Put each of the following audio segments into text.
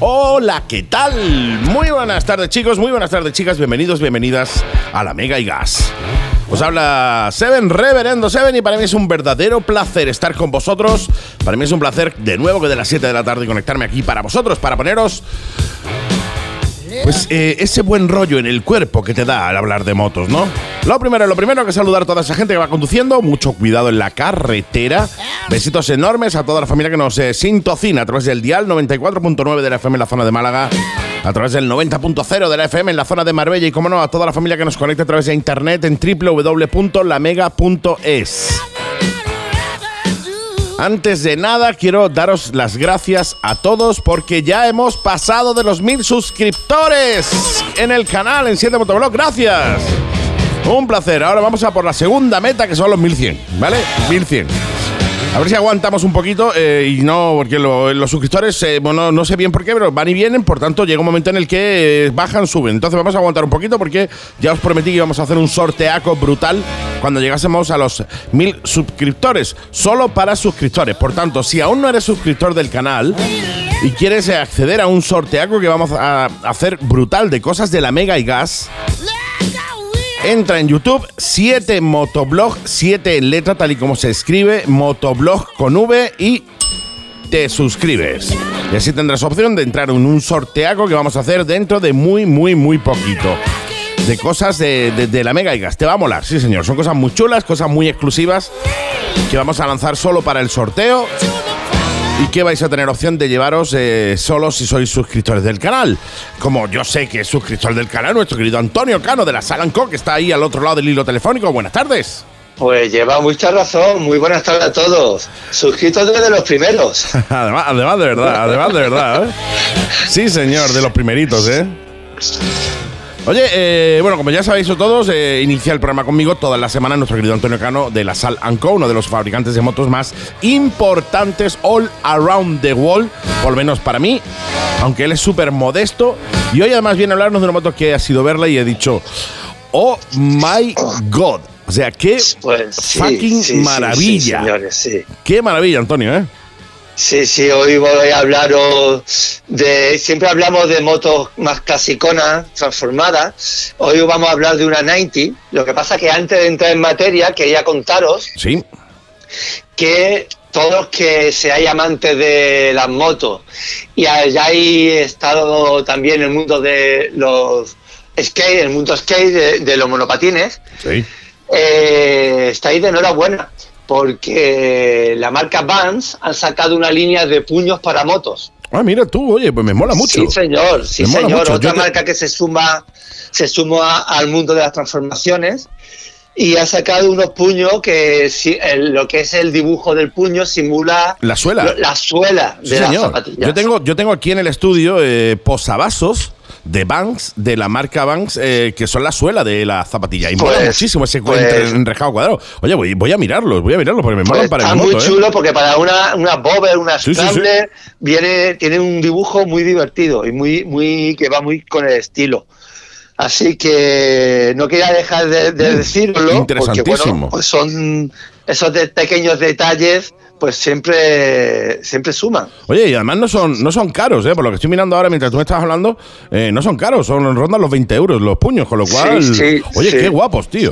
Hola, ¿qué tal? Muy buenas tardes chicos, muy buenas tardes chicas, bienvenidos, bienvenidas a la Mega y Gas. Os habla Seven, Reverendo Seven, y para mí es un verdadero placer estar con vosotros. Para mí es un placer de nuevo que de las 7 de la tarde conectarme aquí para vosotros, para poneros pues eh, ese buen rollo en el cuerpo que te da al hablar de motos, ¿no? Lo primero, lo primero que saludar a toda esa gente que va conduciendo, mucho cuidado en la carretera. Besitos enormes a toda la familia que nos eh, sintocina a través del dial 94.9 de la FM en la zona de Málaga, a través del 90.0 de la FM en la zona de Marbella y, como no, a toda la familia que nos conecta a través de internet en www.lamega.es. Antes de nada, quiero daros las gracias a todos porque ya hemos pasado de los mil suscriptores en el canal en 7 Motoblog. Gracias. Un placer. Ahora vamos a por la segunda meta que son los 1100, ¿vale? 1100. A ver si aguantamos un poquito eh, y no, porque los suscriptores, eh, bueno, no sé bien por qué, pero van y vienen, por tanto llega un momento en el que eh, bajan, suben. Entonces vamos a aguantar un poquito porque ya os prometí que íbamos a hacer un sorteaco brutal cuando llegásemos a los mil suscriptores, solo para suscriptores. Por tanto, si aún no eres suscriptor del canal y quieres acceder a un sorteaco que vamos a hacer brutal de cosas de la Mega y Gas, Entra en YouTube, 7 Motoblog, 7 en letra tal y como se escribe, Motoblog con V y te suscribes. Y así tendrás opción de entrar en un sorteaco que vamos a hacer dentro de muy, muy, muy poquito. De cosas de, de la Mega y Gas. Te va a molar, sí señor. Son cosas muy chulas, cosas muy exclusivas que vamos a lanzar solo para el sorteo y que vais a tener opción de llevaros eh, solo si sois suscriptores del canal. Como yo sé que es suscriptor del canal, nuestro querido Antonio Cano de la Salanco, que está ahí al otro lado del hilo telefónico. Buenas tardes. Pues lleva mucha razón. Muy buenas tardes a todos. Suscritos desde los primeros. además, además de verdad, además de verdad. ¿eh? Sí, señor, de los primeritos, ¿eh? Oye, eh, bueno, como ya sabéis todos, eh, inicia el programa conmigo toda la semana nuestro querido Antonio Cano de la Sal Co, uno de los fabricantes de motos más importantes all around the world, por lo menos para mí, aunque él es súper modesto. Y hoy además viene a hablarnos de una moto que ha sido verla y he dicho, oh my god. O sea, qué pues fucking maravilla. Qué maravilla, Antonio, ¿eh? Sí, sí, hoy voy a hablaros de. Siempre hablamos de motos más clasiconas, transformadas. Hoy vamos a hablar de una 90. Lo que pasa que antes de entrar en materia, quería contaros sí. que todos los que seáis amantes de las motos y hayáis estado también en el mundo de los skate, el mundo skate, de, los monopatines, sí. eh, estáis de enhorabuena porque la marca Vans ha sacado una línea de puños para motos. Ah, mira tú, oye, pues me mola mucho. Sí, señor, sí, señor. Otra marca que se suma, se suma al mundo de las transformaciones y ha sacado unos puños que lo que es el dibujo del puño simula la suela, la suela de las zapatillas. Yo tengo, yo tengo aquí en el estudio eh, posavasos de Banks, de la marca Banks, eh, que son la suela de la zapatilla. Y mola pues, muchísimo ese pues, enrejado cuadrado. Oye, voy, voy, a mirarlos, voy a mirarlos porque me molan pues para el Está muy ¿eh? chulo porque para una, una bobber, una scrambler, viene, tiene un dibujo muy divertido y muy, muy que va muy con el estilo. Así que no quería dejar de, de mm, decirlo. Porque, bueno, pues son esos pequeños detalles pues siempre siempre suman. Oye, y además no son no son caros, ¿eh? por lo que estoy mirando ahora mientras tú me estás hablando, eh, no son caros, son rondan los 20 euros los puños, con lo cual, oye, qué guapos, tío.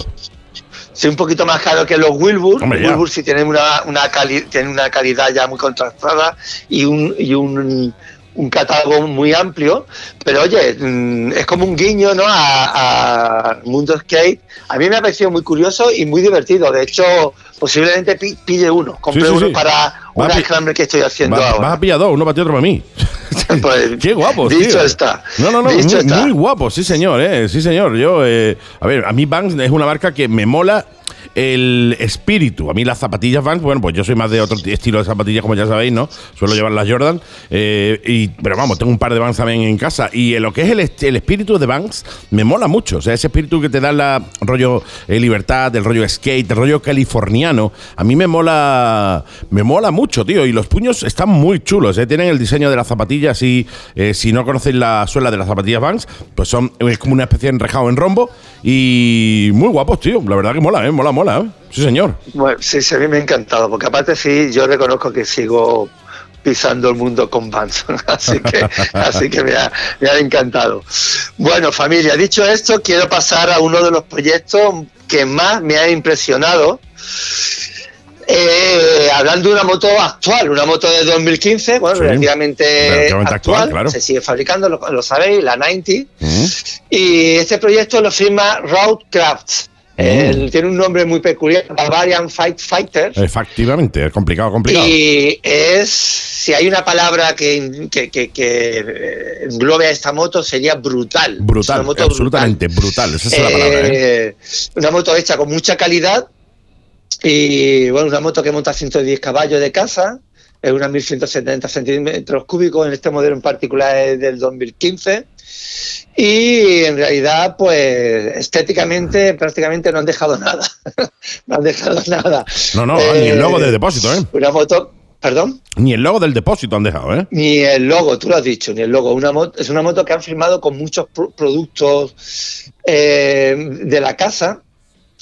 Sí, un poquito más caro que los Wilbur. Wilbur sí tienen una, una, tienen una calidad ya muy contrastada y un, y un un catálogo muy amplio, pero oye, mm, es como un guiño ¿no? a, Mundo Skate. A mí me ha parecido muy curioso y muy divertido. De hecho, posiblemente pille uno, compré uno para una scramble que estoy haciendo ahora. Vas a pillar dos, uno para ti, otro para mí. Pues, Qué guapo. Dicho está. No, no, no, muy, guapo, sí señor, eh, sí señor. Yo, eh, a ver, a mí Banks es una marca que me mola el espíritu. A mí las zapatillas Vans, bueno, pues yo soy más de otro estilo de zapatillas, como ya sabéis, ¿no? Suelo llevar las Jordan. Eh, y, pero vamos, tengo un par de Vans también en casa. Y lo que es el, espíritu de Vans me mola mucho. O sea, ese espíritu que te da el rollo eh, libertad, el rollo skate, el rollo californiano. A mí me mola, me mola mucho, tío. Y los puños están muy chulos. ¿eh? Tienen el diseño de las zapatillas y eh, si no conocéis la suela de las zapatillas Vans, pues son es como una especie de enrejado en rombo. Y muy guapos, tío. La verdad que mola, ¿eh? Mola, mola. ¿eh? Sí, señor. Sí, sí, a mí me ha encantado, porque aparte sí, yo reconozco que sigo pisando el mundo con Vans. así que, así que me, ha, me ha encantado. Bueno, familia, dicho esto, quiero pasar a uno de los proyectos que más me ha impresionado. Eh, hablando de una moto actual, una moto de 2015, bueno, relativamente actual, se sigue fabricando, lo, sabéis, la 90. Y este proyecto lo firma Roadcraft. Mm. tiene un nombre muy peculiar, Bavarian Fight Fighters. Efectivamente, es complicado, complicado. Y es, si hay una palabra que, que, que, englobe a esta moto, sería brutal. Brutal, absolutamente brutal. esa es la palabra. ¿eh? Eh, una moto hecha con mucha calidad y, bueno, una moto que monta 110 caballos de casa, es una 1170 centímetros cúbicos, en este modelo en particular es del 2015 y en realidad, pues estéticamente prácticamente no han dejado nada. no han dejado nada. No, no, ni el logo del depósito, ¿eh? Una moto, perdón. Ni el logo del depósito han dejado, ¿eh? Ni el logo, tú lo has dicho, ni el logo. Una moto, es una moto que han firmado con muchos productos eh, de la casa.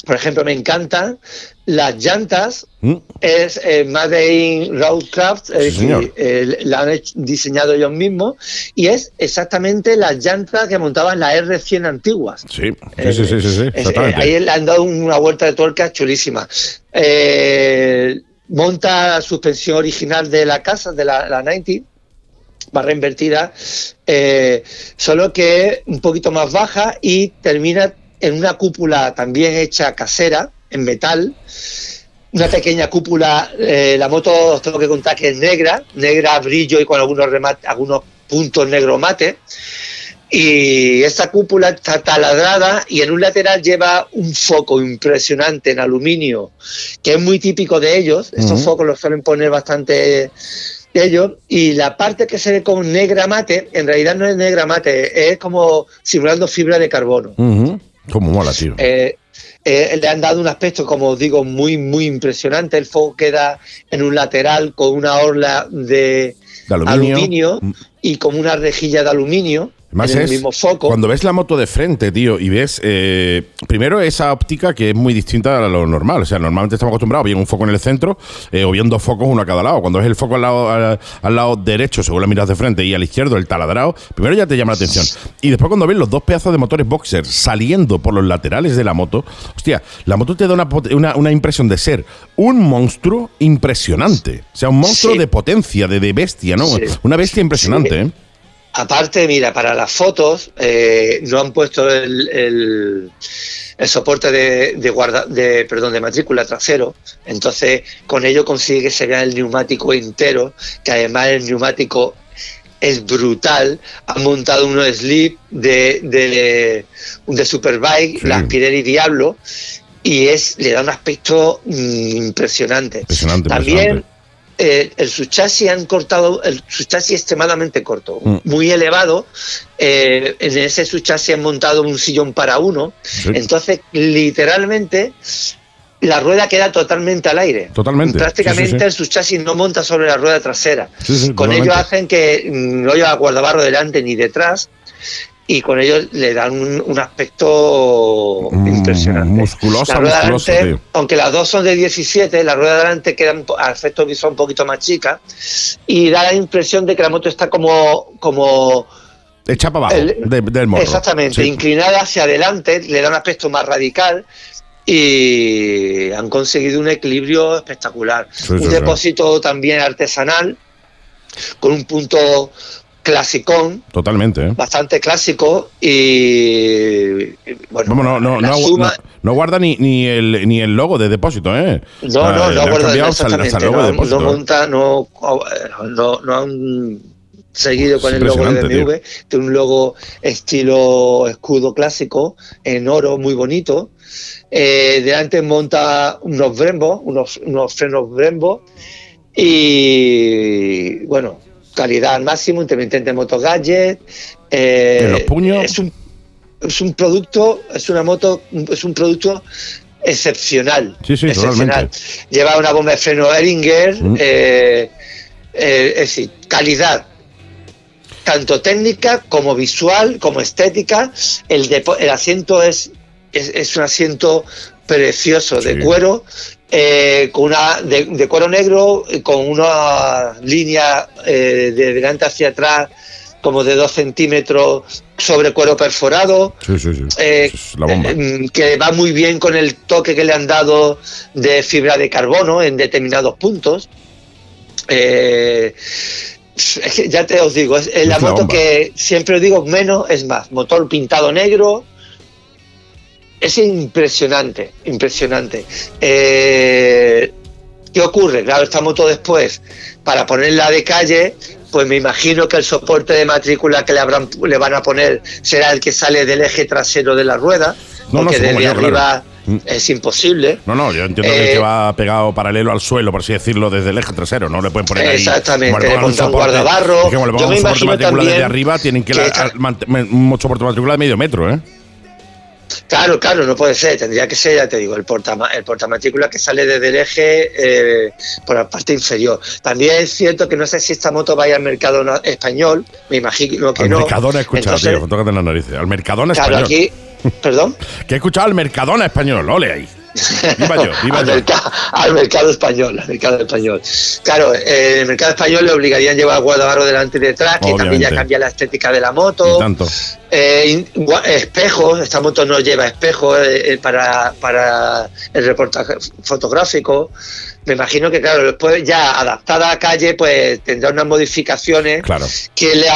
Por ejemplo, me encantan las llantas mm. es eh, Made in Roadcraft, eh, la han diseñado ellos mismos y es exactamente las llantas que montaban las R100 antiguas. Sí, sí, sí, sí, ahí le han dado una vuelta de tuerca chulísima. Eh, monta la suspensión original de la casa, de la, la 90, barra invertida, solo que un poquito más baja y termina en una cúpula también hecha casera en metal, una pequeña cúpula, eh, la moto os tengo que contar que es negra, negra brillo y con algunos, remate, algunos puntos negro mate. Y esta cúpula está taladrada y en un lateral lleva un foco impresionante en aluminio, que es muy típico de ellos. Estos focos los suelen poner bastante ellos. Y la parte que se ve con negra mate, en realidad no es negra mate, es como simulando fibra de carbono. Como mola, tío. Eh, eh, le han dado un aspecto, como os digo, muy, muy impresionante. El foco queda en un lateral con una orla de, aluminio. Mm. y con una rejilla de aluminio mismo foco. Cuando ves la moto de frente, tío, y ves eh, primero esa óptica que es muy distinta a lo normal. O sea, normalmente estamos acostumbrados a ver un foco en el centro eh, o bien dos focos uno a cada lado. Cuando ves el foco al lado, al, lado derecho, según la miras de frente, y al izquierdo el taladrado, primero ya te llama la atención. Y después cuando ves los dos pedazos de motores boxer saliendo por los laterales de la moto, hostia, la moto te da una, impresión de ser un monstruo impresionante. O sea, un monstruo de potencia, de, bestia, ¿no? Una bestia impresionante, ¿eh? Aparte, mira, para las fotos eh, no han puesto el, soporte de, guarda, de, perdón, de matrícula trasero, entonces con ello consigue que se vea el neumático entero, que además el neumático es brutal. Han montado unos slip de, de, de Superbike, la Pirelli Diablo, y es le da un aspecto mm, impresionante. impresionante. También eh, el su chasis han cortado, el su chasis extremadamente corto, mm. muy elevado. Eh, en ese su chasis han montado un sillón para uno. Entonces, literalmente, la rueda queda totalmente al aire. Totalmente. Prácticamente el su chasis no monta sobre la rueda trasera. Con ello hacen que no haya guardabarro delante ni detrás y con ellos le dan un, aspecto mm, impresionante. Musculosa, aunque las dos son de 17, la rueda de adelante queda a efecto visual un poquito más chica y da la impresión de que la moto está como como hecha para abajo del morro. Exactamente, inclinada hacia adelante, le da un aspecto más radical y han conseguido un equilibrio espectacular. un depósito también artesanal con un punto clasicón. Totalmente. ¿eh? Bastante clásico y. Bueno, no, no, no, guarda ni, ni, el, ni el logo de depósito, ¿eh? No, no, no guarda exactamente. no, monta, no, no, han seguido con el logo de BMW, tiene un logo estilo escudo clásico, en oro, muy bonito. Eh, delante monta unos Brembo, unos, unos frenos Brembo. Y bueno, calidad al máximo, intermitente moto gadget. Eh, los puños? Es un, es un producto, es una moto, es un producto excepcional. Sí, sí, excepcional. Lleva una bomba de freno Eringer, mm. eh, eh, es decir, calidad, tanto técnica como visual, como estética. El, el asiento es, es, un asiento precioso de cuero, eh, con una de, cuero negro, con una línea eh, de delante hacia atrás como de dos centímetros sobre cuero perforado, eh, que va muy bien con el toque que le han dado de fibra de carbono en determinados puntos. Eh, ya te os digo, es, la moto que siempre os digo menos es más. Motor pintado negro. Es impresionante, impresionante. Eh, ¿Qué ocurre? Claro, esta moto después, para ponerla de calle, pues me imagino que el soporte de matrícula que le, habrán, le van a poner será el que sale del eje trasero de la rueda, no, porque desde arriba mm. es imposible. No, no, yo entiendo que, eh, va pegado paralelo al suelo, por así decirlo, desde el eje trasero, no le pueden poner ahí. Exactamente, le un, guardabarro. yo me imagino matrícula desde arriba, tienen que, que un soporte de matrícula de medio metro, ¿eh? Claro, claro, no puede ser, tendría que ser, ya te digo, el, porta, el portamatrícula que sale desde el eje eh, por la parte inferior. También es cierto que no sé si esta moto vaya al mercado español, me imagino que al no. Mercadona, escucha, tío, tócate en las narices. Al Mercadona español. Claro, aquí, perdón. que he escuchado al Mercadona español, ole ahí. Viva yo, viva al, al, mercado español, al mercado español. Claro, eh, el mercado español le obligarían a llevar guardabarro delante y detrás, que también ya cambia la estética de la moto. tanto. Eh, espejos, esta moto no lleva espejos eh, para, para el reportaje fotográfico. Me imagino que, claro, después ya adaptada a calle, pues tendrá unas modificaciones que le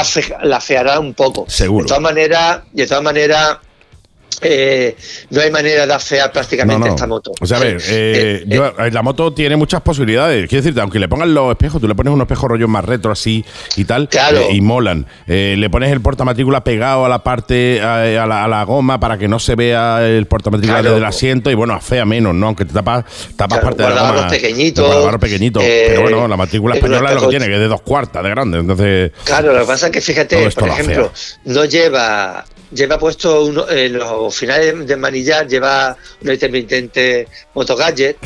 la afeará un poco. Seguro. De todas maneras, de todas maneras, eh, no hay manera de afear prácticamente esta moto. O sea, a ver, eh, eh, la moto tiene muchas posibilidades. Quiero decirte, aunque le pongan los espejos, tú le pones unos espejos rollos más retro así y tal, y molan. le pones el portamatrícula pegado a la parte, a, la, goma para que no se vea el portamatrícula desde el asiento y bueno, afea menos, ¿no? Aunque te tapas, tapas parte de la goma. pequeñitos. pequeñito. pero bueno, la matrícula española es lo que tiene, que es de dos cuartas de grande. Entonces. Claro, lo que pasa es que fíjate, por ejemplo, no lleva lleva puesto uno, en los finales de manillar lleva un intermitente moto gadget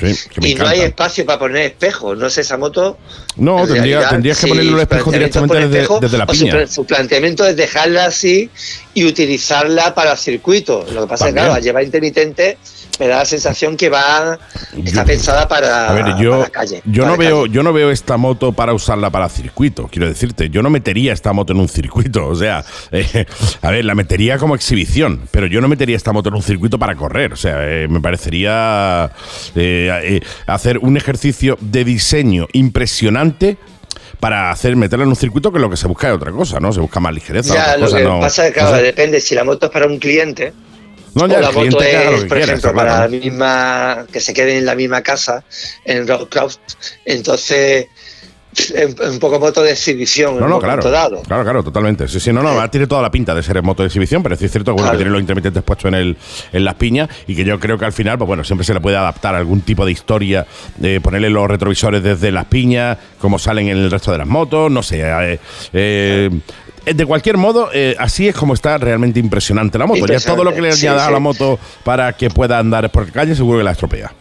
y no hay espacio para poner espejos. No sé esa moto no tendría, tendrías que ponerle un espejo directamente desde, la piña. su, planteamiento es dejarla así y utilizarla para circuitos. Lo que pasa es que claro lleva intermitente me da la sensación que va está pensada para, la calle. Yo no veo, yo no veo esta moto para usarla para circuito. Quiero decirte, yo no metería esta moto en un circuito. O sea, eh, a ver, la metería como exhibición, pero yo no metería esta moto en un circuito para correr. O sea, eh, me parecería eh, hacer un ejercicio de diseño impresionante para hacer meterla en un circuito que lo que se busca es otra cosa, ¿no? Se busca más ligereza. Ya, lo que pasa es que depende si la moto es para un cliente no, ya, la moto es, por ejemplo, para la misma, que se quede en la misma casa, en Rockcraft, entonces un poco moto de exhibición no, no, claro, Claro, claro, totalmente. Sí, sí, no, no, tiene toda la pinta de ser moto de exhibición, pero sí es cierto que, bueno, tiene los intermitentes puestos en, el, en las piñas y que yo creo que al final, pues bueno, siempre se le puede adaptar algún tipo de historia, de ponerle los retrovisores desde las piñas, como salen en el resto de las motos, no sé. Eh, eh, de cualquier modo, eh, así es como está realmente impresionante la moto. Ya todo lo que le añada a la moto para que pueda andar por calle seguro que la estropea.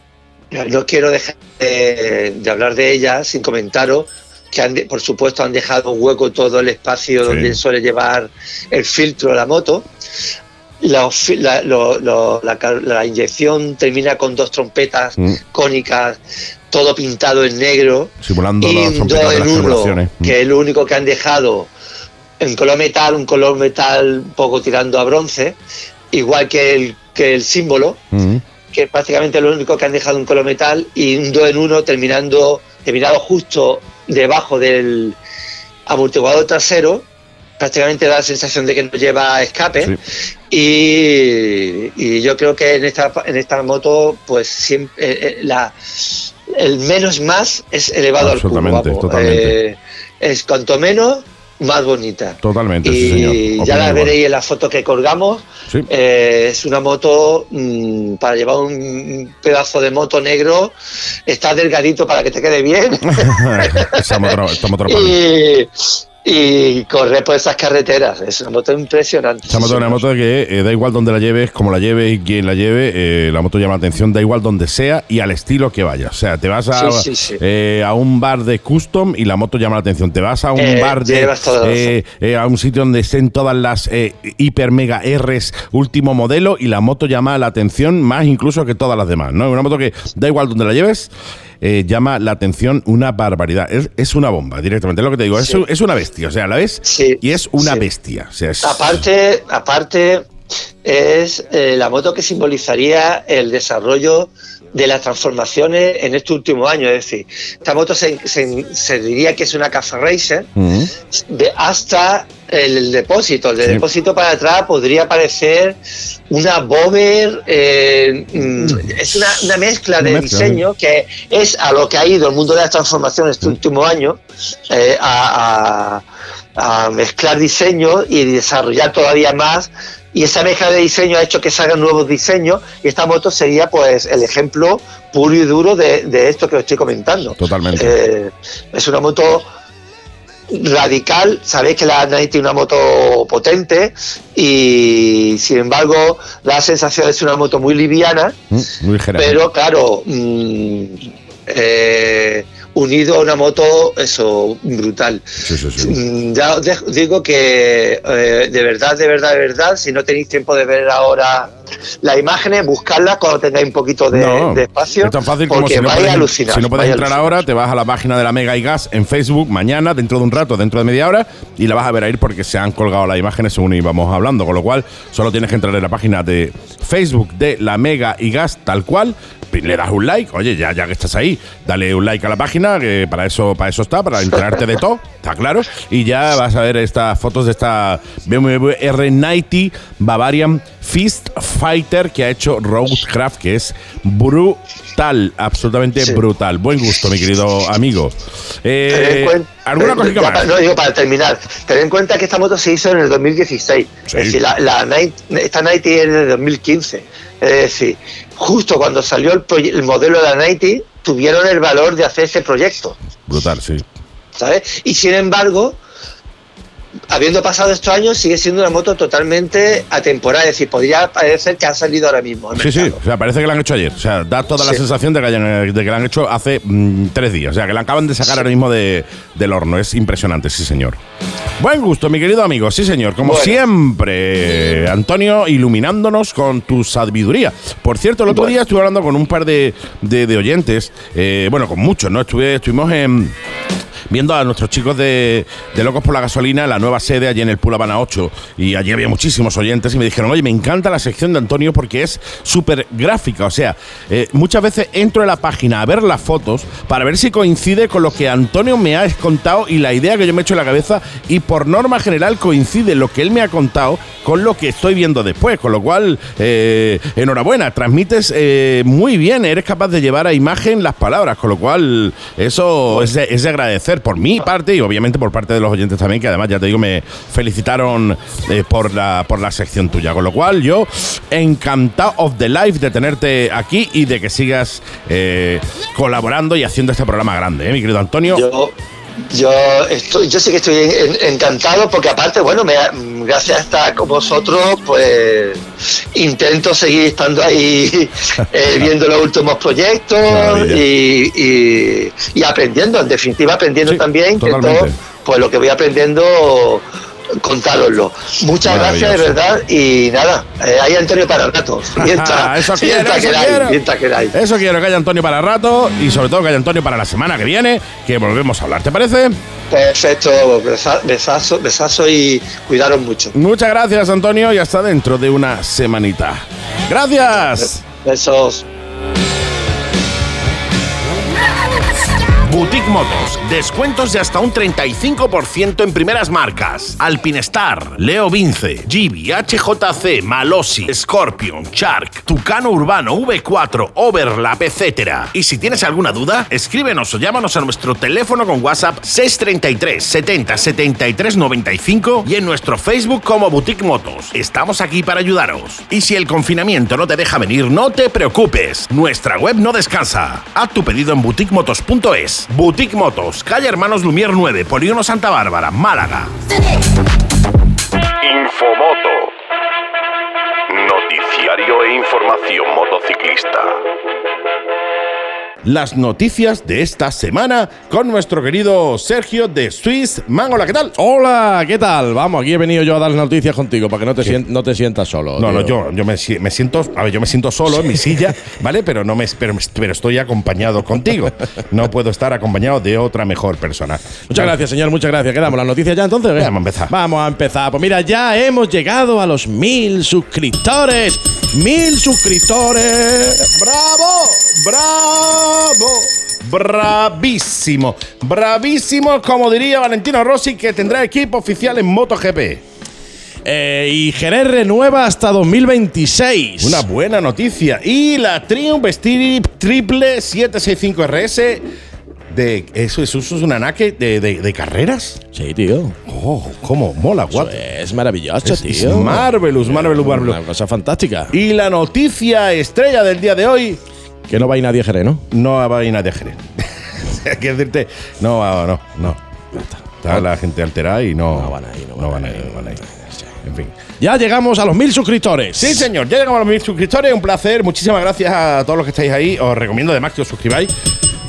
No quiero dejar de, hablar de ella sin comentaros que han, por supuesto han dejado un hueco todo el espacio donde suele llevar el filtro la moto. La, inyección termina con dos trompetas mm. cónicas, todo pintado en negro. Simulando y las trompetas de uno, que es lo único que han dejado en color metal, un color metal un poco tirando a bronce, igual que el, que el símbolo, mm. que es prácticamente lo único que han dejado un color metal, y un 2 en 1 terminando, terminado justo debajo del amortiguador trasero, prácticamente da la sensación de que no lleva escape. Y, yo creo que en esta en esta moto pues siempre eh, eh, la el menos más es elevado al cubo, eh, es cuanto menos más bonita. Totalmente, y ya la veréis en la foto que colgamos. Eh, es una moto mm, para llevar un pedazo de moto negro. Está delgadito para que te quede bien. esa y, y correr por esas carreteras. Es una moto impresionante. Esa moto es una moto que eh, da igual donde la lleves, como la lleves y quién la lleve, eh, la moto llama la atención, da igual donde sea y al estilo que vaya. O sea, te vas a, eh, a un bar de custom y la moto llama la atención. Te vas a un bar de a un sitio donde estén todas las hiper mega Rs último modelo y la moto llama la atención más incluso que todas las demás. ¿no? Una moto que da igual donde la lleves. Eh, llama la atención una barbaridad. Es, una bomba, directamente. Es lo que te digo. Es, una bestia. O sea, la ves y es una bestia. Aparte, aparte, es eh, la moto que simbolizaría el desarrollo de las transformaciones en este último año. Es decir, esta moto se, diría que es una caza racer de hasta el depósito. El de depósito para atrás podría parecer una Bober. Eh, mm, es una, mezcla de diseño que es a lo que ha ido el mundo de las transformaciones este último año eh, a, a mezclar diseño y desarrollar todavía más y esa mezcla de diseño ha hecho que salgan nuevos diseños y esta moto sería pues el ejemplo puro y duro de, esto que os estoy comentando. Totalmente. Eh, es una moto radical, sabéis que la Night tiene una moto potente y sin embargo la sensación es una moto muy liviana, mm, muy pero claro, mm, eh, unido a una moto, eso, brutal. Mm, ya os digo que eh, de verdad, de verdad, de verdad, si no tenéis tiempo de ver ahora las imágenes, buscarlas cuando tengáis un poquito de, espacio. Es tan fácil como si no, puedes, si no puedes entrar ahora, te vas a la página de la Mega y Gas en Facebook mañana, dentro de un rato, dentro de media hora, y la vas a ver ahí porque se han colgado las imágenes según íbamos hablando. Con lo cual, solo tienes que entrar en la página de Facebook de la Mega y Gas tal cual, le das un like, oye, ya, ya que estás ahí, dale un like a la página, que para eso, para eso está, para enterarte de todo, está claro. Y ya vas a ver estas fotos de esta BMW R90 Bavarian Fist Fighter que ha hecho Roadcraft, que es brutal, absolutamente brutal. Buen gusto, mi querido amigo. Eh, ¿Alguna cosa más? No, digo, para terminar, ten en cuenta que esta moto se hizo en el 2016. Es decir, la, la esta 90 es de 2015. Es decir, justo cuando salió el, modelo de la 90, tuvieron el valor de hacer ese proyecto. Brutal, sí. ¿Sabes? Y sin embargo, habiendo pasado estos años, sigue siendo una moto totalmente atemporal. Es decir, podría parecer que ha salido ahora mismo. Sí, sí, o sea, parece que la han hecho ayer. O sea, da toda la sensación de que, de que la han hecho hace mm, tres días. O sea, que la acaban de sacar ahora mismo de, del horno. Es impresionante, sí, señor. Buen gusto, mi querido amigo. Sí, señor. Como siempre, Antonio, iluminándonos con tu sabiduría. Por cierto, el otro día estuve hablando con un par de, de, oyentes, eh, bueno, con muchos, ¿no? Estuve, estuvimos en viendo a nuestros chicos de, Locos por la Gasolina, la nueva sede allí en el Pula 8. Y allí había muchísimos oyentes y me dijeron, oye, me encanta la sección de Antonio porque es súper gráfica. O sea, eh, muchas veces entro en la página a ver las fotos para ver si coincide con lo que Antonio me ha contado y la idea que yo me he hecho en la cabeza. Y por norma general coincide lo que él me ha contado con lo que estoy viendo después. Con lo cual, eh, enhorabuena, transmites eh, muy bien, eres capaz de llevar a imagen las palabras. Con lo cual, eso es de agradecer por mi parte y obviamente por parte de los oyentes también, que además ya te digo, me felicitaron eh, por, la, por la sección tuya. Con lo cual, yo encantado of the life de tenerte aquí y de que sigas eh, colaborando y haciendo este programa grande, ¿eh, mi querido Antonio. Yo estoy, yo sí que estoy encantado porque aparte, bueno, me, gracias a estar con vosotros, pues intento seguir estando ahí eh, viendo los últimos proyectos y, aprendiendo, en definitiva aprendiendo también, intento, pues lo que voy aprendiendo contároslo. Muchas gracias de verdad y nada, eh, hay Antonio para rato. eso quiero, eso, quiero. eso quiero que haya Antonio para rato y sobre todo que haya Antonio para la semana que viene, que volvemos a hablar, ¿te parece? Perfecto, besazo, besazo y cuidaros mucho. Muchas gracias Antonio y hasta dentro de una semanita. Gracias. Besos. Boutique Motos. Descuentos de hasta un 35% en primeras marcas. Alpinestar, Leo Vince, Gibi, HJC, Malossi, Scorpion, Shark, Tucano Urbano, V4, Overlap, etc. Y si tienes alguna duda, escríbenos o llámanos a nuestro teléfono con WhatsApp 633 70 73 95 y en nuestro Facebook como Boutique Motos. Estamos aquí para ayudaros. Y si el confinamiento no te deja venir, no te preocupes. Nuestra web no descansa. Haz tu pedido en boutiquemotos.es Boutique Motos, calle Hermanos Lumier 9, Polígono Santa Bárbara, Málaga. Infomoto. Noticiario e información motociclista las noticias de esta semana con nuestro querido Sergio de Swiss Man. Hola, ¿qué tal? Hola, ¿qué tal? Vamos, aquí he venido yo a dar las noticias contigo para que no te, no te sientas solo. No, no, yo, yo me, siento, a ver, yo me siento solo en mi silla, ¿vale? Pero no me pero, estoy acompañado contigo. No puedo estar acompañado de otra mejor persona. Muchas gracias, señor, muchas gracias. ¿Quedamos las noticias ya entonces? Vamos a empezar. Vamos a empezar. Pues mira, ya hemos llegado a los mil suscriptores. ¡Mil suscriptores! ¡Bravo! ¡Bravo! Bravísimo, bravísimo, como diría Valentino Rossi, que tendrá equipo oficial en MotoGP. Eh, y Jerez renueva hasta 2026. Una buena noticia. Y la Triumph Triple 765RS de eso, eso, es un anaque de, carreras. Sí, tío. Oh, cómo mola, guapo. Es maravilloso, tío. Es marvelous, marvelous, marvelous. Una cosa fantástica. Y la noticia estrella del día de hoy. Que no va a ir nadie a Jerez, ¿no? No va a ir nadie a Jerez. Hay que decirte, no, no, no. Está la gente alterada y no, no van a ir, no, van, a ir, no van a ir. En fin. Ya llegamos a los mil suscriptores. Sí, señor, ya llegamos a los mil suscriptores. Un placer. Muchísimas gracias a todos los que estáis ahí. Os recomiendo además que os suscribáis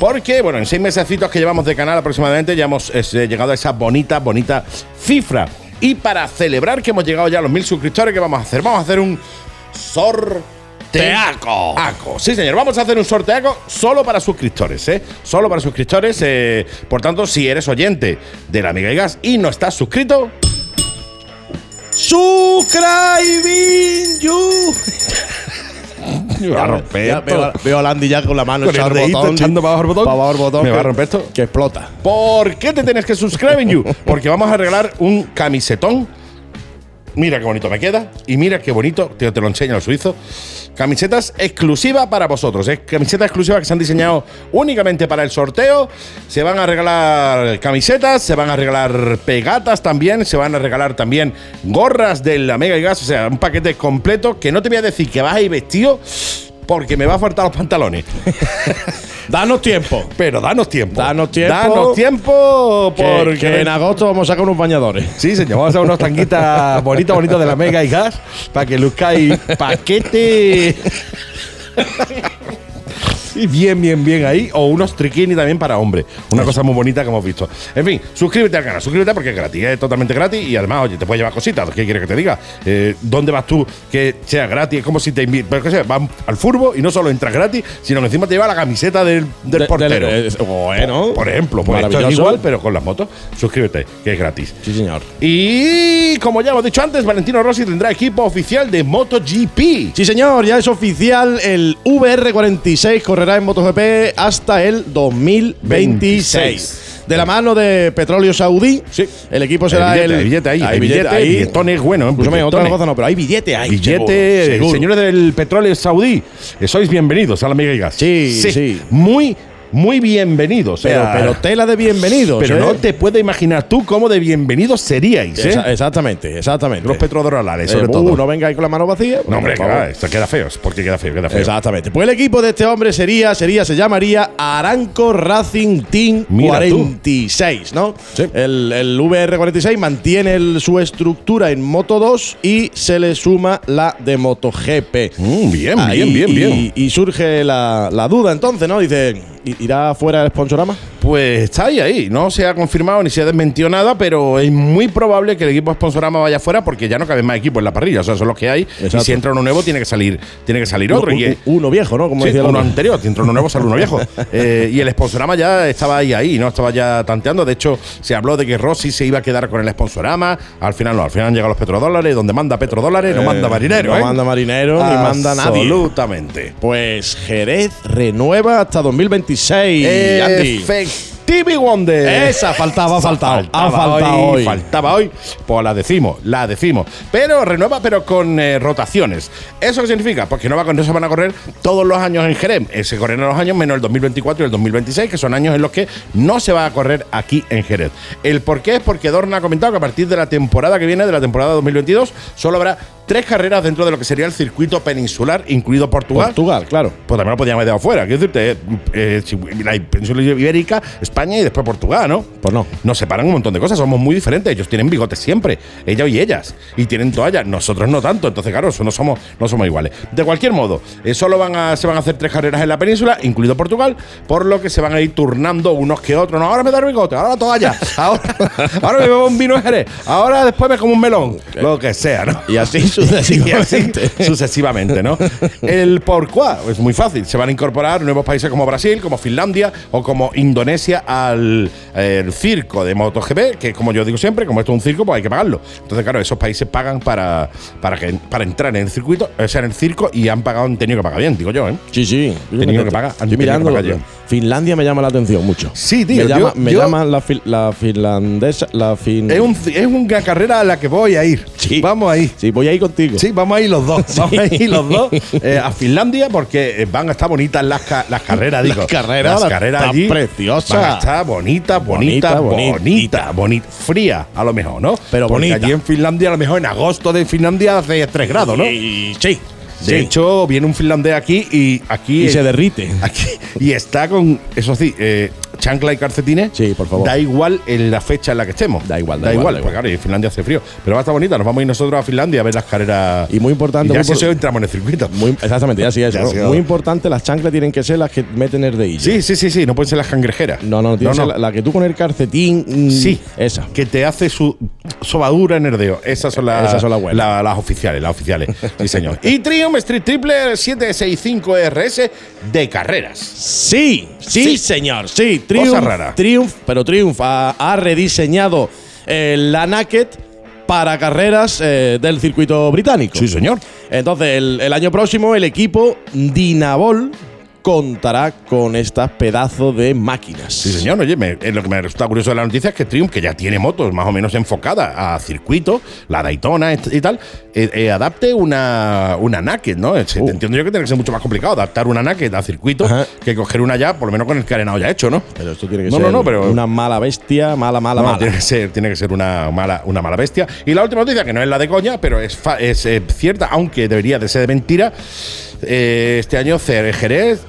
porque, bueno, en seis mesecitos que llevamos de canal aproximadamente ya hemos eh, llegado a esa bonita, bonita cifra. Y para celebrar que hemos llegado ya a los mil suscriptores, ¿qué vamos a hacer? Vamos a hacer un sorteaco. Sí, señor, vamos a hacer un sorteaco solo para suscriptores, ¿eh? Solo para suscriptores. Eh, por tanto, si eres oyente de la Amiga y Gas y no estás suscrito, Subscribing you. Me va a romper. veo, a Landy ya con la mano con echando, el botón, echando para abajo el botón. Para abajo el botón. Me va a romper esto. Que explota. ¿Por qué te tienes que suscribir, you? Porque vamos a regalar un camisetón. Mira qué bonito me queda. Y mira qué bonito, te, lo enseño al suizo. Camisetas exclusivas para vosotros. Es camisetas exclusivas que se han diseñado únicamente para el sorteo. Se van a regalar camisetas, se van a regalar pegatas también, se van a regalar también gorras de la Mega y Gas. O sea, un paquete completo que no te voy a decir que vas a ir vestido porque me va a faltar los pantalones. danos tiempo. Pero danos tiempo. Danos tiempo. Danos tiempo porque en agosto vamos a sacar unos bañadores. Sí, señor. Vamos a hacer unos tanguitas bonitos, bonitos de la Mega y Gas para que luzcáis paquete. Y bien, bien, bien ahí. O unos triquini también para hombre. Una cosa muy bonita que hemos visto. En fin, suscríbete al canal, suscríbete porque es gratis, es totalmente gratis. Y además, oye, te puedes llevar cositas. ¿Qué quieres que te diga? Eh, ¿Dónde vas tú que sea gratis? Es como si te invitas. Pero que sea, vas al furbo y no solo entras gratis, sino que encima te lleva la camiseta del, del portero. bueno, por, ejemplo, pues esto es igual, pero con las motos. Suscríbete, que es gratis. Sí, señor. Y como ya hemos dicho antes, Valentino Rossi tendrá equipo oficial de MotoGP. Sí, señor, ya es oficial el VR46 corre en MotoGP hasta el 2026. De la mano de Petróleo Saudí. Sí. El equipo será el. Hay billete ahí. Hay billete, ahí. Billetón es bueno. ¿eh? otra cosa no, pero hay billete ahí. Billete. Señores del Petróleo Saudí, sois bienvenidos a la Amiga y Gas. Sí, sí. sí. Muy muy bienvenidos. Pero, pero tela de bienvenidos. Pero no ¿eh? te puedes imaginar tú cómo de bienvenidos seríais. ¿eh? exactamente, exactamente. Los petrodólares, sobre eh, todo. Uh, no vengáis con la mano vacía. No, hombre, claro, esto queda feo. Porque queda feo, queda feo. Exactamente. Pues el equipo de este hombre sería, sería, se llamaría Aranco Racing Team 46, ¿no? Sí. El, el VR46 mantiene su estructura en Moto 2 y se le suma la de MotoGP. Mm, bien, bien, bien, bien. Y, surge la, la duda entonces, ¿no? Dice ¿Irá fuera el sponsorama? Pues está ahí, ahí. No se ha confirmado ni se ha desmentido nada, pero es muy probable que el equipo sponsorama vaya fuera porque ya no cabe más equipos en la parrilla. O sea, son los que hay. Y si entra uno nuevo, tiene que salir, tiene que salir otro. y uno viejo, ¿no? Como decía uno anterior. Si entra uno nuevo, sale uno viejo. Eh, y el sponsorama ya estaba ahí, ahí, ¿no? Estaba ya tanteando. De hecho, se habló de que Rossi se iba a quedar con el sponsorama. Al final no, al final han llegado los petrodólares. Donde manda petrodólares, no eh, manda marinero. No ¿eh? manda marinero ni manda nadie. Absolutamente. Pues Jerez renueva hasta 2026. TV Wonder. Esa faltaba, faltaba. ha faltado hoy, Faltaba hoy. Pues la decimos, la decimos. Pero renueva, pero con eh, rotaciones. ¿Eso qué significa? Porque no, va, no se van a correr todos los años en Jerez. Eh, se correrán los años menos el 2024 y el 2026, que son años en los que no se va a correr aquí en Jerez. El por qué es porque Dorna ha comentado que a partir de la temporada que viene, de la temporada 2022, solo habrá tres carreras dentro de lo que sería el circuito peninsular, incluido Portugal. Portugal, claro. Pues también lo podíamos haber dejado fuera. Quiero decirte, eh, eh, la península ibérica, España y después Portugal, ¿no? Pues no. Nos separan un montón de cosas, somos muy diferentes. Ellos tienen bigotes siempre, ella y ellas. Y tienen toallas, nosotros no tanto. Entonces, claro, eso no somos, no somos iguales. De cualquier modo, eh, solo van a, se van a hacer tres carreras en la península, incluido Portugal, por lo que se van a ir turnando unos que otros. No, ahora me da el bigote, ahora la toalla, ahora, ahora me bebo un vino Jerez, ahora después me como un melón, lo que sea, ¿no? Y así Y así sucesivamente. sucesivamente, ¿no? El por cuá es muy fácil. Se van a incorporar nuevos países como Brasil, como Finlandia o como Indonesia al el circo de MotoGP, que como yo digo siempre, como esto es un circo, pues hay que pagarlo. Entonces, claro, esos países pagan para, para, que, para entrar en el circuito, o sea, en el circo, y han pagado, han tenido que pagar bien, digo yo, ¿eh? Sí, sí. Tenido que pagar, han tenido que pagar yo. Finlandia me llama la atención mucho. Sí, tío, Me yo- llama, me yo- llama la, fil- la finlandesa. La fin Es, un, es una carrera a la que voy a ir. Sí. Vamos ahí. Sí, voy a ir contigo. Sí, vamos a ir los dos. Vamos a ir los dos eh, a Finlandia porque eh, van a estar bonitas las, ca- las carreras, digo. Las carreras, Las carreras está allí. preciosa. Van a estar bonitas, bonitas, Bonita, bonita, bonita, Fría, a lo mejor, ¿no? Pero Porque bonita. allí en Finlandia, a lo mejor en agosto de Finlandia hace 3 grados, ¿no? Y- sí. De sí. hecho, viene un finlandés aquí y aquí. Y se derrite. Aquí, y está con, eso sí, eh, chancla y calcetines. Sí, por favor. Da igual en la fecha en la que estemos. Da igual, da da igual, igual. da porque igual. claro, y en Finlandia hace frío. Pero va a estar bonita. Nos vamos a ir nosotros a Finlandia a ver las carreras. Y muy importante, Y ya muy si por- eso entramos en el circuito. Muy, exactamente, ya sí, eso. Ya ¿no? Muy importante, las chanclas tienen que ser las que meten el Sí, sí, sí, sí. No pueden ser las cangrejeras. No, no, tiene ser la, la que tú con el calcetín. mm, Sí, Esa. Que te hace su sobadura en el dedo. Esas son las, Esas son las buenas. la- las oficiales, las oficiales. sí, señor. Y Triumph Street Triple 765 RS de carreras. Sí, sí, Sí. señor, sí. Cosa Triumph, rara. Triumph, pero Triumph ha, ha rediseñado eh, la Naked para carreras eh, del circuito británico. Sí, señor. Entonces, el, el año próximo el equipo Dinabol contará con estas pedazos de máquinas. Sí, señor. Oye, me- eh, lo que me resulta curioso de la noticia es que Triumph, que ya tiene motos más o menos enfocadas a circuito, la Daytona y tal, eh, eh, adapte una, una Naked, ¿no? Uh. Entiendo yo que tiene que ser mucho más complicado adaptar una Naked a circuito Ajá. que coger una ya, por lo menos con el carenado ya hecho, ¿no? Pero esto tiene que No, ser no, no, pero- una mala bestia, mala, mala, No, mala. Tiene que ser, tiene que ser una mala, una mala bestia. Y la última noticia, que no es la de coña, pero es, fa- es eh, cierta, aunque debería de ser de mentira. eh, este año Cer- Jerez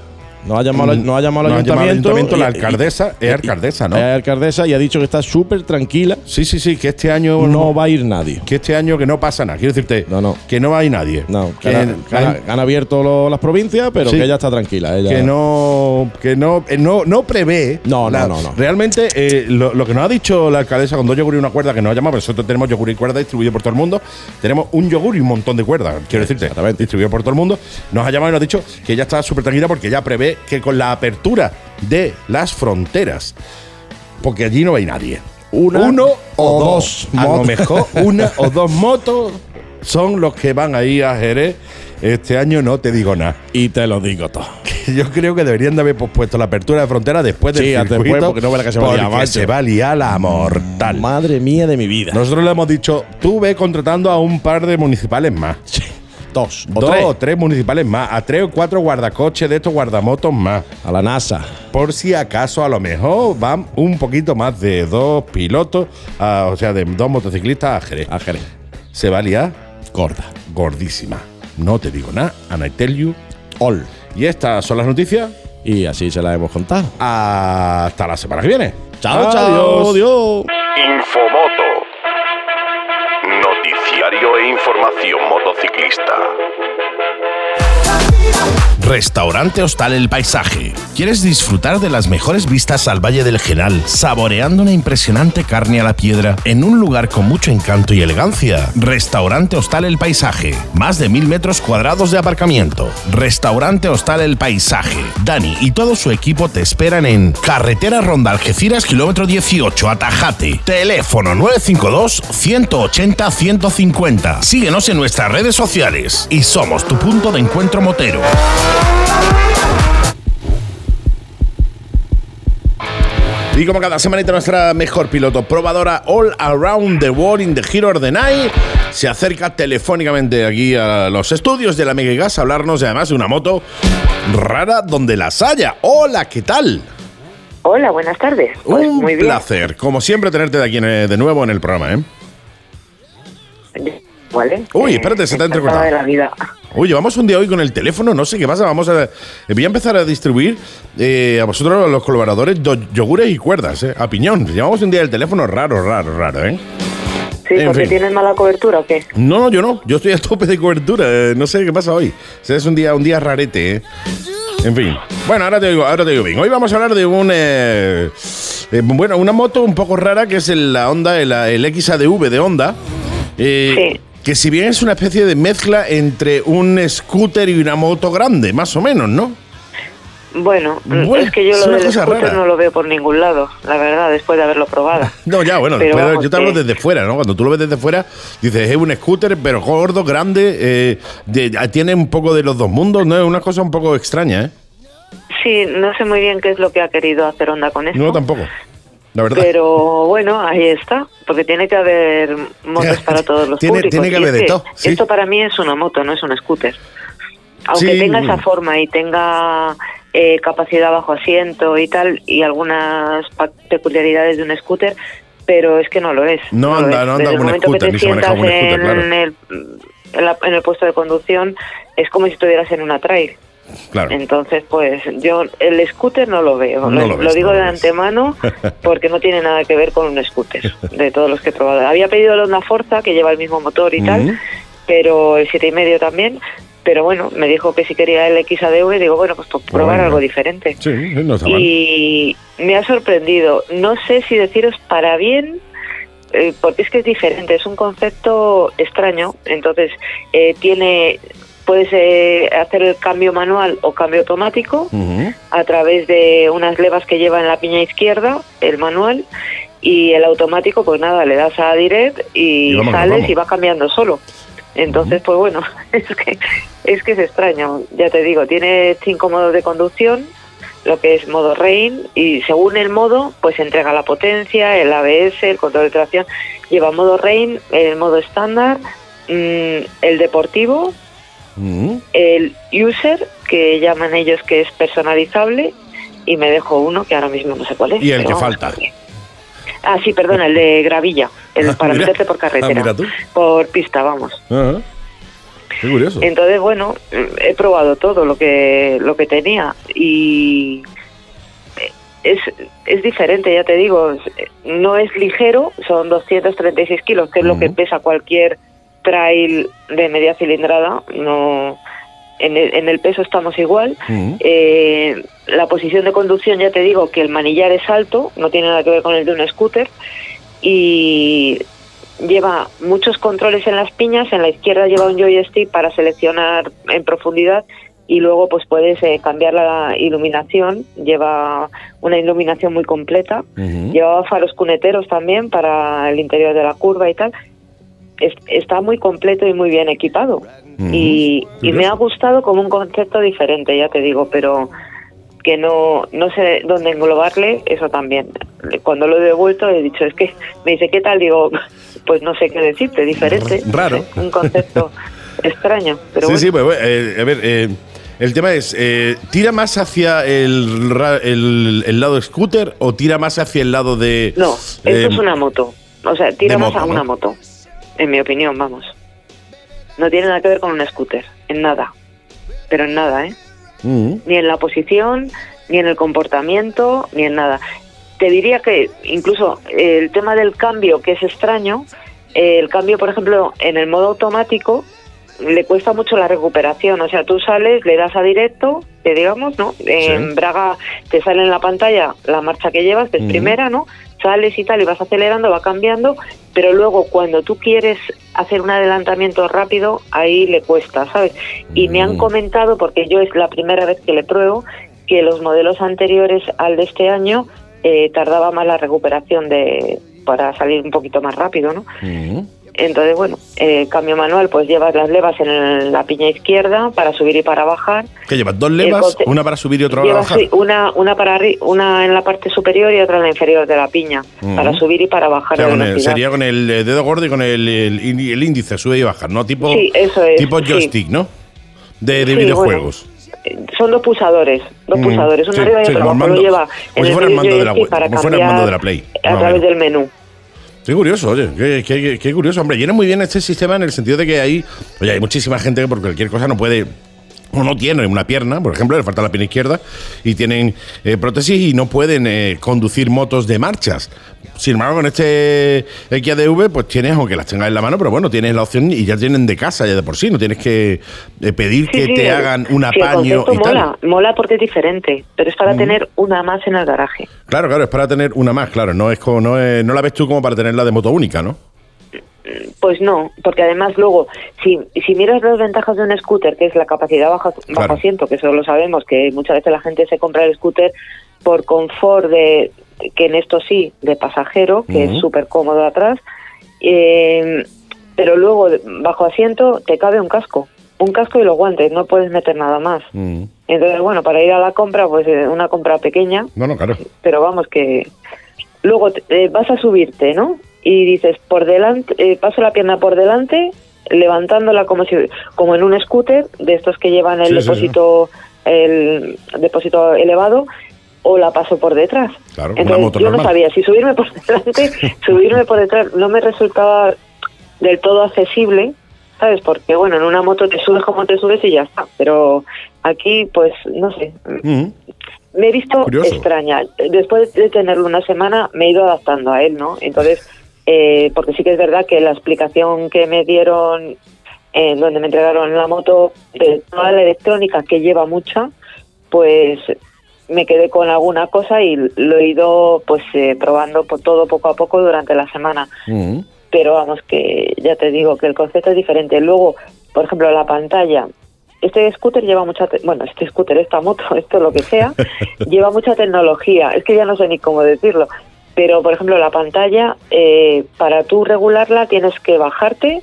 No ha llamado, al- no ayuntamiento. ayuntamiento, la alcaldesa, y- es alcaldesa, ¿no? Es alcaldesa y ha dicho que está súper tranquila. Sí, sí, sí, que este año No va a ir nadie. que este año que no pasa nada. Quiero decirte No, no. que no hay nadie. No, que que, han, que han- que han abierto lo- las provincias, pero Sí. que ella está tranquila. Ella, que no que no eh, no, no prevé. No, no, la- no, no. Realmente eh, lo, lo que nos ha dicho la alcaldesa con dos yogur y una cuerda que nos ha llamado, nosotros tenemos yogur y cuerda distribuido por todo el mundo. Tenemos un yogur y un montón de cuerdas, quiero decirte, distribuido por todo el mundo. Nos ha llamado y nos ha dicho que ella está súper tranquila porque ya prevé que con la apertura de las fronteras, porque allí no hay nadie. Una Uno o, o dos. dos A lo mejor una o dos motos son los que van a ir a Jerez. Este año no te digo nada. Y te lo digo todo. Yo creo que deberían de haber pospuesto la apertura de frontera después del Sí, circuito, después, porque no verás que se va a liar, se va a liar la mortal. Madre mía de mi vida. Nosotros le hemos dicho, tú ve contratando a un par de municipales más. Sí. Dos. O Dos tres. o tres municipales más, a tres o cuatro guardacoches de estos guardamotos más. A la NASA. Por si acaso, a lo mejor van un poquito más de dos pilotos, a- o sea, de dos motociclistas a Jerez. A Jerez. Se va a liar Gorda. gordísima. No te digo nada, and I tell you. All. Y estas son las noticias. Y así se la hemos contado. Hasta la semana que viene. Chao, chao. Adiós. Infomoto. Noticiario e información Restaurante Hostal El Paisaje. ¿Quieres disfrutar de las mejores vistas al Valle del Genal, saboreando una impresionante carne a la piedra en un lugar con mucho encanto y elegancia? Restaurante Hostal El Paisaje. Más de mil metros cuadrados de aparcamiento. Restaurante Hostal El Paisaje. Dani y todo su equipo te esperan en Carretera Ronda Algeciras, kilómetro 18, Atajate. Teléfono 952 180 150. Síguenos en nuestras redes sociales y somos tu punto de encuentro motero. Y como cada semanita nuestra mejor piloto probadora All Around the World in the Hero of the Night se acerca telefónicamente aquí a los estudios de la Mega Gas a hablarnos de, además de una moto rara donde las haya. Hola, ¿qué tal? Hola, buenas tardes. Pues Un muy bien. placer, como siempre, tenerte de aquí en- de nuevo en el programa. ¿eh? ¿vale? Uy, Eh, espérate, se te ha entrecortado. de la vida. Uy, llevamos un día hoy con el teléfono, no sé qué pasa. Vamos a. Voy a empezar a distribuir eh, a vosotros, los colaboradores, do- yogures y cuerdas, eh, a piñón. Llevamos un día el teléfono raro, raro, raro, ¿eh? Sí, En porque fin. tienes mala cobertura o qué? No, yo no. Yo estoy a tope de cobertura. eh, no sé qué pasa hoy. O sea, es un día, un día rarete, ¿eh? En fin. Bueno, ahora te digo, ahora te digo bien. Hoy vamos a hablar de un. eh, eh, bueno, una moto un poco rara que es el, la Honda, el, el XADV de Honda. eh, Sí. Que si bien es una especie de mezcla entre un scooter y una moto grande, más o menos, ¿no? Bueno, Bueno, es que yo es lo del scooter rara. no lo veo por ningún lado, la verdad, después de haberlo probado. No, ya, bueno, Pero pero vamos, yo te hablo desde fuera, ¿no? Cuando tú lo ves desde fuera, dices, es un scooter, pero gordo, grande, eh, de- tiene un poco de los dos mundos, ¿no? Es una cosa un poco extraña, ¿eh? Sí, no sé muy bien qué es lo que ha querido hacer Honda con esto. No, tampoco. La verdad. Pero bueno, ahí está, porque tiene que haber motos para todos los Tiene- públicos. tiene que Y es haber de todo, sí. Esto para mí es una moto, no es un scooter. Aunque Sí. tenga esa forma y tenga eh, capacidad bajo asiento y tal, y algunas peculiaridades de un scooter, pero es que no lo es. No lo anda- es. no anda Desde el un momento scooter, que te sientas en, el, en, la- en el puesto de conducción, es como si estuvieras en una trail. Claro. Entonces, pues yo el scooter no lo veo. No lo, digo no lo de ves. antemano porque no tiene nada que ver con un scooter, de todos los que he probado. Había pedido el Honda Forza, que lleva el mismo motor y tal, pero el siete y medio también. Pero bueno, me dijo que si quería el XADV, digo, bueno, pues por probar Bueno. algo diferente. Sí, no está mal. Y me ha sorprendido. No sé si deciros para bien, eh, porque es que es diferente, es un concepto extraño. Entonces, eh, tiene puedes eh, hacer el cambio manual o cambio automático a través de unas levas que lleva en la piña izquierda, el manual, y el automático, pues nada, le das a direct y, Y sales vamos. y va cambiando solo. Entonces, pues bueno, es que, es que es extraño, ya te digo, tiene cinco modos de conducción, lo que es modo rain, y según el modo, pues entrega la potencia, el ABS, el control de tracción, lleva modo rain, el modo estándar, mm, el deportivo, Ujú. el user, que llaman ellos que es personalizable, y me dejo uno que ahora mismo no sé cuál es. Y el que falta. Ah, sí, perdón, el de gravilla, el Ah, para mira. meterte por Ah, carretera, tú. por pista, vamos. Ajá. Qué curioso. Entonces, bueno, he probado todo lo que lo que tenía y es, es diferente, ya te digo, no es ligero, son 236 kilos, que es lo que pesa cualquier trail de media cilindrada, no en el, en el peso estamos igual. Ujú. Eh, la posición de conducción, ya te digo que el manillar es alto, no tiene nada que ver con el de un scooter y lleva muchos controles en las piñas, en la izquierda lleva un joystick para seleccionar en profundidad y luego pues puedes eh, cambiar la iluminación, lleva una iluminación muy completa, Ujú. llevaba faros cuneteros también para el interior de la curva y tal. Es- está muy completo y muy bien equipado. Y, y me ha gustado como un concepto diferente, ya te digo, pero que no, no sé dónde englobarle, eso también. Cuando lo he devuelto he dicho, es que me dice, ¿qué tal? Digo, pues no sé qué decirte, diferente. Raro. no sé, un concepto extraño, pero sí, bueno. sí, pues bueno, eh, a ver, eh, el tema es, eh, ¿tira más hacia el, el, el lado scooter o tira más hacia el lado de... No, esto es una moto. O sea, tira más moto, a ¿no? una moto, en mi opinión, vamos. No tiene nada que ver con un scooter, en nada. Pero en nada, ¿eh? Ujú. Ni en la posición, ni en el comportamiento, ni en nada. Te diría que incluso el tema del cambio, que es extraño, el cambio, por ejemplo, en el modo automático, le cuesta mucho la recuperación. O sea, tú sales, le das a directo, que digamos, ¿no? En Braga te sale en la pantalla la marcha que llevas, que es primera, ¿no? Sales y tal, y vas acelerando, va cambiando, pero luego cuando tú quieres hacer un adelantamiento rápido, ahí le cuesta, ¿sabes? Y me han Mm. comentado, porque yo es la primera vez que le pruebo, que los modelos anteriores al de este año eh, tardaba más la recuperación de para salir un poquito más rápido, ¿no? Ujú. Entonces, bueno, eh, cambio manual, pues llevas las levas en el- la piña izquierda para subir y para bajar. ¿Qué llevas? ¿Dos levas? ¿Una para subir y otra para bajar? una, una, para una en la parte superior y otra en la inferior de la piña, para subir y para O bajar sea, de con el- velocidad. sería con el eh, dedo gordo y con el, índice, sube y baja, ¿no? Tipo, Sí, eso es, tipo sí. joystick, ¿no? De, de Sí, videojuegos. Eh, Son dos pulsadores, dos Mm, pulsadores, uno sí, arriba y sí, el abajo. Lo lleva como en si el fuera el mando de la web, para fuera el mando cambiar de la Play, a través del menú. Qué curioso, oye, qué, qué- qué curioso. Hombre, viene muy bien este sistema en el sentido de que hay, oye, hay muchísima gente que por cualquier cosa no puede o no tiene una pierna, por ejemplo, le falta la pierna izquierda y tienen eh, prótesis y no pueden eh, conducir motos de marchas. Sin embargo, con este XADV, pues tienes, aunque las tengas en la mano, pero bueno, tienes la opción y ya tienen de casa ya de por sí, no tienes que eh, pedir Sí, que sí, te el- hagan un apaño concepto y tal. mola, mola porque es diferente, pero es para tener una más en el garaje. Claro, claro, es para tener una más, claro, no es como, no, es- no la ves tú como para tenerla de moto única, ¿no? Pues no, porque además luego, si, si miras las ventajas de un scooter, que es la capacidad bajo, bajo Claro. asiento, que eso lo sabemos, que muchas veces la gente se compra el scooter por confort de, que en esto sí, de pasajero, que es súper cómodo atrás, eh, pero luego bajo asiento te cabe un casco, un casco y los guantes, no puedes meter nada más. Entonces, bueno, para ir a la compra, pues eh, una compra pequeña, No, no, claro. pero vamos que luego eh, vas a subirte, ¿no? Y dices por delante, eh, paso la pierna por delante, levantándola como si como en un scooter de estos que llevan el Sí, sí, sí. depósito el depósito elevado o la paso por detrás. Claro, una Entonces moto yo no sabía si subirme por delante, subirme por detrás no me resultaba del todo accesible, ¿sabes? Porque bueno, en una moto te subes como te subes y ya está, pero aquí pues no sé, me he visto Curioso. extraña. Después de tenerlo una semana, me he ido adaptando a él, ¿no? Entonces, eh, porque sí que es verdad que la explicación que me dieron, en donde me entregaron la moto, de toda la electrónica, que lleva mucha, pues me quedé con alguna cosa y lo he ido pues eh, probando por todo poco a poco durante la semana Mm. pero vamos que ya te digo que el concepto es diferente. Luego, por ejemplo, la pantalla. Este scooter lleva mucha, te- bueno, este scooter, esta moto, esto lo que sea, lleva mucha tecnología. Es que ya no sé ni cómo decirlo. Pero, por ejemplo, la pantalla, eh, para tú regularla tienes que bajarte,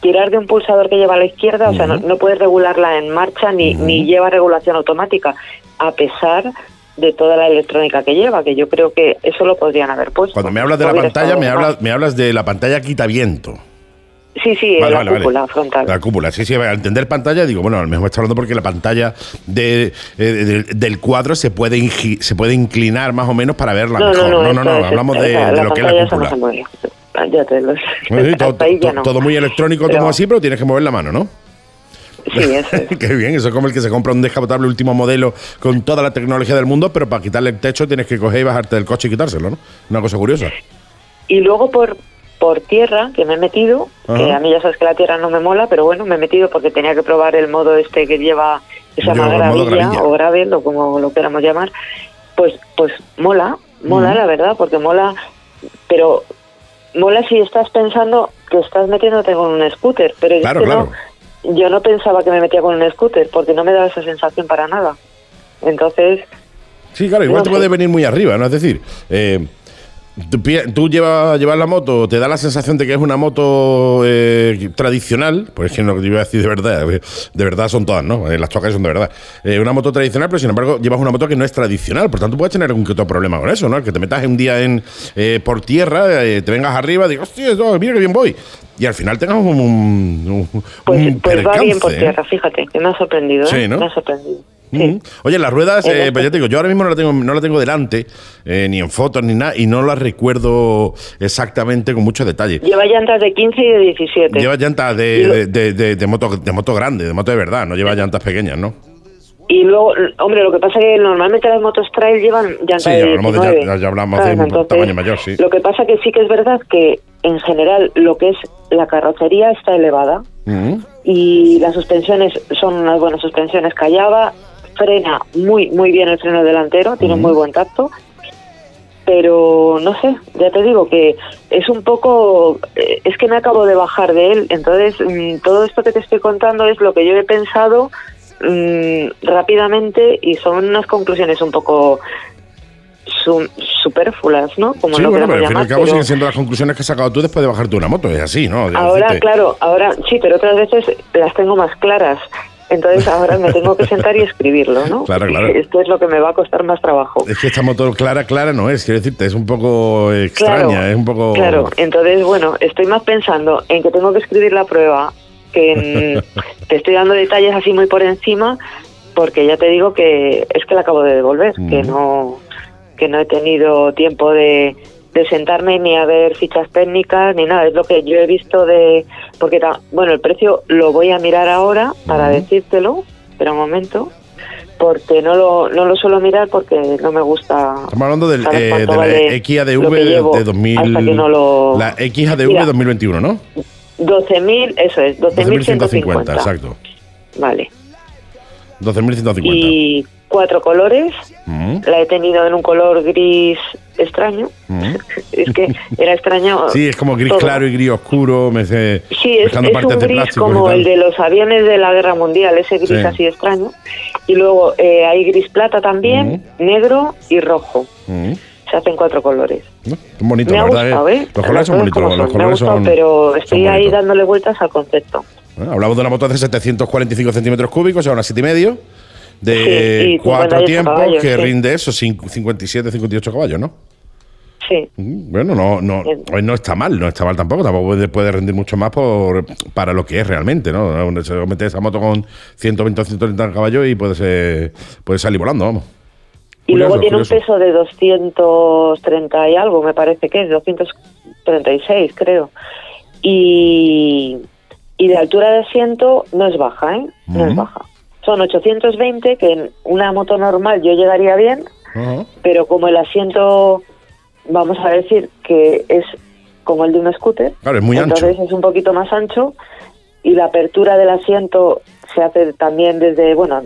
tirar de un pulsador que lleva a la izquierda, o sea, no, no puedes regularla en marcha ni, ni lleva regulación automática, a pesar de toda la electrónica que lleva, que yo creo que eso lo podrían haber puesto. Cuando me hablas de la pantalla, me hablas, me hablas de la pantalla quitaviento. Sí, sí, Vale, la vale, vale. cúpula frontal. La cúpula, sí, sí, al entender pantalla, digo, bueno, a lo mejor me está hablando porque la pantalla de, eh, de- del cuadro se puede, ingi- se puede inclinar más o menos para verla No, mejor. no, no, no, esto es- hablamos de, de lo que es la no cúpula. Ya te lo Sí, sí, todo, todo- no. todo muy electrónico, Pero- todo así, pero tienes que mover la mano, ¿no? Sí, eso es. Qué bien, eso es como el que se compra un descapotable último modelo con toda la tecnología del mundo, pero para quitarle el techo tienes que coger y bajarte del coche y quitárselo, ¿no? Una cosa curiosa. Y luego por por tierra, que me he metido, que a mí ya sabes que la tierra no me mola, pero bueno, me he metido porque tenía que probar el modo este que lleva, que se llama gravilla, gravilla. o gravel, o como lo queramos llamar, pues pues mola, mola la verdad, porque mola, pero mola si estás pensando que estás metiéndote con un scooter, pero es Claro, que claro. no, yo no pensaba que me metía con un scooter, porque no me da esa sensación para nada. Entonces, Sí, claro, igual No te sé. puede venir muy arriba, ¿no? Es decir, eh, tú, llevas, llevas la moto, te da la sensación de que es una moto eh, tradicional, pues es que no te iba a decir de verdad, eh, de verdad son todas, ¿no? Eh, las tocas son de verdad. Eh, una moto tradicional, pero sin embargo llevas una moto que no es tradicional, por tanto puedes tener algún que otro problema con eso, ¿no? Que te metas un día en eh, por tierra, te vengas arriba, digas, hostia, no, mira que bien voy. Y al final tengas un, un, pues, un pues va bien por tierra, fíjate, que me ha sorprendido, ¿eh? Sí, ¿no? Me ha sorprendido. Sí. Oye, las ruedas, eh, pues ya te digo, yo ahora mismo no la tengo, no la tengo delante, eh, ni en fotos ni nada, y no las recuerdo exactamente con mucho detalle. Lleva llantas de 15 y de 17. Lleva llantas de, lo- de, de- de- de moto, de moto grande, de moto de verdad, no lleva llantas pequeñas, ¿no? Y luego, hombre, lo que pasa es que normalmente las motos trail llevan llantas Sí, de hablamos de 19. ya- ya hablamos de un Entonces, tamaño mayor, sí. Lo que pasa que sí que es verdad que en general lo que es la carrocería está elevada y las suspensiones son unas buenas suspensiones Callaba, frena muy muy bien el freno delantero, tiene muy buen tacto. Pero no sé, ya te digo que es un poco, eh, es que me acabo de bajar de él, entonces mm, todo esto que te estoy contando es lo que yo he pensado mm, rápidamente y son unas conclusiones un poco su- superfluas, ¿no? Como Sí, lo bueno, pero al fin y al cabo pero- siguen siendo las conclusiones que has sacado tú después de bajarte una moto, es así, ¿no? De Ahora, decirte- claro, ahora sí, pero otras veces las tengo más claras. Entonces ahora me tengo que sentar y escribirlo, ¿no? Claro, claro. Esto es lo que me va a costar más trabajo. Es que esta moto clara, clara no es, quiero decirte, es un poco extraña, es un poco... Claro, entonces, bueno, estoy más pensando en que tengo que escribir la prueba, que en- te estoy dando detalles así muy por encima, porque ya te digo que es que la acabo de devolver, que no que no he tenido tiempo de, de sentarme ni a ver fichas técnicas ni nada. Es lo que yo he visto de. Porque, bueno, el precio lo voy a mirar ahora para decírtelo, pero un momento. Porque no lo, no lo suelo mirar porque no me gusta. Estamos hablando del, eh, de la vale XADV de 2000. Hasta que no lo. La XADV Mira. 2021, ¿no? 12.000, eso es, 12.150, 12.150. exacto. Vale. 12.150. Y cuatro colores. La he tenido en un color gris extraño. mm. Es que era extraño. Sí, es como gris todo. claro y gris oscuro, me hace- Sí, es, es un gris y como el de los aviones de la guerra mundial, ese gris Sí. así extraño. Y luego eh, hay gris plata también, negro y rojo. Mm. Se hacen cuatro colores. ¿No? Son bonitos, Me ha la verdad. gustado, eh. ¿eh? Los colores son bonitos. Los colores son. pero son estoy ahí dándole vueltas al concepto. Bueno, hablamos de una moto de 745 centímetros cúbicos, o sea, una 7,5 de Sí, cuatro 58 tiempos caballos, que sí. rinde eso, cinco- 57, 58 caballos, ¿no? Sí. Mm, Bueno, no, no, no está mal, no está mal tampoco, tampoco puede, rendir mucho más por, para lo que es realmente, ¿no? Se mete esa moto con 120 o 130 caballos y puede, ser, puede salir volando, vamos. Y Curioso, luego tiene curioso. un peso de 230 y algo, me parece que es, 236 creo. Y, y de altura de asiento no es baja, ¿eh? No es baja. Son 820, que en una moto normal yo llegaría bien, pero como el asiento, vamos a decir que es como el de un scooter, Claro, es muy ancho. entonces es un poquito más ancho y la apertura del asiento se hace también desde, bueno,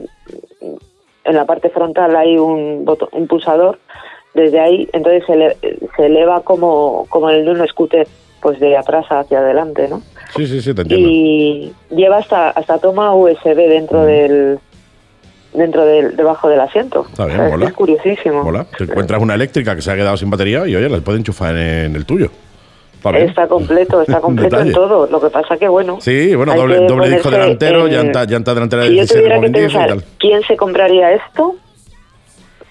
en la parte frontal hay un, botón, un pulsador, desde ahí, entonces se, ele- se eleva como, como el de un scooter, pues de atrás hacia adelante, ¿no? Sí, sí, sí, te entiendo. Y lleva hasta, hasta toma USB dentro del dentro del debajo del asiento. Está bien, O sea, mola. Es curiosísimo. Mola. Te encuentras una eléctrica que se ha quedado sin batería y oye, la puedes enchufar en, el tuyo. Está completo, está completo en todo. Lo que pasa que, bueno. Sí, bueno, doble, doble disco delantero, en- llanta, llanta delantera de Si yo 17 tuviera que pensar quién se compraría esto,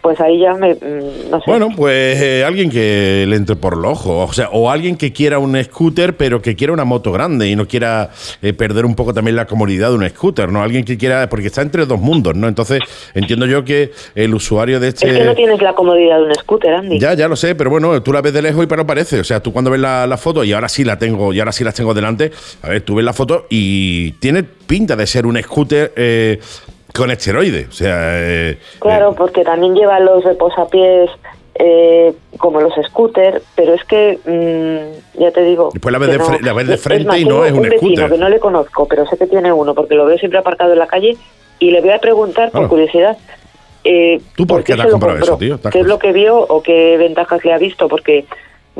pues ahí ya me. mm, No sé. Bueno, pues eh, alguien que le entre por el ojo, o sea, o alguien que quiera un scooter, pero que quiera una moto grande y no quiera eh, perder un poco también la comodidad de un scooter, ¿no? Alguien que quiera, porque está entre dos mundos, ¿no? Entonces, entiendo yo que el usuario de este... es que no tienes la comodidad de un scooter, Andy. Ya, ya lo sé, pero bueno, tú la ves de lejos y pero parece. O sea, tú cuando ves la, la foto, y ahora sí la tengo, y ahora sí las tengo delante, a ver, tú ves la foto y tiene pinta de ser un scooter eh, con esteroide. O sea, eh, Claro, eh, porque también lleva los reposapiés eh, como los scooters, pero es que, mm, ya te digo... Después la ves de fre- la ves de frente más, y no es un vecino scooter. que no le conozco, pero sé que tiene uno, porque lo veo siempre aparcado en la calle, y le voy a preguntar, Claro. por curiosidad, eh, ¿Tú por qué te se has comprado compró? eso, tío? Te ¿Qué es lo que vio o qué ventajas le ha visto? Porque,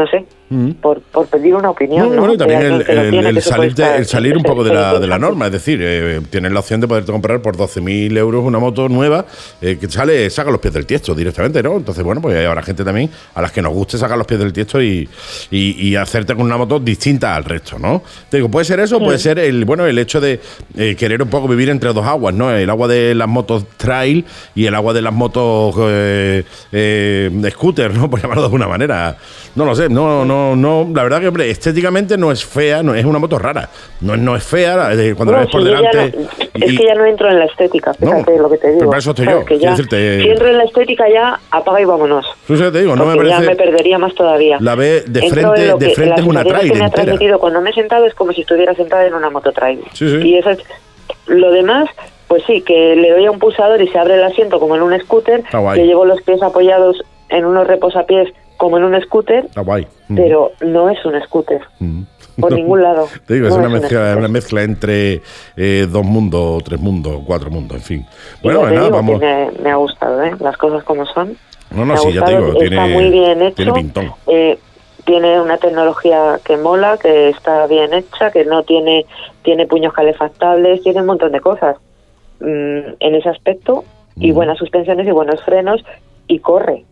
no sé, Mm. por, por pedir una opinión. No, ¿no? bueno, y también el, tiene, salir, de- el salir un poco de la, de la norma, es decir, eh, tienes la opción de poderte comprar por 12.000 euros una moto nueva eh, que sale, saca los pies del tiesto directamente, ¿no? Entonces, bueno, pues habrá gente también a las que nos guste sacar los pies del tiesto y, y- y hacerte con una moto distinta al resto, ¿no? Te digo, puede ser eso, puede ser el, bueno, el hecho de eh, querer un poco vivir entre dos aguas, ¿no? El agua de las motos trail y el agua de las motos eh, eh, scooter, ¿no? Por llamarlo de alguna manera. No lo sé, no, no, no. La verdad que, hombre, estéticamente no es fea, no es una moto rara. No, es- no es fea, eh, cuando la No, ves por si ya delante. no- y- es que ya no entro en la estética, No, fíjate lo que te pero digo. para eso estoy yo, que ya- decirte- Si entro en la estética ya, apaga y vámonos. Sabes, te digo, no me parece. ya me perdería más todavía. La ve de frente- de que- frente la es una trail que me ha transmitido cuando me he sentado es como si estuviera sentada en una moto trail. Sí, sí. Y eso es lo demás, pues sí, que le doy a un pulsador y se abre el asiento como en un scooter. Le llevo los pies apoyados en unos reposapiés como en un scooter, Está guay. Mm. pero no es un scooter. Mm. Por ningún lado. Te digo, es una es mezcla, una mezcla entre eh, dos mundos, tres mundos, cuatro mundos, en fin. Bueno, nada, digo vamos. me, me ha gustado, ¿eh? Las cosas como son. No, no, me sí, ya te digo, está tiene, muy bien hecho. tiene pintón. Eh, tiene una tecnología que mola, que está bien hecha, que no tiene tiene puños calefactables, tiene un montón de cosas mm, en ese aspecto y buenas suspensiones y buenos frenos y corre.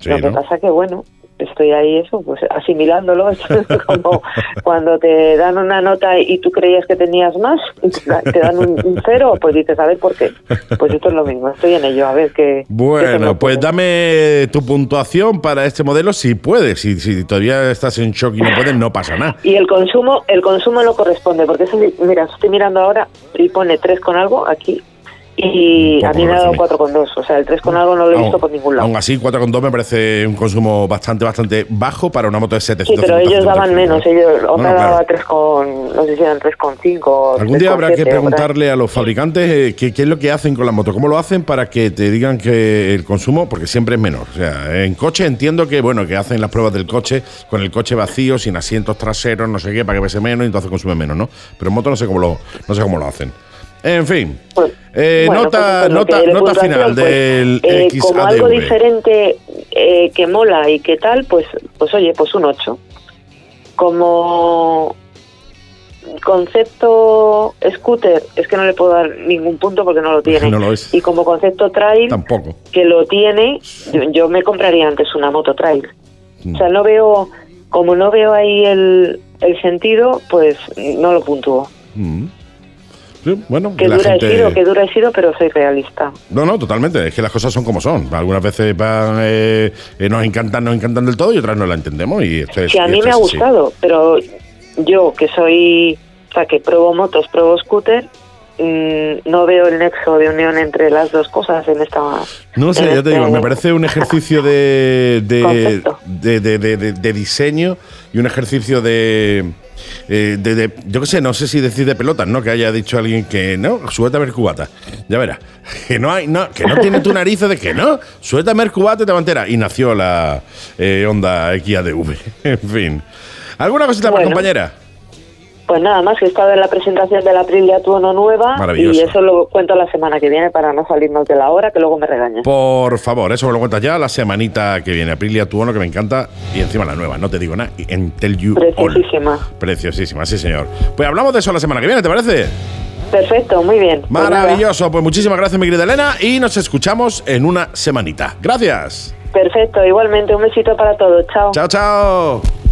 Sí, Lo que ¿no? pasa que bueno, estoy ahí eso, pues asimilándolo, como cuando te dan una nota y tú creías que tenías más, te da- te dan un, un cero, pues dices, a ver por qué. Pues esto es lo mismo, estoy en ello, a ver qué. Bueno, pues dame tu puntuación para este modelo si puedes. Si, si todavía estás en shock y no puedes, no pasa nada. Y el consumo, el consumo no corresponde, porque mira, estoy mirando ahora y pone tres con algo aquí y a mí me ha dado razón. 4,2. O sea, el 3 con algo no lo he visto por ningún lado. Aún así, 4,2 me parece un consumo bastante, bastante bajo para una moto de Sí, 700 pero ellos daban menos. Ellos, No, no, daba 3 con, no sé si eran 3,5. Algún día habrá que 3,7 o por ahí. preguntarle a los fabricantes eh, qué, qué es lo que hacen con la moto, cómo lo hacen para que te digan que el consumo, porque siempre es menor. O sea, en coche entiendo que, bueno, que hacen las pruebas del coche con el coche vacío, sin asientos traseros, no sé qué, para que pese menos y entonces consume menos, ¿no? Pero en moto no sé cómo lo, no sé cómo lo hacen. En fin, Pues, eh, bueno, nota, pues nota, nota puntuación, final pues, del eh, Como algo diferente eh, que mola y que tal, pues, pues oye, pues un 8. Como concepto scooter, es que no le puedo dar ningún punto porque no lo tiene. No lo es. Y como concepto trail, Tampoco. que lo tiene, yo, yo me compraría antes una moto trail. Mm. O sea, no veo, como no veo ahí el, el sentido, pues no lo puntúo. Mm. Sí, bueno, Que dura gente- he sido, que dura he sido, pero soy realista. No, no, totalmente. Es que las cosas son como son. Algunas veces van, eh, eh, nos encantan, nos encantan del todo y otras no la entendemos. Y esto es, que a mí me ha así. gustado, pero yo que soy, o sea, que pruebo motos, pruebo scooter, mm, no veo el nexo de unión entre las dos cosas en esta. No sé, ya te este digo, me parece un ejercicio de, de- de- de- de diseño y un ejercicio de, eh, de, de- yo qué sé, no sé si decir de pelotas, ¿no? Que haya dicho alguien que no, suéltame el cubata. Ya verás. Que no hay, no, que no tiene tu narices de que no, suéltame el cubata y te mantera. Y nació la eh, Honda XADV. En fin. ¿Alguna cosita más, Bueno. compañera? Pues nada más, he estado en la presentación de la Aprilia Tuono nueva y eso lo cuento la semana que viene para no salirnos de la hora, que luego me regañan. Por favor, eso me lo cuentas ya la semanita que viene. Aprilia Tuono, que me encanta. Y encima la nueva, no te digo nada. En Tell You All. Preciosísima. Preciosísima, sí, señor. Pues hablamos de eso la semana que viene, ¿te parece? Perfecto, muy bien. Pues Maravilloso. Pues muchísimas gracias, mi querida Elena. Y nos escuchamos en una semanita. Gracias. perfecto, igualmente, un besito para todos. Chao. Chao, chao.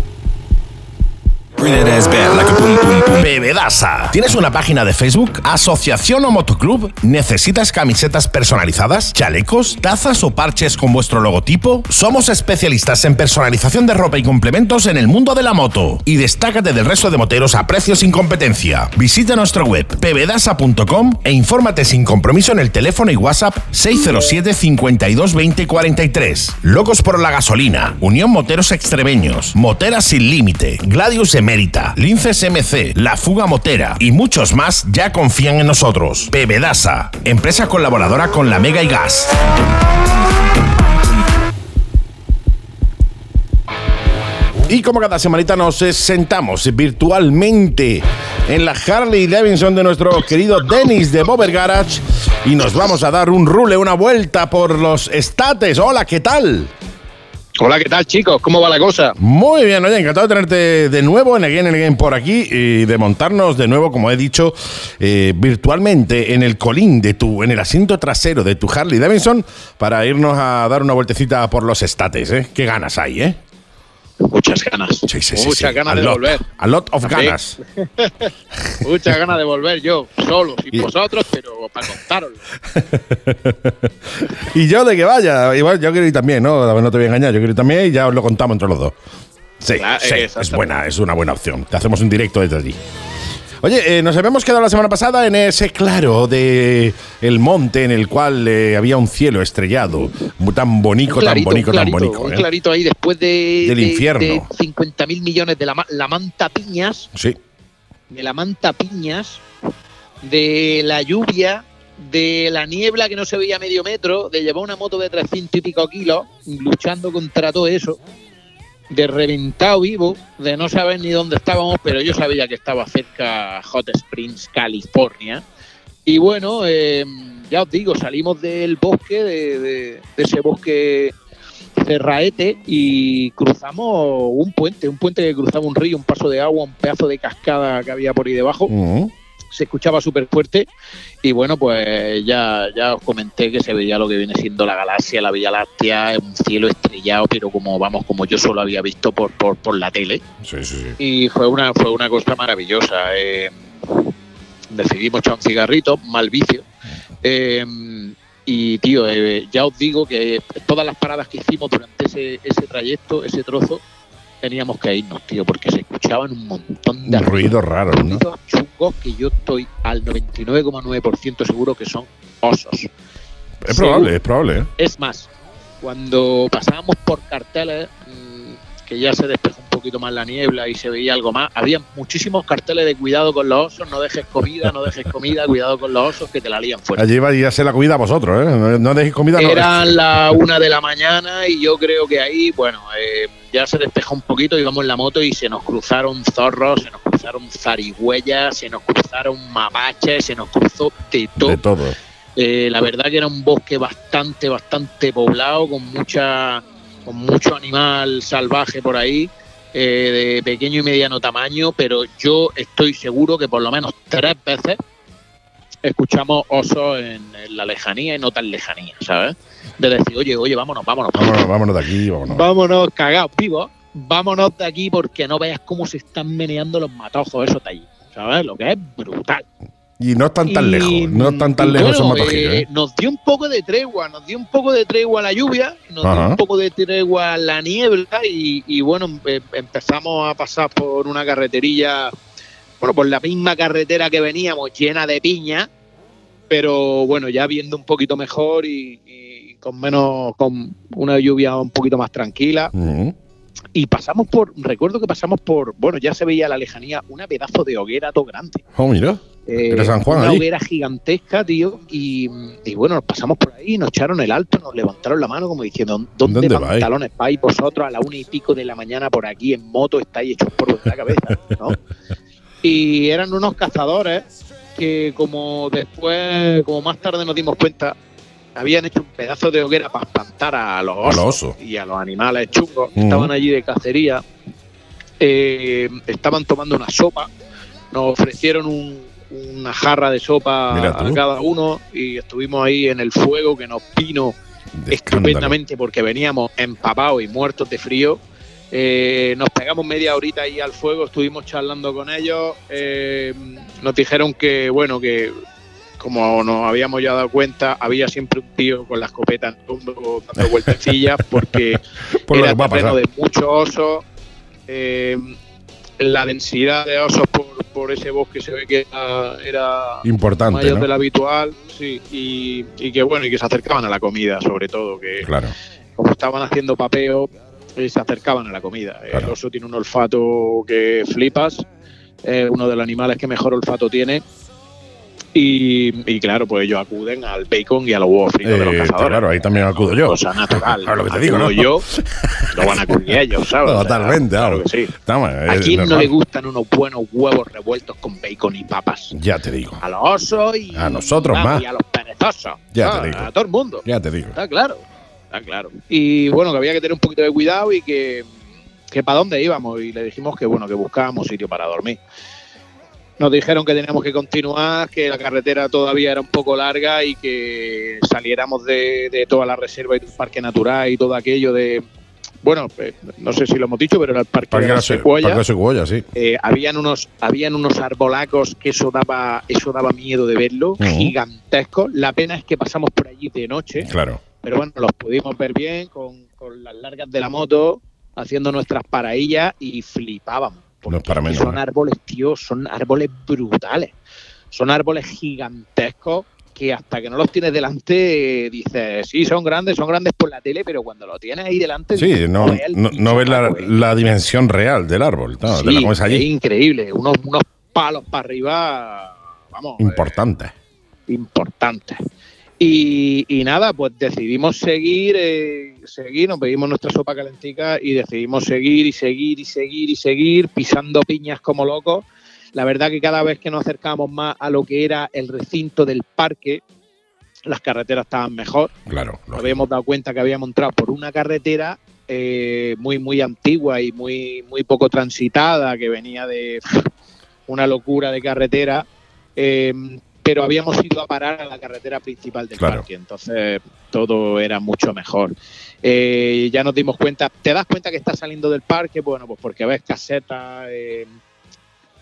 Bebedasa. ¿Tienes una página de Facebook? ¿Asociación o motoclub? ¿Necesitas camisetas personalizadas? ¿Chalecos? ¿Tazas o parches con vuestro logotipo? Somos especialistas en personalización de ropa y complementos en el mundo de la moto. Y destácate del resto de moteros a precios sin competencia. Visita nuestra web pebedasa.com e infórmate sin compromiso en el teléfono y WhatsApp 607 52 20 43. Locos por la gasolina, Unión Moteros Extremeños, Moteras Sin Límite, Gladius Emérita, Linces MC, La Fuga Motera y muchos más ya confían en nosotros. Pebedasa, empresa colaboradora con la Mega y Gas. Y como cada semanita nos sentamos virtualmente en la Harley Davidson de nuestro querido Dennis de Bober Garage y nos vamos a dar un rule, una vuelta por los estates. Hola, ¿qué tal? Hola, ¿qué tal, chicos? ¿Cómo va la cosa? Muy bien, oye, encantado de tenerte de nuevo en Again and Again por aquí y de montarnos de nuevo, como he dicho, eh, virtualmente en el colín de tu, en el asiento trasero de tu Harley Davidson para irnos a dar una vueltecita por los estates, ¿eh? Qué ganas hay, ¿eh? Muchas ganas. Sí, sí, sí, Muchas ganas A de lot, volver. A lot of ganas. Muchas ganas de volver yo, solo, sin Y- vosotros, pero para contároslo. y yo de que vaya, igual yo quiero ir también, ¿no? No te voy a engañar, yo quiero ir también y ya os lo contamos entre los dos. Sí, Claro, es buena, es una buena opción. Te hacemos un directo desde allí. Oye, eh, nos habíamos quedado la semana pasada en ese claro de el monte en el cual eh, había un cielo estrellado, tan bonito, tan bonito, tan bonito. ¿eh? clarito ahí después de, Del de- infierno. de 50.000 millones de la, la manta piñas, Sí, de la manta piñas, de la lluvia, de la niebla que no se veía a medio metro, de llevar una moto de 300 y pico kilos, luchando contra todo eso, de reventado vivo, de no saber ni dónde estábamos, pero yo sabía que estaba cerca Hot Springs, California. Y bueno, eh, ya os digo, salimos del bosque, de, ese bosque cerraete y cruzamos un puente, un puente que cruzaba un río, un paso de agua, un pedazo de cascada que había por ahí debajo. Se escuchaba súper fuerte y bueno, pues ya, ya os comenté que se veía lo que viene siendo la galaxia, la Vía Láctea, un cielo estrellado, pero como vamos, como yo solo había visto por, por, por la tele sí, sí, sí. y fue una, fue una cosa maravillosa. eh, decidimos echar un cigarrito, mal vicio. eh, y tío, eh, ya os digo que todas las paradas que hicimos durante ese, ese trayecto, ese trozo, teníamos que irnos, tío, porque se escuchaban un montón de Un ruido raro, ¿no? ruidos chungos que yo estoy al 99,9% seguro que son osos. Es probable, es probable. ¿eh? Es más, cuando pasábamos por carteles, mm, que ya se despejó un poquito más la niebla y se veía algo más, había muchísimos carteles de cuidado con los osos, no dejes comida, no dejes comida, cuidado con los osos que te la lían fuera. Allí va a ser la comida a vosotros, ¿eh? No, no dejéis comida. no. Eran la una de la mañana y yo creo que ahí, bueno, eh, ya se despejó un poquito, íbamos en la moto y se nos cruzaron zorros, se nos cruzaron zarigüeyas, se nos cruzaron mapaches, se nos cruzó de todo. De todo. Eh, la verdad que era un bosque bastante, bastante poblado, con mucha, con mucho animal salvaje por ahí, eh, de pequeño y mediano tamaño, pero yo estoy seguro que por lo menos tres veces escuchamos osos en, en la lejanía y no tan lejanía, ¿sabes? De decir, oye, oye, vámonos, vámonos, vámonos. Vámonos, vámonos de aquí, vámonos. Vámonos, cagados vivos. Vámonos de aquí porque no veas cómo se están meneando los matojos esos de allí. ¿Sabes? Lo que es brutal. Y no están tan Y, lejos, no están tan lejos bueno, eh, ¿eh? Nos dio un poco de tregua, nos dio un poco de tregua la lluvia, nos Ajá. dio un poco de tregua la niebla y, y bueno, em- empezamos a pasar por una carreterilla, bueno, por la misma carretera que veníamos, llena de piña, pero bueno, ya viendo un poquito mejor y, y con menos, con una lluvia un poquito más tranquila. Y pasamos por, recuerdo que pasamos por, bueno, ya se veía a la lejanía una pedazo de hoguera todo grande. Oh, mira. Eh, Era San Juan una allí. hoguera gigantesca, tío. Y, y bueno, nos pasamos por ahí, nos echaron el alto, nos levantaron la mano como diciendo, ¿dónde, ¿Dónde vais? pantalones vais vosotros a la una y pico de la mañana por aquí en moto? Estáis hechos por vuestra cabeza, ¿no? Y eran unos cazadores que como después, como más tarde nos dimos cuenta, habían hecho un pedazo de hoguera para espantar a los A osos, los osos. y a los animales chungos que estaban allí de cacería. Eh, estaban tomando una sopa, nos ofrecieron un- una jarra de sopa a cada uno y estuvimos ahí en el fuego que nos De escándalo. estupendamente porque veníamos empapados y muertos de frío. Eh, nos pegamos media horita ahí al fuego, estuvimos charlando con ellos. eh, nos dijeron que, bueno, que como nos habíamos ya dado cuenta, había siempre un tío con la escopeta en el hombro dando vueltecillas porque Por era terreno de muchos osos. eh, la densidad de osos por, por ese bosque se ve que era, era Importante, mayor ¿no? de lo habitual, sí, y, y que bueno, y que se acercaban a la comida, sobre todo, que Claro. como estaban haciendo papeo, eh, se acercaban a la comida. El oso tiene un olfato que flipas, es uno de los animales que mejor olfato tiene. Y, y claro, pues ellos acuden al bacon y a los huevos fritos de los Eh, cazadores. claro, ahí también acudo yo. Cosa natural. Claro, lo que te digo, ¿no? yo, no van a acudir ellos, ¿sabes? Totalmente, claro claro. que sí. Estamos, ¿A es quién no normal. le gustan unos buenos huevos revueltos con bacon y papas? Ya te digo. A los osos y A nosotros más. Y a los perezosos. Ya te Ah, digo. A todo el mundo. Ya te digo. Está claro. Está claro. Y bueno, que había que tener un poquito de cuidado y que, que para dónde íbamos. Y le dijimos que bueno, que buscábamos sitio para dormir. Nos dijeron que teníamos que continuar, que la carretera todavía era un poco larga y que saliéramos de, de toda la reserva y del parque natural y todo aquello de. Bueno, eh, no sé si lo hemos dicho, pero era el parque, Parque de la secuoyas. Parque de Secuoya, sí. Eh, habían unos habían unos arbolacos que eso daba eso daba miedo de verlo Ujú. gigantescos la pena es que pasamos por allí de noche Claro. pero bueno los pudimos ver bien con, con las largas de la moto haciendo nuestras paraillas y flipábamos No es para porque menos. son ¿eh? árboles tío son árboles brutales son árboles gigantescos que hasta que no los tienes delante dices sí son grandes son grandes por la tele pero cuando lo tienes ahí delante Sí, dices, no, "Joder, el no, no ves la, eh". la dimensión real del árbol. No, Sí, la es increíble. Unos, unos palos para arriba, vamos, Importante. eh, importantes. Y, y nada, pues decidimos seguir, eh, seguir, nos pedimos nuestra sopa calentica y decidimos seguir y seguir y seguir y seguir pisando piñas como locos. La verdad que cada vez que nos acercábamos más a lo que era el recinto del parque, las carreteras estaban mejor Claro. nos habíamos dado cuenta que habíamos entrado por una carretera eh, muy muy antigua y muy muy poco transitada que venía de una locura de carretera eh, pero habíamos ido a parar a la carretera principal del Claro. parque entonces todo era mucho mejor Eh, ya nos dimos cuenta te das cuenta que estás saliendo del parque bueno pues porque ves casetas eh,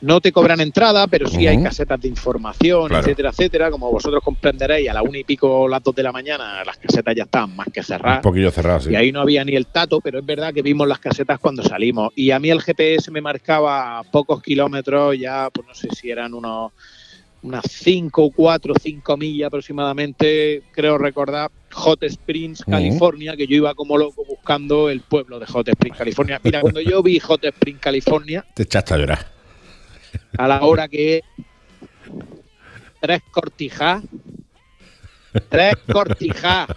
no te cobran entrada, pero sí hay casetas de información, Claro. etcétera, etcétera. Como vosotros comprenderéis, a la una y pico, las dos de la mañana, las casetas ya estaban más que Un cerradas. poquillo cerrado, sí. Y ahí no había ni el tato, pero es verdad que vimos las casetas cuando salimos. Y a mí el GPS me marcaba a pocos kilómetros, ya, pues no sé si eran unos unas 5, 4, 5 millas aproximadamente, creo recordar, Hot Springs, California, que yo iba como loco buscando el pueblo de Hot Springs, California. Mira, cuando yo vi Hot Springs, California, Te echaste a llorar. a la hora que es tres cortijas, tres cortijas,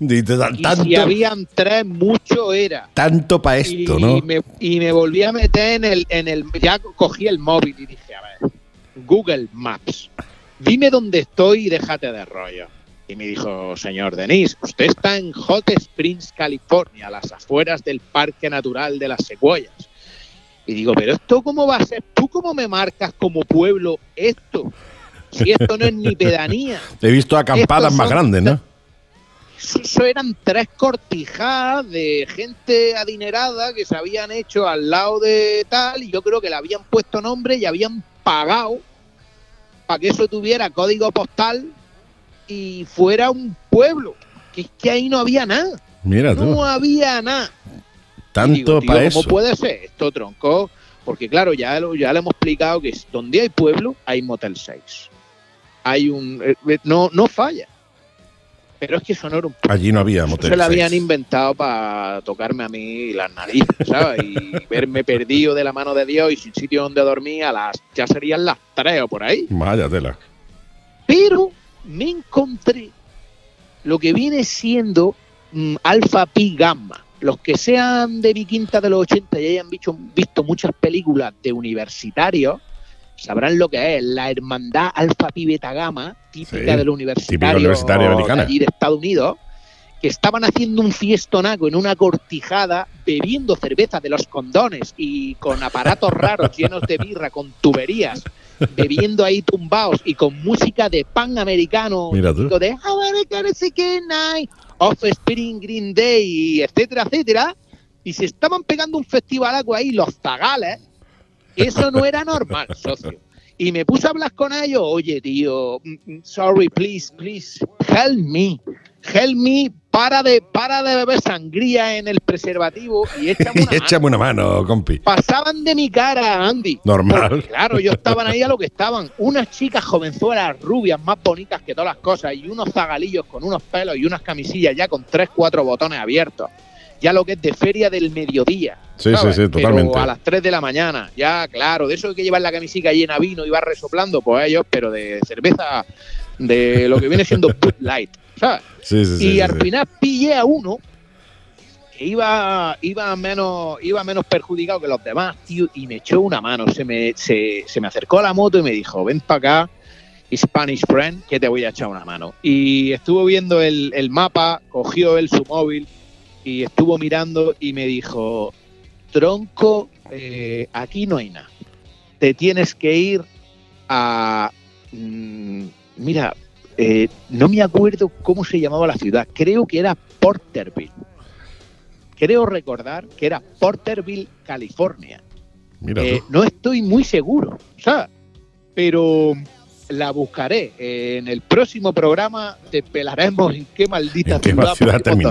Y dan y tanto, si habían tres, mucho era. tanto para y, esto, ¿no? me, y me volví a meter en el, en el. Ya cogí el móvil y dije, Google Maps, dime dónde estoy y déjate de rollo. Y me dijo, señor Denis, usted está en Hot Springs, California, a las afueras del Parque Natural de las Secuoyas. Y digo, pero esto cómo va a ser, tú cómo me marcas como pueblo esto, si esto no es ni pedanía. He visto acampadas más grandes, ¿no? Eso, eso eran tres cortijadas de gente adinerada que se habían hecho al lado de tal y yo creo que le habían puesto nombre y habían pagado para que eso tuviera código postal y fuera un pueblo. Que es que ahí no había nada. Mira tú, No había nada. Tanto para ¿Cómo eso. puede ser esto, tronco? Porque claro, ya lo, ya le hemos explicado que donde hay pueblo hay Motel 6. Hay un... eh, eh, No, no falla. Pero es que eso no era un Allí no había motel. se lo habían inventado para tocarme a mí las narices, ¿sabes? Y verme perdido de la mano de Dios y sin sitio donde dormir a las... Ya serían las tres o por ahí. Vaya tela. Pero me encontré lo que viene siendo mm, Alpha Pi Gamma. Los que sean de mi quinta de los 80 y hayan visto, visto muchas películas de universitarios, sabrán lo que es la hermandad Alpha Pi Beta Gamma, típica Sí, del universitario, allí de Estados Unidos, que estaban haciendo un fiestonaco en una cortijada, bebiendo cerveza de los condones y con aparatos raros llenos de birra, con tuberías, bebiendo ahí tumbados y con música de pan americano, de American Chicken Night, Offspring Green Day, etcétera, etcétera, y se estaban pegando un festivalaco ahí, los zagales, eso no era normal, socio. Y me puse a hablar con ellos, oye, tío, mm, mm, sorry, please, please, help me, help me, para de, para de beber sangría en el preservativo y échame una mano. échame una mano, compi. Pasaban de mi cara, Andy. Normal. Porque, claro, ellos estaban ahí a lo que estaban. Unas chicas jovenzuelas, rubias, más bonitas que todas las cosas, y unos zagalillos con unos pelos y unas camisillas ya con tres, cuatro botones abiertos. Ya lo que es de feria del mediodía. Sí, ¿sabes? sí, sí, totalmente. Pero a las 3 de la mañana, ya, claro, de eso que llevar la camisica llena vino y va resoplando, pues ellos, pero de cerveza, de lo que viene siendo Bud Light, ¿sabes? Sí, sí, sí. y sí, al final pillé a uno que iba, iba, menos, iba menos perjudicado que los demás, tío, y me echó una mano. Se me, se, se me acercó a la moto y me dijo, ven para acá, Spanish friend, que te voy a echar una mano. Y estuvo viendo el, el mapa, cogió él su móvil y estuvo mirando y me dijo, tronco, eh, aquí no hay nada. Te tienes que ir a... mm, mira, eh, no me acuerdo cómo se llamaba la ciudad, creo que era Porterville. Creo recordar que era Porterville, California. Mira Eh, no estoy muy seguro, ¿sabes? Pero la buscaré. En el próximo programa te pelaremos en qué maldita ¿En qué ciudad, dormir.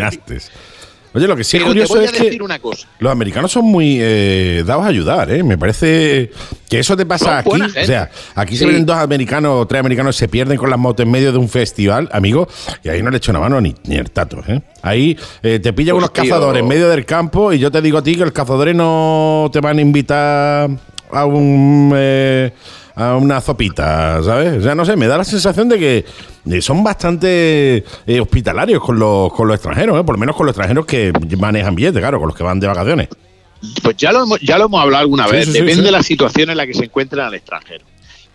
Oye, lo que sí es te curioso voy a es que decir una cosa. los americanos son muy eh, dados a ayudar, ¿eh? Me parece que eso te pasa Son aquí. buena O sea, aquí se Sí. ven dos americanos o tres americanos se pierden con las motos en medio de un festival, amigo, y ahí no le echo una mano ni, ni el tato, ¿eh? Ahí eh, te pillan Pues, unos tío. cazadores en medio del campo y yo te digo a ti que los cazadores no te van a invitar a un... eh, a una zopita, ¿sabes? O sea, no sé, me da la sensación de que son bastante eh, hospitalarios con los, con los extranjeros, ¿eh? por lo menos con los extranjeros que manejan billetes, claro, con los que van de vacaciones. Pues ya lo, hemos, ya lo hemos hablado alguna vez. sí, sí, Depende sí. de la situación en la que se encuentran al extranjero.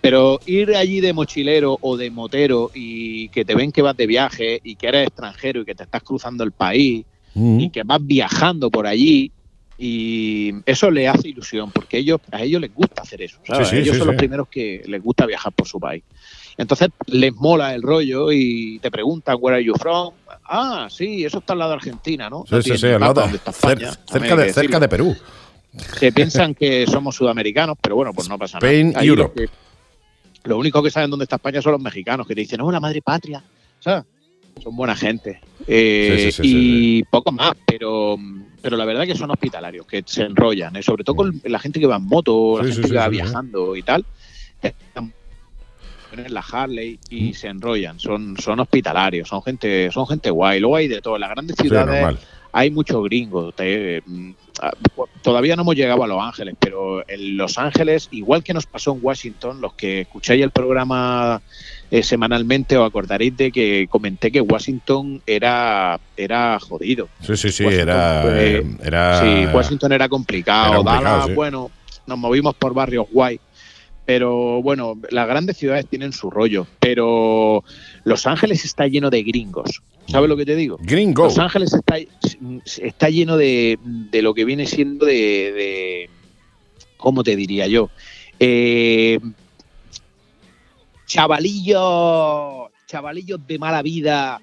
Pero ir allí de mochilero o de motero y que te ven que vas de viaje y que eres extranjero y que te estás cruzando el país Mm. y que vas viajando por allí y eso le hace ilusión porque ellos a ellos les gusta hacer eso ¿sabes? Sí, sí, ellos sí, son los primeros que les gusta viajar por su país entonces les mola el rollo y te preguntan where are you from ah sí eso está al lado de Argentina no Sí, No sí, sí, al lado está España, cerca, de, cerca de Perú. que piensan que somos sudamericanos pero bueno pues no pasa nada Spain, lo Europe. que- lo único que saben dónde está España son los mexicanos que te dicen oh la madre patria ¿sabes? Son buena gente Sí, Eh, sí, sí, y poco más pero pero la verdad que son hospitalarios que se enrollan ¿eh? sobre todo con la gente que va en moto la Sí, sí, gente sí, que va sí, sí. viajando y tal están en la Harley y se enrollan. Son, son hospitalarios, son gente, son gente guay. Luego hay de todo. En las grandes ciudades hay muchos gringos. Te- mm, ah, todavía no hemos llegado a Los Ángeles, pero en Los Ángeles, igual que nos pasó en Washington, los que escucháis el programa eh, semanalmente os acordaréis de que comenté que Washington era, era jodido. Sí, sí, sí, Washington era, fue- era. Sí, Washington era complicado. era complicado, Dallas, sí. bueno, nos movimos por barrios guay. Pero bueno, las grandes ciudades tienen su rollo. Pero Los Ángeles está lleno de gringos. ¿Sabes lo que te digo? Gringo. Los Ángeles está, está lleno de, de lo que viene siendo de, de- ¿Cómo te diría yo? Eh, chavalillos, chavalillos de mala vida,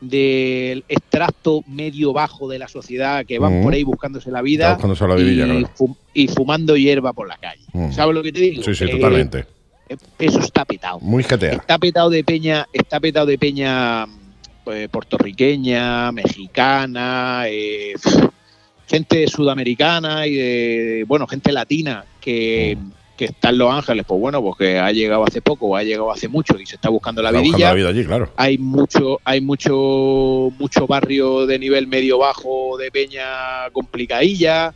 del extracto medio bajo de la sociedad que van Mm. por ahí buscándose la vida buscándose la vidilla, y, claro. fu- y fumando hierba por la calle. Mm. ¿Sabes lo que te digo? Sí, sí, Eh, totalmente. Eso está petado. Muy GTA. Está petado de peña, está petado de peña pues, puertorriqueña, mexicana, eh, gente sudamericana y de, bueno, gente latina que, que está en Los Ángeles, pues bueno, pues que ha llegado hace poco o ha llegado hace mucho y se está buscando la Está buscando vidilla. la vida allí, claro. Hay mucho, hay mucho, mucho barrio de nivel medio bajo de peña complicadilla.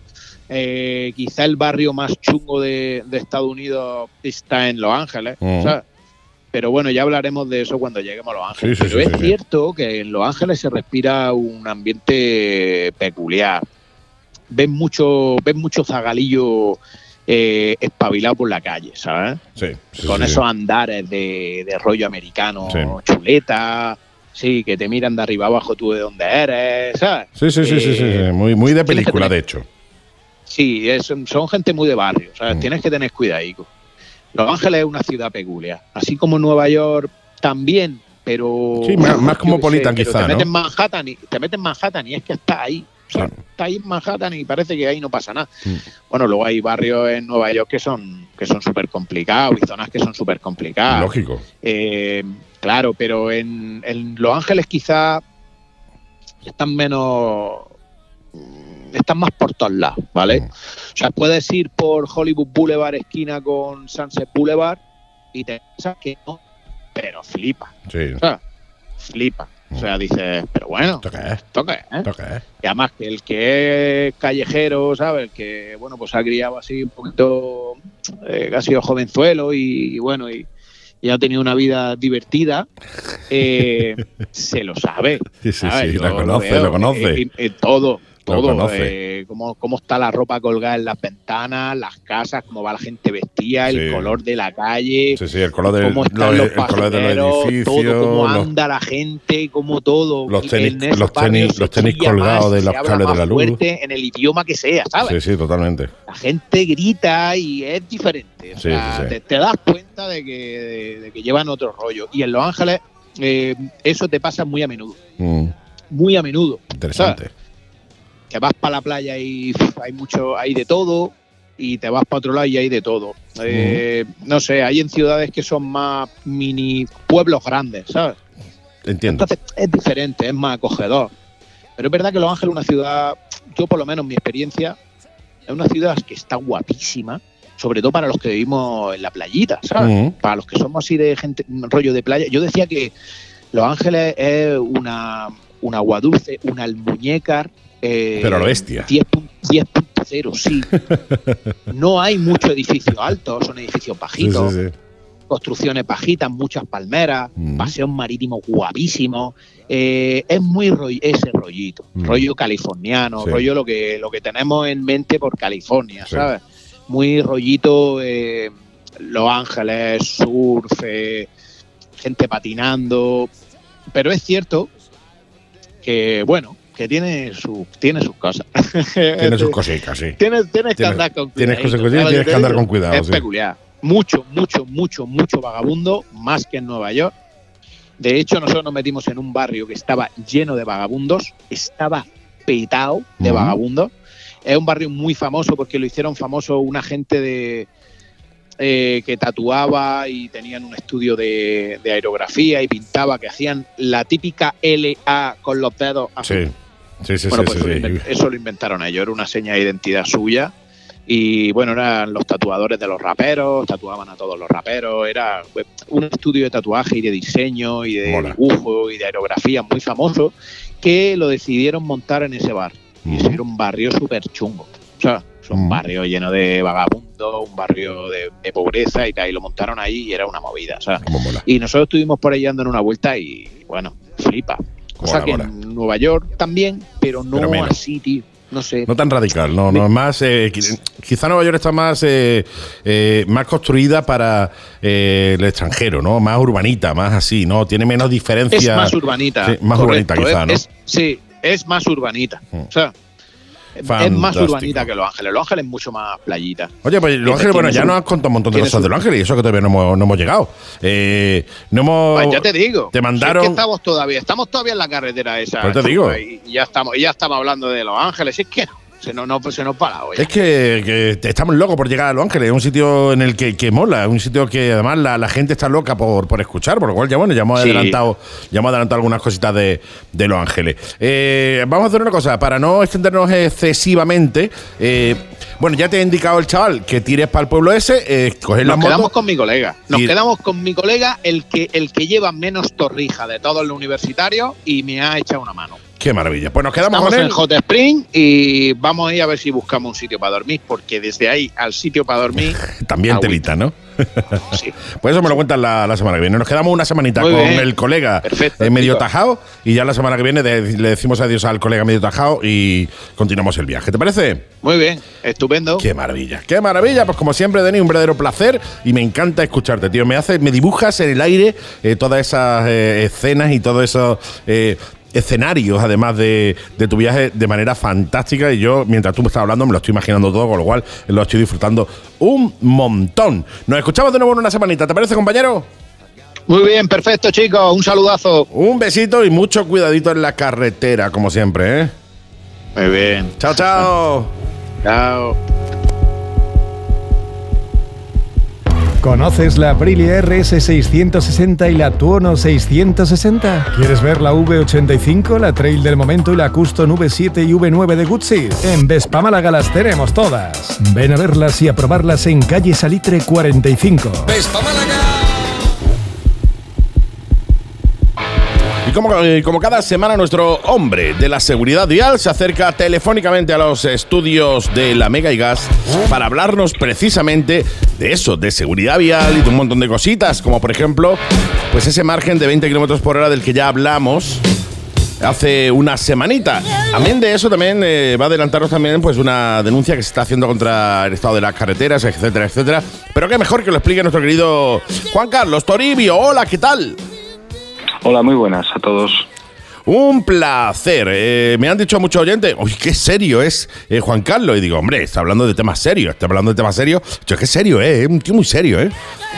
Eh, quizá el barrio más chungo de, de Estados Unidos está en Los Ángeles. Pero bueno, ya hablaremos de eso cuando lleguemos a Los Ángeles. Sí, sí, Pero sí, es cierto que en Los Ángeles se respira un ambiente peculiar. Ves mucho, ves mucho zagalillo eh, espabilado por la calle, ¿sabes? Sí. sí, con sí, esos andares de, de rollo americano, chuleta, sí, que te miran de arriba abajo tú de dónde eres, ¿sabes? Sí, sí, sí, sí, sí, Eh, sí. Muy, muy de película, de hecho. Sí, es- son gente muy de barrio, ¿sabes? Mm. Tienes que tener cuidadico. Los Ángeles es una ciudad peculiar, así como Nueva York también, pero... Sí, más- más yo cosmopolitan qué sé, pero quizá, te metes ¿no? Manhattan y te metes en Manhattan y es que está ahí. O sea, Sí. está ahí en Manhattan y parece que ahí no pasa nada. Mm. Bueno, luego hay barrios en Nueva York que son que son súper complicados y zonas que son súper complicadas. Lógico. Eh, claro, pero en, en Los Ángeles quizá están menos. mm, Están más por todos lados, ¿vale? Mm. O sea, puedes ir por Hollywood Boulevard, esquina con Sunset Boulevard, y te piensas que no, pero flipa, Sí. o sea, flipa. O sea, dices, pero bueno. ¿Esto qué es? Y además que el que es callejero, ¿sabes? El que, bueno, pues ha criado así un poquito, eh, ha sido jovenzuelo y, y bueno, y, y ha tenido una vida divertida, eh, se lo sabe. Sí, sí, ¿sabes? sí. Lo conoce, veo, lo conoce. eh, eh, todo, Lo todo. eh, cómo, cómo está la ropa colgada en las ventanas, las casas, cómo va la gente vestida, el Sí. color de la calle, Sí, sí, el color, del, cómo están lo- los el color de los edificios. todo, cómo los- anda la gente, cómo todo. Los En tenis- los tenis- los tenis colgados más, de los cables de la luz. en el idioma que sea, ¿sabes? Sí, sí, totalmente. La gente grita y es diferente. O Sí, sea. Te, te das cuenta de que, de, de que llevan otro rollo. Y en Los Ángeles eh, eso te pasa muy a menudo. Mm, Muy a menudo. interesante. Que vas para la playa y hay mucho, hay de todo. Y te vas para otro lado y hay de todo. Eh, No sé, hay en ciudades que son más mini pueblos grandes, ¿sabes? Entiendo. Entonces es diferente, es más acogedor. Pero es verdad que Los Ángeles es una ciudad, yo por lo menos mi experiencia, es una ciudad que está guapísima, sobre todo para los que vivimos en la playita, ¿sabes? Para los que somos así de gente, rollo de playa. Yo decía que Los Ángeles es una, un agua dulce, una almuñécar. Eh, Pero a lo bestia. 10 pun- 10.0, sí. no hay mucho edificio alto, son edificios bajitos sí, sí. construcciones bajitas, muchas palmeras, Mm. paseos marítimos guapísimos. Eh, es muy roll- ese rollito, Mm. rollo californiano, rollo lo que, lo que tenemos en mente por California. ¿sabes? Muy rollito eh, Los Ángeles, surf, gente patinando. Pero es cierto que, bueno, que tiene, su, tiene sus cosas. Tiene sus cositas, sí. Tienes, tienes que Tienes- andar con tienes cuidadito, cosas que tienes- ¿sabes tienes lo que andar con cuidado, Es sí. peculiar. Mucho, mucho, mucho, mucho vagabundo, más que en Nueva York. De hecho, nosotros nos metimos en un barrio que estaba lleno de vagabundos, estaba petado de Ujú. vagabundos. Es un barrio muy famoso porque lo hicieron famoso una gente de eh, que tatuaba y tenían un estudio de, de aerografía y pintaba, que hacían la típica LA con los dedos. Sí. Sí, sí, Bueno, sí, pues eso, lo inventaron ellos, era una seña de identidad suya y bueno, eran los tatuadores de los raperos, tatuaban a todos los raperos, era pues, un estudio de tatuaje y de diseño y de Mola. dibujo y de aerografía muy famoso que lo decidieron montar en ese bar. Y ese era un barrio súper chungo. O sea, es un barrio lleno de vagabundos, un barrio de, de pobreza y tal, y lo montaron ahí y era una movida. O sea, y nosotros estuvimos por ahí dando en una vuelta y bueno, flipa. Cosa que en Nueva York también, pero no Pero así, tío. No sé. No tan radical, no, no más. eh, qui- quizá Nueva York está más, eh, eh, más construida para eh, el extranjero, ¿no? Más urbanita, más así, ¿no? Tiene menos diferencia. Es más urbanita. Sí, más correcto, urbanita, quizá, es- ¿no? es- sí, es más urbanita. Mm. O sea, es más urbanita que Los Ángeles. Los Ángeles es mucho más playita. Oye, pues Los Ángeles, bueno, ya nos has contado un montón de cosas de Los Ángeles y eso que todavía no hemos, no hemos llegado. Eh, no hemos. Pues ya te digo. Te si mandaron. es que estamos todavía, estamos todavía en la carretera esa. Pues te digo. Y y ya estamos, y ya estamos hablando de Los Ángeles. Si es que no, se nos, no, se nos para hoy. Es que, estamos locos por llegar a Los Ángeles, es un sitio en el que, que mola, es un sitio que además la, la gente está loca por, por escuchar, por lo cual ya bueno, ya hemos Sí. adelantado, ya hemos adelantado algunas cositas de, de Los Ángeles. Eh, vamos a hacer una cosa, para no extendernos excesivamente, eh, bueno, ya te he indicado el chaval que tires para el pueblo ese, eh, coger la Nos quedamos con mi colega. Nos quedamos con mi colega, el que, el que lleva menos torrija de todos los universitarios y me ha echado una mano. Qué maravilla. Pues nos quedamos Estamos con él. en Hot Spring y vamos a ir a ver si buscamos un sitio para dormir, porque desde ahí al sitio para dormir, También agüita. telita, ¿no? sí. Pues eso me lo cuentas la, la semana que viene. Nos quedamos una semanita Muy con bien. el colega Perfecto, eh, medio tío. tajado y ya la semana que viene de- le decimos adiós al colega medio tajado y continuamos el viaje. ¿Te parece? Muy bien, estupendo. Qué maravilla, qué maravilla. Pues como siempre, Denis, un verdadero placer y me encanta escucharte, tío. Me hace, me dibujas en el aire eh, todas esas eh, escenas y todos esos eh, escenarios, además de, de tu viaje, de manera fantástica. Y yo, mientras tú me estás hablando, me lo estoy imaginando todo, con lo cual lo estoy disfrutando un montón. Nos escuchamos de nuevo en una semanita, ¿te parece, compañero? Muy bien, perfecto, chicos. Un saludazo. Un besito y mucho cuidadito en la carretera, como siempre, ¿eh? Muy bien. Chao, chao. Chao. ¿Conoces la Aprilia RS 660 y la Tuono 660? ¿Quieres ver la V85, la Trail del momento y la Custom V7 y V9 de Guzzi? En Vespa Málaga las tenemos todas. Ven a verlas y a probarlas en calle Salitre 45. Y como, eh, como cada semana, nuestro hombre de la seguridad vial se acerca telefónicamente a los estudios de la Mega y Gas para hablarnos precisamente de eso, de seguridad vial y de un montón de cositas, como por ejemplo, pues ese margen de 20 kilómetros por hora del que ya hablamos hace una semanita. También de eso también eh, va a adelantarnos también pues una denuncia que se está haciendo contra el estado de las carreteras, etcétera, etcétera. Pero qué mejor que lo explique nuestro querido Juan Carlos Toribio. Hola, ¿qué tal? Hola, muy buenas a todos. Un placer. Eh, me han dicho muchos oyentes, uy, qué serio es eh, Juan Carlos. Y digo, hombre, está hablando de temas serios, está hablando de temas serios. Yo, qué serio, ¿eh? Es un tío muy serio, ¿eh?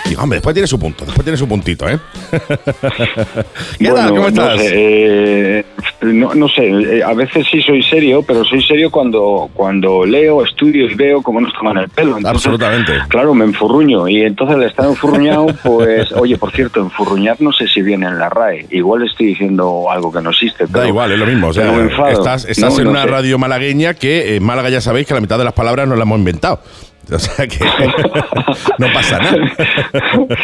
Digo, hombre, después tiene su punto, después tiene su puntito, ¿eh? ¿Qué tal? ¿Cómo no estás? sé, eh, no, no sé, eh, a veces sí soy serio, pero soy serio cuando, cuando leo, estudio y veo cómo nos toman el pelo. Entonces, Absolutamente. Claro, me enfurruño y entonces al estar enfurruñado, pues, oye, por cierto, enfurruñar no sé si viene en la RAE. Igual estoy diciendo algo que no existe. Pero, Da igual, es lo mismo. O sea, estás, estás No, en no una sé. radio malagueña que en Málaga ya sabéis que la mitad de las palabras no las hemos inventado. O sea que no pasa nada.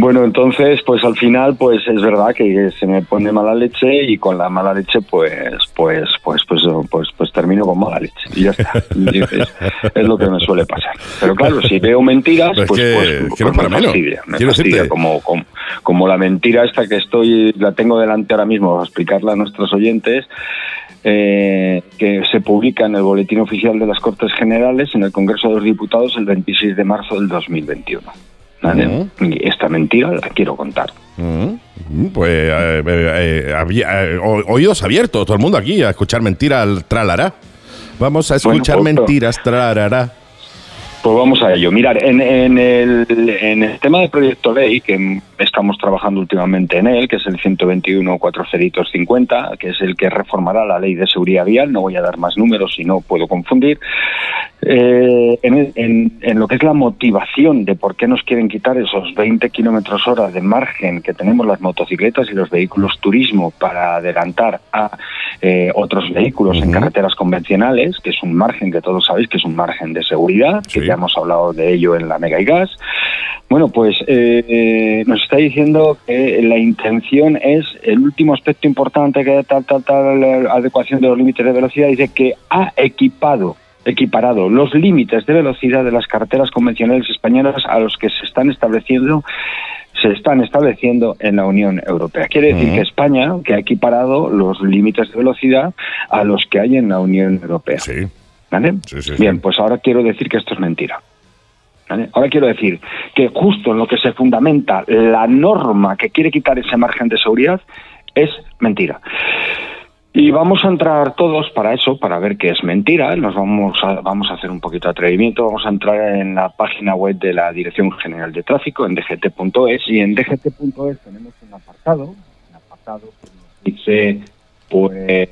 Bueno, entonces, pues al final, pues es verdad que se me pone mala leche y con la mala leche, pues, pues, pues, pues, pues, pues termino con mala leche y ya está. Es, es lo que me suele pasar. Pero claro, si veo mentiras, Pues pues, que- pues, que pues no me fastidia, me como, como, como la mentira esta que estoy, la tengo delante ahora mismo para explicarla a nuestros oyentes. Eh, que se publica en el Boletín Oficial de las Cortes Generales en el Congreso de los Diputados el 26 de marzo del 2021. ¿vale? Ujú. Y esta mentira la quiero contar. Mm, Pues eh, eh, eh, había- eh, oídos abiertos, todo el mundo aquí, a escuchar mentiras al tralará. Vamos a Bueno, escuchar pues, mentiras, tralará. Pues vamos a ello. Mirar, en, en el, en el tema del proyecto ley, que estamos trabajando últimamente en él, que es el 121 50, que es el que reformará la ley de seguridad vial. No voy a dar más números si no puedo confundir. Eh, en, lo que es la motivación de por qué nos quieren quitar esos 20 kilómetros hora de margen que tenemos las motocicletas y los vehículos turismo para adelantar a eh, otros vehículos en carreteras convencionales, que es un margen que todos sabéis que es un margen de seguridad, que ya hemos hablado de ello en la Mega y Gas. Bueno, pues eh, nos está diciendo que la intención es el último aspecto importante que tal, tal, tal, la adecuación de los límites de velocidad, dice que ha equipado equiparado los límites de velocidad de las carreteras convencionales españolas a los que se están estableciendo se están estableciendo en la Unión Europea. Quiere decir que España que ha equiparado los límites de velocidad a los que hay en la Unión Europea. Sí. ¿Vale? Bien, pues ahora quiero decir que esto es mentira. Ahora quiero decir que justo en lo que se fundamenta la norma que quiere quitar ese margen de seguridad es mentira. Y vamos a entrar todos para eso, para ver qué es mentira. Nos vamos a, vamos a hacer un poquito de atrevimiento. Vamos a entrar en la página web de la Dirección General de Tráfico, en dgt.es. Y en dgt.es tenemos un apartado, un apartado que nos dice, pues,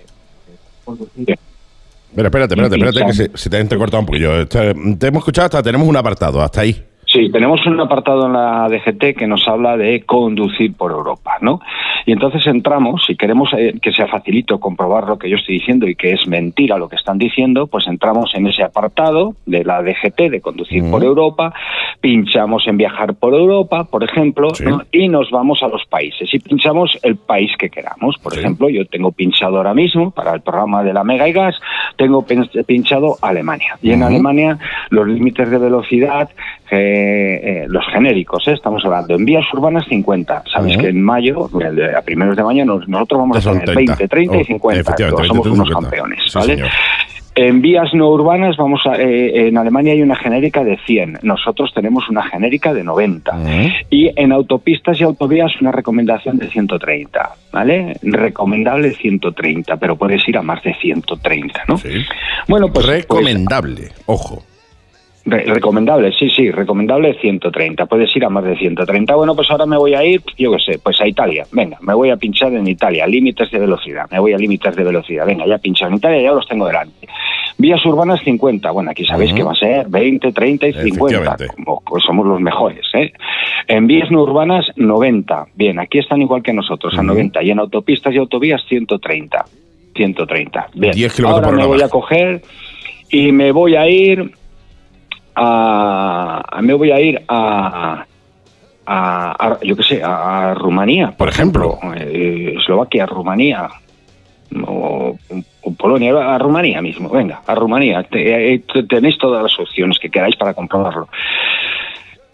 Espera, espérate, espérate, espérate, que se, se te ha entrecortado un poquillo. Te, te hemos escuchado hasta, tenemos un apartado, hasta ahí. Sí, tenemos un apartado en la DGT que nos habla de conducir por Europa, ¿no? Y entonces entramos, si queremos eh, que sea facilito comprobar lo que yo estoy diciendo y que es mentira lo que están diciendo, pues entramos en ese apartado de la DGT de conducir por Europa, pinchamos en viajar por Europa, por ejemplo, y nos vamos a los países y pinchamos el país que queramos. Por ejemplo, yo tengo pinchado ahora mismo para el programa de la Mega y Gas, tengo pinchado Alemania. Y en Alemania los límites de velocidad eh, los genéricos, ¿eh? estamos hablando en vías urbanas 50. Sabes que en mayo, a primeros de mayo, nosotros vamos a tener 20, 30 y 50. somos unos campeones, ¿vale? En vías no urbanas, vamos a, eh, en Alemania hay una genérica de 100, nosotros tenemos una genérica de 90. Y en autopistas y autovías una recomendación de 130, ¿vale? Recomendable 130, pero puedes ir a más de 130, ¿no? Bueno, pues... pues recomendable, recomendable, sí, sí, recomendable 130. Puedes ir a más de 130. Bueno, pues ahora me voy a ir, yo qué sé, pues a Italia. Venga, me voy a pinchar en Italia, límites de velocidad. Me voy a límites de velocidad. Venga, ya pinchado en Italia, ya los tengo delante. Vías urbanas 50. Bueno, aquí sabéis que va a ser 20, 30 y 50. pues somos los mejores, ¿eh? En vías no urbanas 90. Bien, aquí están igual que nosotros, a 90. Y en autopistas y autovías 130. 130. Bien, ahora me voy a coger y me voy a ir a, me voy a ir a, a, yo qué sé, a, Rumanía, por, ejemplo, eh, Eslovaquia, Rumanía, o, Polonia, a Rumanía mismo, venga, a Rumanía, eh, tenéis todas las opciones que queráis para comprobarlo.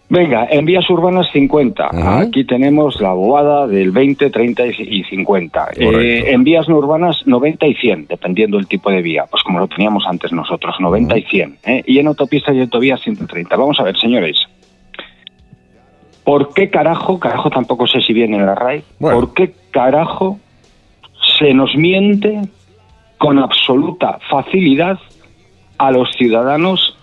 Venga, en vías urbanas 50. Aquí tenemos la bobada del 20, 30 y 50. Eh, en vías no urbanas 90 y 100, dependiendo del tipo de vía. Pues como lo teníamos antes nosotros, 90 y 100. ¿eh? Y en autopistas y autovías 130. Vamos a ver, señores. ¿Por qué carajo, carajo tampoco sé si viene en la RAI, por qué carajo se nos miente con absoluta facilidad a los ciudadanos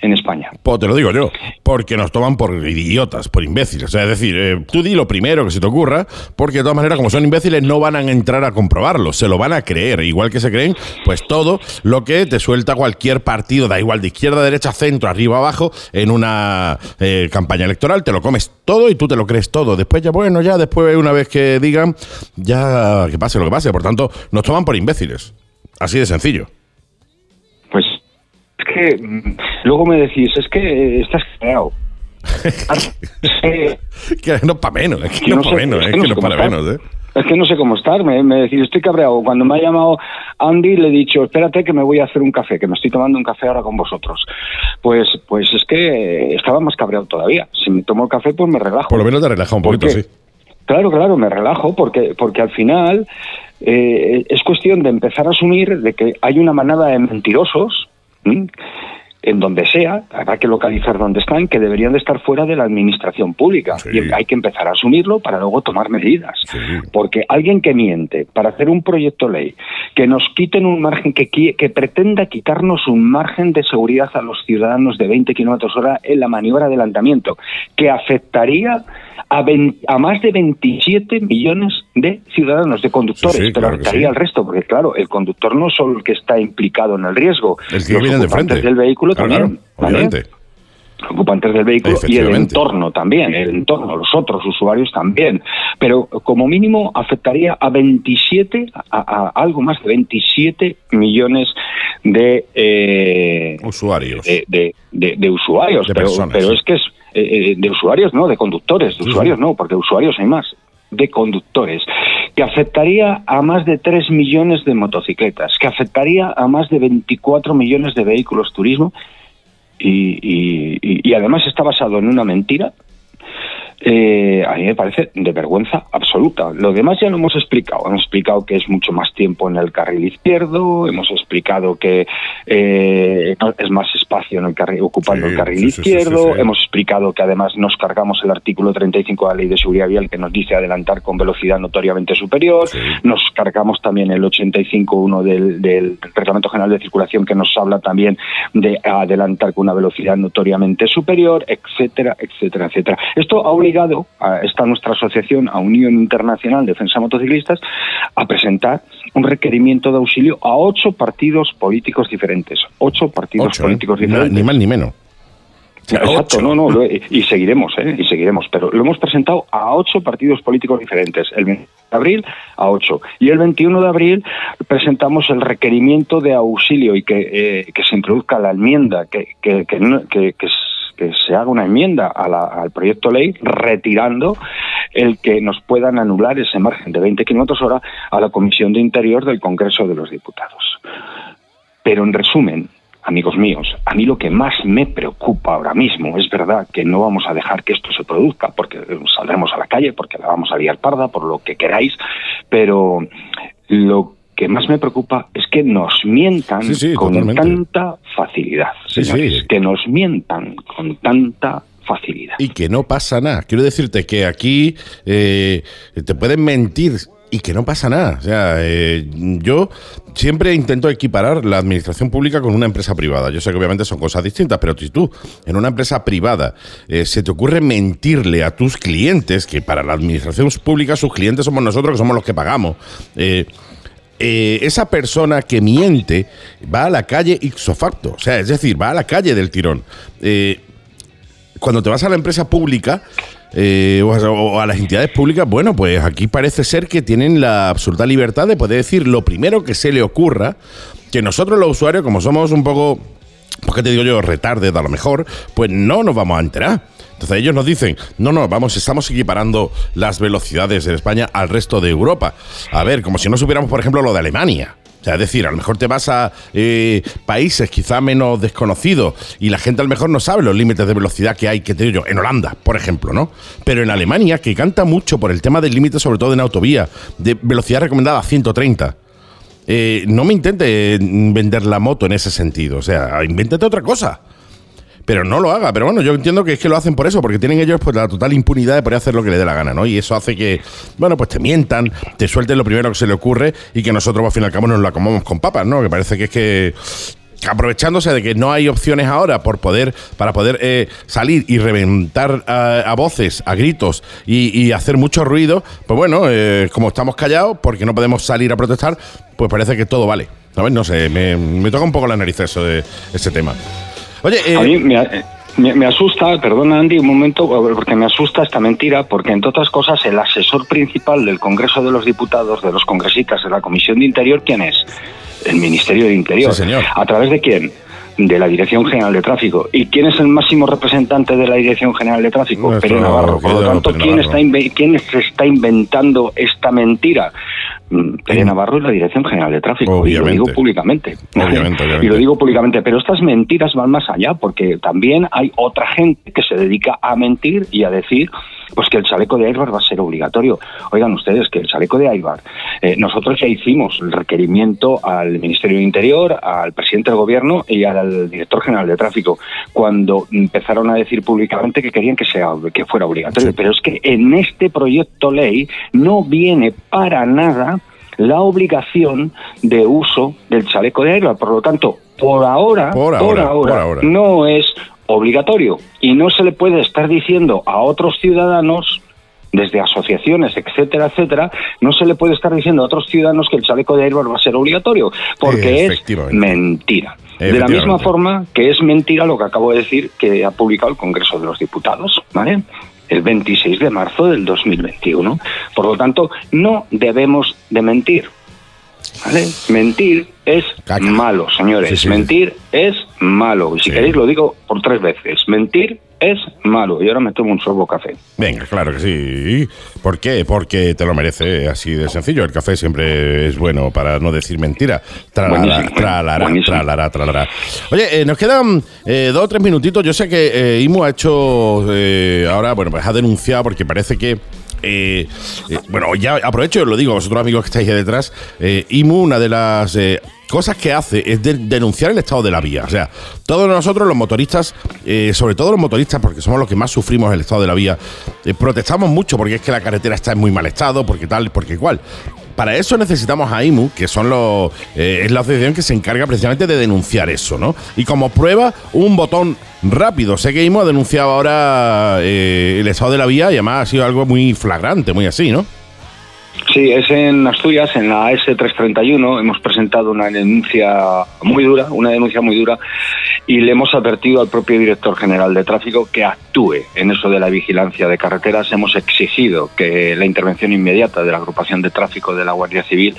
en España. Pues te lo digo yo, porque nos toman por idiotas, por imbéciles. Es decir, eh, tú di lo primero que se te ocurra, porque de todas maneras, como son imbéciles, no van a entrar a comprobarlo, se lo van a creer. Igual que se creen, pues todo lo que te suelta cualquier partido, da igual de izquierda, derecha, centro, arriba, abajo, en una eh, campaña electoral, te lo comes todo y tú te lo crees todo. Después ya, bueno, ya después una vez que digan, ya que pase lo que pase. Por tanto, nos toman por imbéciles. Así de sencillo. Que mm, luego me decís, es que estás creado. que no para menos, es que no, para menos, es que no, para menos, ¿eh? Es que no sé cómo estar, me, me decís, estoy cabreado. Cuando me ha llamado Andy le he dicho, espérate que me voy a hacer un café, que me estoy tomando un café ahora con vosotros. Pues pues es que estaba más cabreado todavía. Si me tomo el café, pues me relajo. Por lo menos te relaja un poquito, sí. Claro, claro, me relajo porque, porque al final eh, es cuestión de empezar a asumir de que hay una manada de mentirosos en donde sea, habrá que localizar dónde están, que deberían de estar fuera de la administración pública. Y hay que empezar a asumirlo para luego tomar medidas. Porque alguien que miente para hacer un proyecto ley, que nos quiten un margen, que, que pretenda quitarnos un margen de seguridad a los ciudadanos de 20 kilómetros hora en la maniobra de adelantamiento, que afectaría a, a, más de 27 millones de ciudadanos, de conductores, pero afectaría al resto, porque claro, el conductor no solo el que está implicado en el riesgo, el que viene de frente. del vehículo también, ocupantes del vehículo y el entorno también, el entorno, los otros usuarios también. Pero como mínimo afectaría a 27, a, algo más de 27 millones de eh, usuarios. De, de, usuarios, pero, pero es que es eh, de usuarios, no, de conductores, de usuarios no, porque usuarios hay más de conductores, que afectaría a más de 3 millones de motocicletas, que afectaría a más de 24 millones de vehículos turismo y, y además está basado en una mentira eh, a mí me parece de vergüenza absoluta. Lo demás ya lo hemos explicado. Hemos explicado que es mucho más tiempo en el carril izquierdo, hemos explicado que eh, es más espacio en el carril, ocupando el carril izquierdo, hemos explicado que además nos cargamos el artículo 35 de la Ley de Seguridad Vial que nos dice adelantar con velocidad notoriamente superior, nos cargamos también el 85.1 del, del Reglamento General de Circulación que nos habla también de adelantar con una velocidad notoriamente superior, etcétera, etcétera, etcétera. Esto ha obligado a esta nuestra asociación, a Unión Internacional de Defensa Motociclistas, a presentar un requerimiento de auxilio a ocho partidos políticos diferentes. Ocho partidos ¿eh? políticos diferentes. Ni más ni menos. Exacto, no, no, y seguiremos, ¿eh? y seguiremos, pero lo hemos presentado a ocho partidos políticos diferentes. El 20 de abril a ocho. Y el 21 de abril presentamos el requerimiento de auxilio y que, eh, que se introduzca la enmienda, que, que, que, que que se haga una enmienda al proyecto ley retirando el que nos puedan anular ese margen de 20 kilómetros hora a la Comisión de Interior del Congreso de los Diputados. Pero en resumen, amigos míos, a mí lo que más me preocupa ahora mismo es verdad que no vamos a dejar que esto se produzca porque saldremos a la calle, porque la vamos a liar parda, por lo que queráis, pero lo que más me preocupa es que nos mientan con tanta facilidad. que nos mientan con tanta facilidad. Y que no pasa nada. Quiero decirte que aquí eh, te pueden mentir y que no pasa nada. O sea, eh, yo siempre intento equiparar la administración pública con una empresa privada. Yo sé que obviamente son cosas distintas, pero si tú en una empresa privada eh, se te ocurre mentirle a tus clientes, que para la administración pública sus clientes somos nosotros, que somos los que pagamos, eh, eh, esa persona que miente va a la calle ipso o sea, es decir, va a la calle del tirón. Eh, cuando te vas a la empresa pública eh, o, a, las entidades públicas, bueno, pues aquí parece ser que tienen la absoluta libertad de poder decir lo primero que se le ocurra, que nosotros los usuarios, como somos un poco, ¿por qué te digo yo, retarde a lo mejor, pues no nos vamos a enterar. Entonces ellos nos dicen, no, no, vamos, estamos equiparando las velocidades de España al resto de Europa. A ver, como si no supiéramos, por ejemplo, lo de Alemania. O sea, es decir, a lo mejor te vas a eh, países quizá menos desconocidos y la gente a lo mejor no sabe los límites de velocidad que hay, que te digo yo, en Holanda, por ejemplo, ¿no? Pero en Alemania, que canta mucho por el tema del límite, sobre todo en autovía, de velocidad recomendada a 130. Eh, no me intente vender la moto en ese sentido, o sea, invéntate otra cosa pero no lo haga. Pero bueno, yo entiendo que es que lo hacen por eso, porque tienen ellos pues la total impunidad de poder hacer lo que les dé la gana, ¿no? Y eso hace que, bueno, pues te mientan, te suelten lo primero que se le ocurre y que nosotros pues, al fin y al cabo nos la comamos con papas, ¿no? Que parece que es que aprovechándose de que no hay opciones ahora por poder para poder eh, salir y reventar a, voces, a gritos y, hacer mucho ruido, pues bueno, eh, como estamos callados porque no podemos salir a protestar, pues parece que todo vale. ¿Sabes? No sé, me, me toca un poco la nariz eso de ese tema. Oye, a mí eh, me, asusta, perdona Andy un momento, porque me asusta esta mentira, porque entre otras cosas el asesor principal del Congreso de los Diputados, de los congresistas de la Comisión de Interior, ¿quién es? El Ministerio de Interior. señor. ¿A través de quién? de la Dirección General de Tráfico. ¿Y quién es el máximo representante de la Dirección General de Tráfico? Pérez Navarro. Por lo tanto, ¿quién está, ¿quién se está inventando esta mentira? Mm, Pere Navarro y la Dirección General de Tráfico. Y lo digo públicamente. Y lo digo públicamente. Pero estas mentiras van más allá, porque también hay otra gente que se dedica a mentir y a decir pues que el chaleco de airbag va a ser obligatorio. Oigan ustedes que el chaleco de airbag, eh, nosotros ya hicimos el requerimiento al Ministerio de Interior, al presidente del Gobierno y al director general de Tráfico cuando empezaron a decir públicamente que querían que sea que fuera obligatorio. Pero es que en este proyecto ley no viene para nada la obligación de uso del chaleco de airbag. Por lo tanto, por ahora, por ahora, por ahora. no es obligatorio y no se le puede estar diciendo a otros ciudadanos desde asociaciones, etcétera, etcétera, no se le puede estar diciendo a otros ciudadanos que el chaleco de airbag va a ser obligatorio, porque es mentira. De la misma forma que es mentira lo que acabo de decir que ha publicado el Congreso de los Diputados, ¿vale? El 26 de marzo del 2021. Por lo tanto, no debemos de mentir. ¿Vale? Mentir es malo, señores. Mentir es malo. Y si queréis lo digo por tres veces. Mentir es malo. Y ahora me tomo un sorbo café. Venga, claro que sí. ¿Por qué? Porque te lo merece así de sencillo. El café siempre es bueno para no decir mentira. Tralará, tralará, tralará, Oye, eh, nos quedan eh, dos o tres minutitos. Yo sé que eh, Imu ha hecho ahora, bueno, pues ha denunciado porque parece que eh, eh, bueno, ya aprovecho y os lo digo a vosotros amigos que estáis ahí detrás. Eh, IMU, una de las cosas que hace es denunciar el estado de la vía. O sea, todos nosotros los motoristas, sobre todo los motoristas, porque somos los que más sufrimos el estado de la vía, protestamos mucho porque es que la carretera está en muy mal estado, porque tal, porque igual. Para eso necesitamos a IMU, que son los, es la asociación que se encarga precisamente de denunciar eso, ¿no? Y como prueba, un botón rápido. Sé que IMO ha denunciado ahora eh, el estado de la vía y además ha sido algo muy flagrante, muy así, ¿no? Sí, es en Asturias, en la S331, hemos presentado una denuncia muy dura, una denuncia muy dura, y le hemos advertido al propio director general de tráfico que actúe en eso de la vigilancia de carreteras. Hemos exigido que la intervención inmediata de la agrupación de tráfico de la Guardia Civil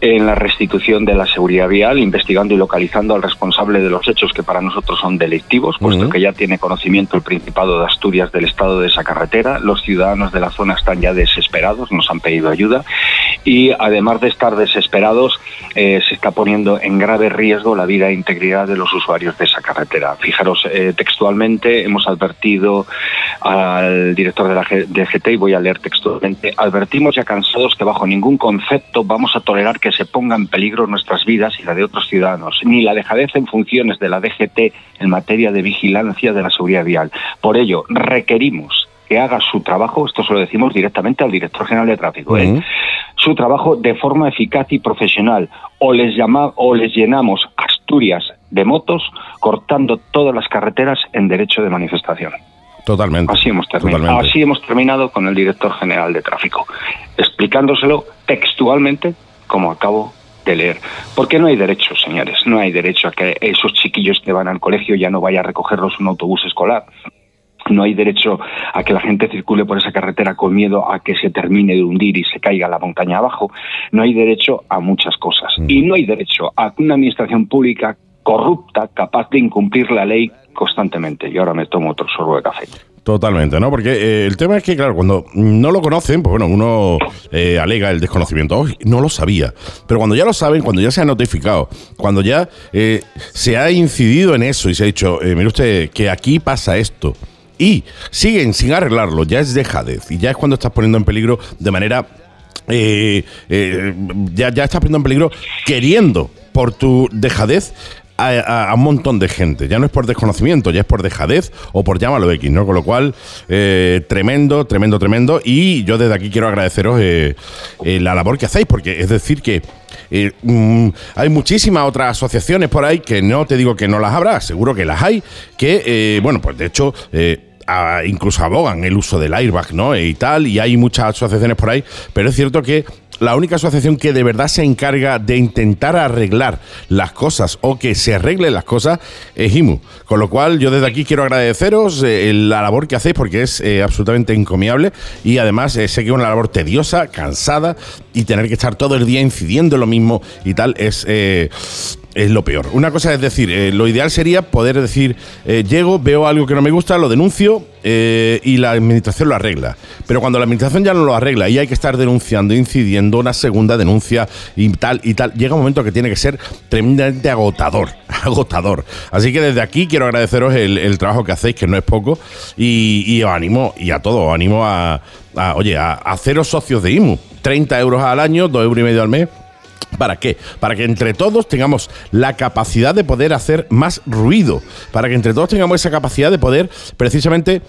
en la restitución de la seguridad vial, investigando y localizando al responsable de los hechos que para nosotros son delictivos, puesto que ya tiene conocimiento el Principado de Asturias del estado de esa carretera. Los ciudadanos de la zona están ya desesperados, nos han pedido ayuda y además de estar desesperados, eh, se está poniendo en grave riesgo la vida e integridad de los usuarios de esa carretera. Fijaros, eh, textualmente hemos advertido al director de la DGT, y voy a leer textualmente, advertimos ya cansados que bajo ningún concepto vamos a tolerar que se ponga en peligro nuestras vidas y la de otros ciudadanos, ni la dejadez en funciones de la DGT en materia de vigilancia de la seguridad vial. Por ello, requerimos que haga su trabajo, esto se lo decimos directamente al director general de tráfico, ¿eh? su trabajo de forma eficaz y profesional, o les, llama, o les llenamos Asturias de motos cortando todas las carreteras en derecho de manifestación. Totalmente. Así hemos terminado. Así hemos terminado con el director general de tráfico, explicándoselo textualmente como acabo de leer. Porque no hay derecho, señores, no hay derecho a que esos chiquillos que van al colegio ya no vaya a recogerlos un autobús escolar. No hay derecho a que la gente circule por esa carretera con miedo a que se termine de hundir y se caiga la montaña abajo. No hay derecho a muchas cosas. Mm. Y no hay derecho a una administración pública corrupta capaz de incumplir la ley constantemente. Y ahora me tomo otro sorbo de café. Totalmente, ¿no? Porque eh, el tema es que, claro, cuando no lo conocen, pues bueno, uno eh, alega el desconocimiento. no lo sabía. Pero cuando ya lo saben, cuando ya se ha notificado, cuando ya eh, se ha incidido en eso y se ha dicho, mire usted, que aquí pasa esto, y siguen sin arreglarlo, ya es dejadez. Y ya es cuando estás poniendo en peligro de manera ya, ya estás poniendo en peligro queriendo por tu dejadez a, un montón de gente. Ya no es por desconocimiento, ya es por dejadez o por llámalo X, ¿no? Con lo cual, eh, tremendo, tremendo, tremendo. Y yo desde aquí quiero agradeceros eh, eh, la labor que hacéis, porque es decir que mm, hay muchísimas otras asociaciones por ahí que no te digo que no las habrá, seguro que las hay, que, bueno, pues de hecho incluso abogan el uso del airbag, ¿no? Y tal, y hay muchas asociaciones por ahí, pero es cierto que la única asociación que de verdad se encarga de intentar arreglar las cosas o que se arreglen las cosas es IMU. Con lo cual yo desde aquí quiero agradeceros eh, la labor que hacéis porque es eh, absolutamente encomiable y además eh, sé que es una labor tediosa, cansada y tener que estar todo el día incidiendo en lo mismo y tal es es lo peor. Una cosa es decir, eh, lo ideal sería poder decir, eh, llego, veo algo que no me gusta, lo denuncio eh, y la administración lo arregla. Pero cuando la administración ya no lo arregla y hay que estar denunciando, incidiendo, una segunda denuncia y tal y tal, llega un momento que tiene que ser tremendamente agotador, agotador. Así que desde aquí quiero agradeceros el, trabajo que hacéis, que no es poco, y, os animo, y a todos, os animo a, oye, a, a haceros socios de IMU. 30 euros al año, 2 euros y medio al mes ¿Para qué? Para que entre todos tengamos la capacidad de poder hacer más ruido, para que entre todos tengamos esa capacidad de poder precisamente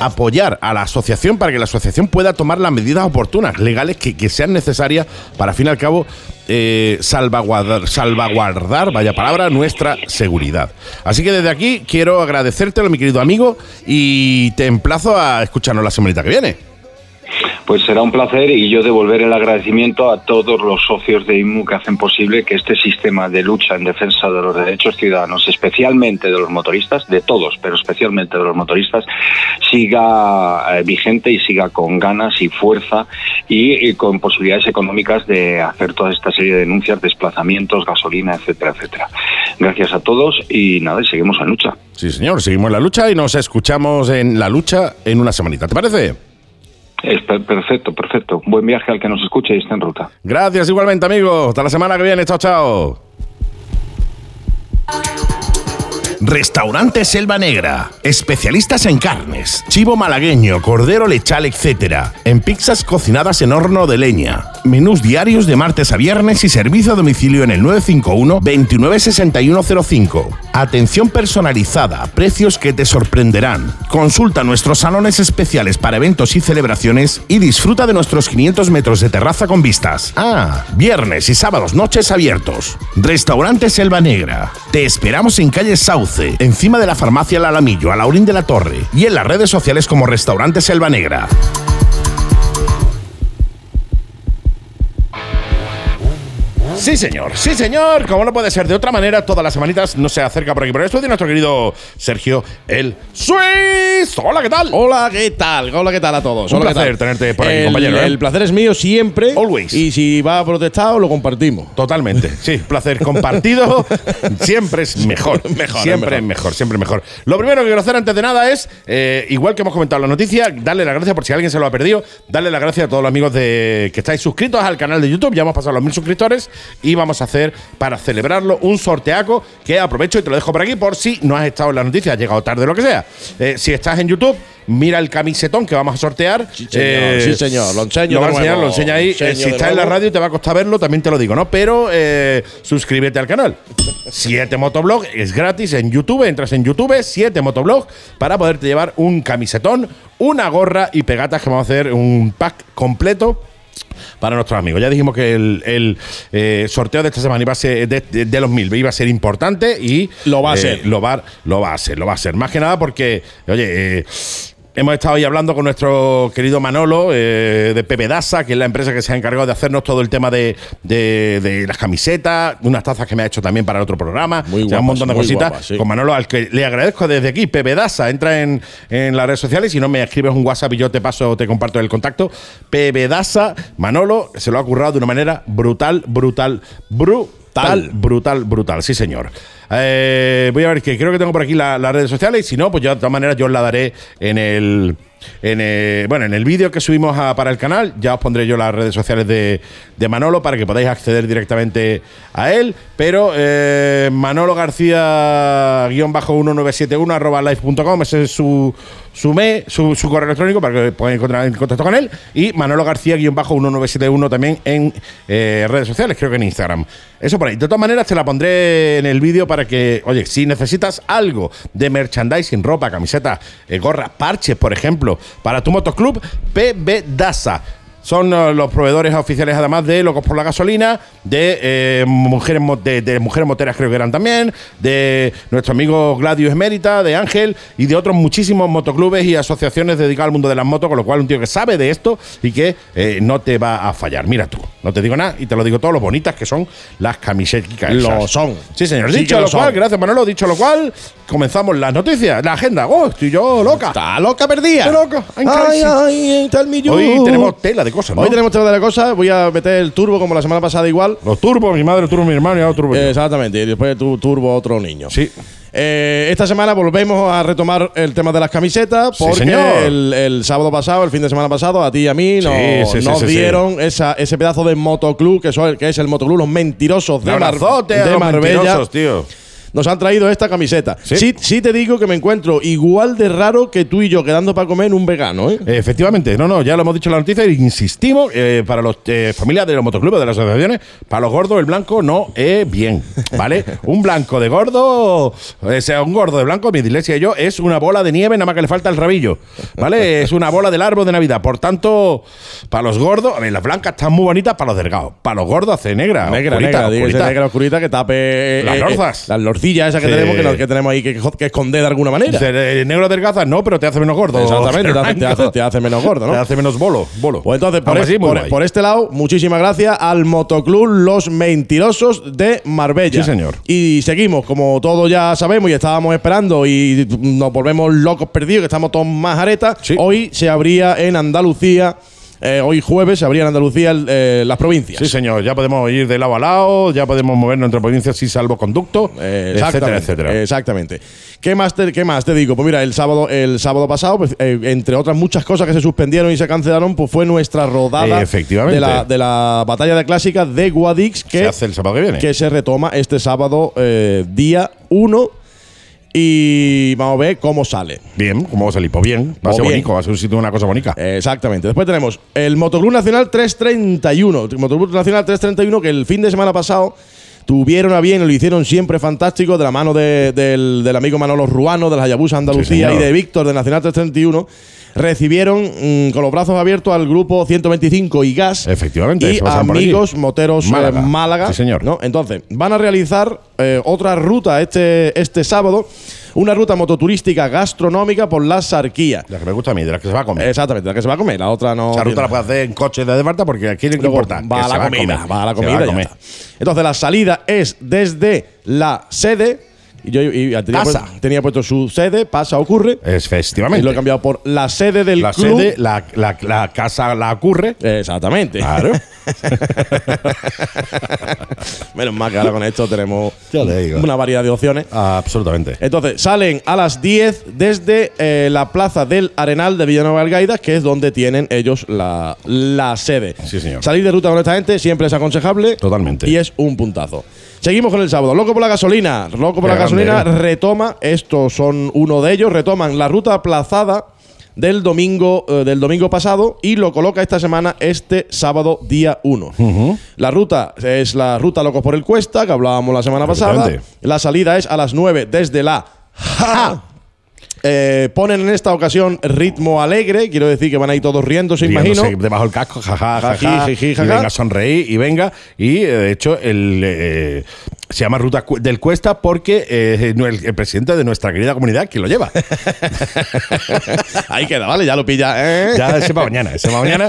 apoyar a la asociación para que la asociación pueda tomar las medidas oportunas, legales, que, sean necesarias para, al fin y al cabo, eh, salvaguardar, salvaguardar, vaya palabra, nuestra seguridad. Así que desde aquí quiero agradecértelo, mi querido amigo, y te emplazo a escucharnos la semanita que viene. Pues será un placer y yo devolver el agradecimiento a todos los socios de IMU que hacen posible que este sistema de lucha en defensa de los derechos ciudadanos, especialmente de los motoristas, de todos, pero especialmente de los motoristas, siga eh, vigente y siga con ganas y fuerza y, con posibilidades económicas de hacer toda esta serie de denuncias, desplazamientos, gasolina, etcétera, etcétera. Gracias a todos y nada, seguimos en lucha. Sí, señor, seguimos en la lucha y nos escuchamos en la lucha en una semanita. ¿Te parece? Perfecto, perfecto. Buen viaje al que nos escuche y esté en ruta. Gracias igualmente, amigo. Hasta la semana que viene. Chao, chao. Restaurante Selva Negra. Especialistas en carnes, chivo malagueño, cordero lechal, etc. En pizzas cocinadas en horno de leña. Menús diarios de martes a viernes y servicio a domicilio en el 951 296105. Atención personalizada, precios que te sorprenderán. Consulta nuestros salones especiales para eventos y celebraciones y disfruta de nuestros 500 metros de terraza con vistas. Ah, viernes y sábados noches abiertos. Restaurante Selva Negra. Te esperamos en calle South encima de la farmacia El Alamillo, a Laurín de la Torre, y en las redes sociales como Restaurante Selva Negra. Sí, señor, sí, señor. Como no puede ser de otra manera, todas las semanitas no se acerca por aquí por esto de nuestro querido Sergio el Swiss. Hola, ¿qué tal? Hola, ¿qué tal? Hola, ¿qué tal a todos? Un placer tenerte por aquí, el, compañero. ¿eh? El placer es mío siempre. Always. Y si va protestado, lo compartimos. Totalmente. Sí, placer compartido siempre es mejor. mejor siempre es mejor. siempre mejor. Lo primero que quiero hacer antes de nada es, eh, igual que hemos comentado en la noticia, darle las gracias por si alguien se lo ha perdido, darle las gracias a todos los amigos de que estáis suscritos al canal de YouTube. Ya hemos pasado los mil suscriptores y vamos a hacer para celebrarlo un sorteaco que aprovecho y te lo dejo por aquí por si no has estado en la noticia, has llegado tarde, lo que sea. Eh, si estás en YouTube, mira el camisetón que vamos a sortear. Sí, señor, eh, sí, señor. lo enseño. Lo, enseñar, lo enseña ahí. Eh, si estás en la radio te va a costar verlo, también te lo digo, ¿no? Pero suscríbete al canal. 7 Motoblog es gratis en YouTube, entras en YouTube, 7 Motoblog, para poderte llevar un camisetón, una gorra y pegatas que vamos a hacer un pack completo para nuestros amigos. Ya dijimos que el, eh, sorteo de esta semana iba a ser de, los mil, iba a ser importante y lo va a eh, ser. Lo va, lo va a ser, lo va a ser. Más que nada porque, oye, eh, Hemos estado ahí hablando con nuestro querido Manolo de Pepe Dasa, que es la empresa que se ha encargado de hacernos todo el tema de, las camisetas, unas tazas que me ha hecho también para otro programa, muy un montón de cositas. Con Manolo, al que le agradezco desde aquí, Pepe Dasa, entra en, las redes sociales, y si no me escribes un WhatsApp y yo te paso, te comparto el contacto. Pepe Manolo, se lo ha currado de una manera brutal, brutal, brutal, brutal, brutal, sí señor. Eh, voy a ver que creo que tengo por aquí las redes sociales y si no, pues yo de todas maneras yo la daré en el el, bueno, en el vídeo que subimos para el canal, ya os pondré yo las redes sociales de, Manolo para que podáis acceder directamente a él. Pero eh, Manolo García-1971 arroba live.com, ese es su, su, su, correo electrónico para que podáis encontrar en contacto con él. Y Manolo García-1971 también en eh, redes sociales, creo que en Instagram. Eso por ahí. De todas maneras, te la pondré en el vídeo para que, oye, si necesitas algo de merchandising, ropa, camiseta, eh, gorra, parches, por ejemplo, para tu motoclub, PB Dasa. Son eh, los proveedores oficiales, además de Locos por la Gasolina, de, eh, mujeres, de, Mujeres Moteras, creo que eran también, de nuestro amigo Gladius Emérita, de Ángel y de otros muchísimos motoclubes y asociaciones dedicadas al mundo de las motos, con lo cual un tío que sabe de esto y que eh, no te va a fallar. Mira tú, no te digo nada y te lo digo todo lo bonitas que son las camisetas. Lo son. Sí, señor. dicho lo, cual, gracias Manolo, dicho lo cual, comenzamos las noticias, la agenda. Oh, estoy yo loca. Está loca perdida. Estoy loca. Ay, ay, está el millón. Hoy tenemos tela de cosas, ¿no? Hoy tenemos tema de cosas. Voy a meter el turbo como la semana pasada igual. Los turbos, mi madre, turbo mi hermano y ahora turbo. Exactamente. Y después tu turbo otro niño. Sí. Eh, esta semana volvemos a retomar el tema de las camisetas Sí, porque señor. el, el sábado pasado, el fin de semana pasado, a ti y a mí nos, sí, sí, nos sí, sí. dieron Esa, ese pedazo de motoclub que, son- que es el motoclub Los Mentirosos de, Un Mar- de los Marbella. mentirosos, tío. Nos han traído esta camiseta. Sí. Sí. sí, te digo que me encuentro igual de raro que tú y yo quedando para comer en un vegano, ¿eh? Efectivamente, no, no, ya lo hemos dicho en la noticia e insistimos, eh, para los eh, familias de los motoclubes, de las asociaciones, para los gordos el blanco no es bien, ¿vale? un blanco de gordo, o sea, un gordo de blanco, mi iglesia y yo, es una bola de nieve, nada más que le falta el rabillo, ¿vale? es una bola del árbol de Navidad, por tanto, para los gordos, a ver, las blancas están muy bonitas para los delgados, para los gordos hace negra, Negra, oscurita, negra, oscurita. negra oscurita que tape eh, Las eh, lorzas. las esas que Sí. tenemos que, tenemos ahí que, que esconder de alguna manera. Dice, eh, negro delgazas no, pero te hace menos gordo. Exactamente, te hace, te Blanco. hace- te hace menos gordo, ¿no? Te hace menos bolo, bolo. Pues entonces, por, es- este lado, muchísimas gracias al Motoclub Los Mentirosos de Marbella. Sí, señor. Y seguimos, como todos ya sabemos y estábamos esperando y nos volvemos locos perdidos, que estamos todos más aretas. Sí. Hoy se abría en Andalucía, eh, hoy jueves se abría en Andalucía eh, las provincias. Sí, señor, ya podemos ir de lado a lado, ya podemos movernos entre provincias sin salvoconducto, Eh, etcétera, etcétera. Exactamente. ¿Qué más, te, ¿Qué más te digo? Pues mira, el sábado, el sábado pasado, pues, eh, entre otras muchas cosas que se suspendieron y se cancelaron, pues fue nuestra rodada efectivamente. De, la, de la batalla de clásicas de Guadix que se hace el sábado que viene. que se retoma este sábado, día 1. Y vamos a ver cómo sale. Bien, ¿cómo va a salir? Pues bien, va a Pues ser bien. bonito, va a ser un sitio, una cosa bonita. Exactamente. Después tenemos el Motoclub Nacional 331. El Motoclub Nacional 331 que el fin de semana pasado tuvieron a bien, lo hicieron siempre fantástico de la mano de- del, del amigo Manolo Ruano de las Hayabusa Andalucía y de Víctor de Nacional 331. Recibieron mm, con los brazos abiertos al grupo 125 y Gas. Efectivamente, Y amigos moteros eh, Málaga. Málaga. Sí, señor. ¿no? Entonces, van a realizar eh, otra ruta este, este sábado. Una ruta mototurística gastronómica por la Sarquía. La que me gusta a mí, de la que se va a comer. Exactamente, la que se va a comer, la otra no. Esa ruta la puedes hacer en coche de Falta porque aquí no importa. Va a la comida, va a la comida. Entonces, la salida es desde la sede. Y yo y tenía, puesto, tenía puesto su sede, pasa, ocurre. Es Y festivamente. lo he cambiado por la sede del la club. sede, la, la- la casa la ocurre. Exactamente. Claro. Menos mal que ahora con esto tenemos Ya digo. una variedad de opciones. Absolutamente. Entonces, salen a las 10 desde eh, la plaza del Arenal de Villanueva Algaida, que es donde tienen ellos la, la sede. Sí, señor. Salir de ruta con esta gente siempre es aconsejable. Totalmente. Y es un puntazo. Seguimos con el sábado. Loco por la gasolina. Loco por Qué la gasolina grande, retoma, estos son uno de ellos, retoman la ruta aplazada del domingo, eh, del domingo pasado y lo coloca esta semana este sábado día 1. La ruta es la ruta Locos por el Cuesta, que hablábamos la semana pasada. La salida es a las 9 desde la Ja. Eh, ponen en esta ocasión ritmo alegre, quiero decir que van ahí todos riendo, se imagino. Debajo del casco, jaja, Jají, jaja, jiji, y jaja. venga a sonreír y venga. Y eh, de hecho, el, eh, se llama Ruta del Cuesta porque eh, el, el presidente de nuestra querida comunidad quien lo lleva. Ahí queda, vale, ya lo pilla. ya ese para mañana, ese para mañana.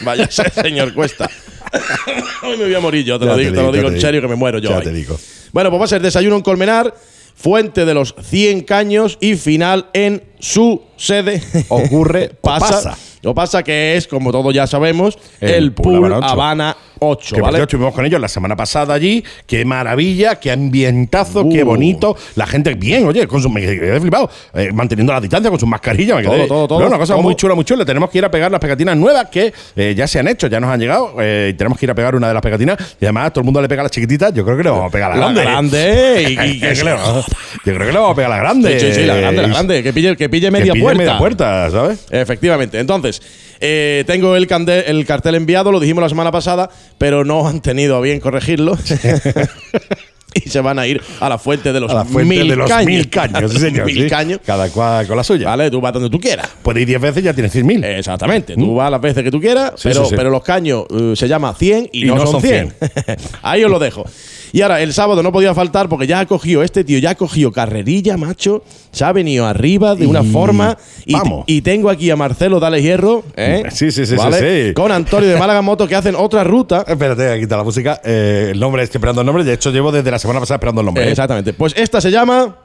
Vaya señor Cuesta. Hoy me voy a morir yo, te Ya lo digo, te lo digo te en serio que me muero yo. Ya hoy. te digo. Bueno, pues va a ser desayuno en Colmenar, fuente de los 100 caños y final en su sede. Ocurre o pasa. Lo pasa que es, como todos ya sabemos, el, El Habana 8. 8. Que ¿vale? estuvimos con ellos la semana pasada allí. Qué maravilla, qué ambientazo, qué Uh. bonito. La gente bien, oye, con su, me quedé flipado. eh, manteniendo la distancia con sus mascarillas. Me Todo, quedé, todo, todo. Pero una cosa muy chula, muy chula. Tenemos que ir a pegar las pegatinas nuevas que eh, ya se han hecho, ya nos han llegado. eh, y tenemos que ir a pegar una de las pegatinas. Y además, todo el mundo le pega a las chiquititas. Yo creo que le vamos a pegar a la, La grande y- y- Yo creo que le vamos- yo creo que le vamos a pegar a la grande. Sí, sí, sí, la grande, la grande. Que pille, que pille media Que pille puerta. media puerta, ¿sabes? Efectivamente. Entonces, eh, tengo el, cande- el cartel enviado, lo dijimos la semana pasada, pero no han tenido a bien corregirlo. y se van a ir a la fuente de los A la fuente mil de los caños. mil caños, sí, señor. mil sí. caños. Cada cual con la suya. Vale, tú vas donde tú quieras. Puedes ir 10 veces y ya tienes 100.000. Exactamente, tú vas las veces que tú quieras, Sí, pero, pero los caños eh, se llama 100 y, Y no, no son son 100. Ahí os lo dejo. Y ahora, el sábado no podía faltar porque ya ha cogido, este tío ya ha cogido carrerilla, macho, se ha venido arriba de una Y forma. Y, vamos. y tengo aquí a Marcelo Dale Hierro, ¿eh? Sí, sí, sí, sí, sí. Con Antonio de Málaga Moto que hacen otra ruta. Espérate, aquí está la música. Eh, el nombre, estoy esperando el nombre. De hecho, llevo desde la semana pasada esperando el nombre. ¿eh? Exactamente. Pues esta se llama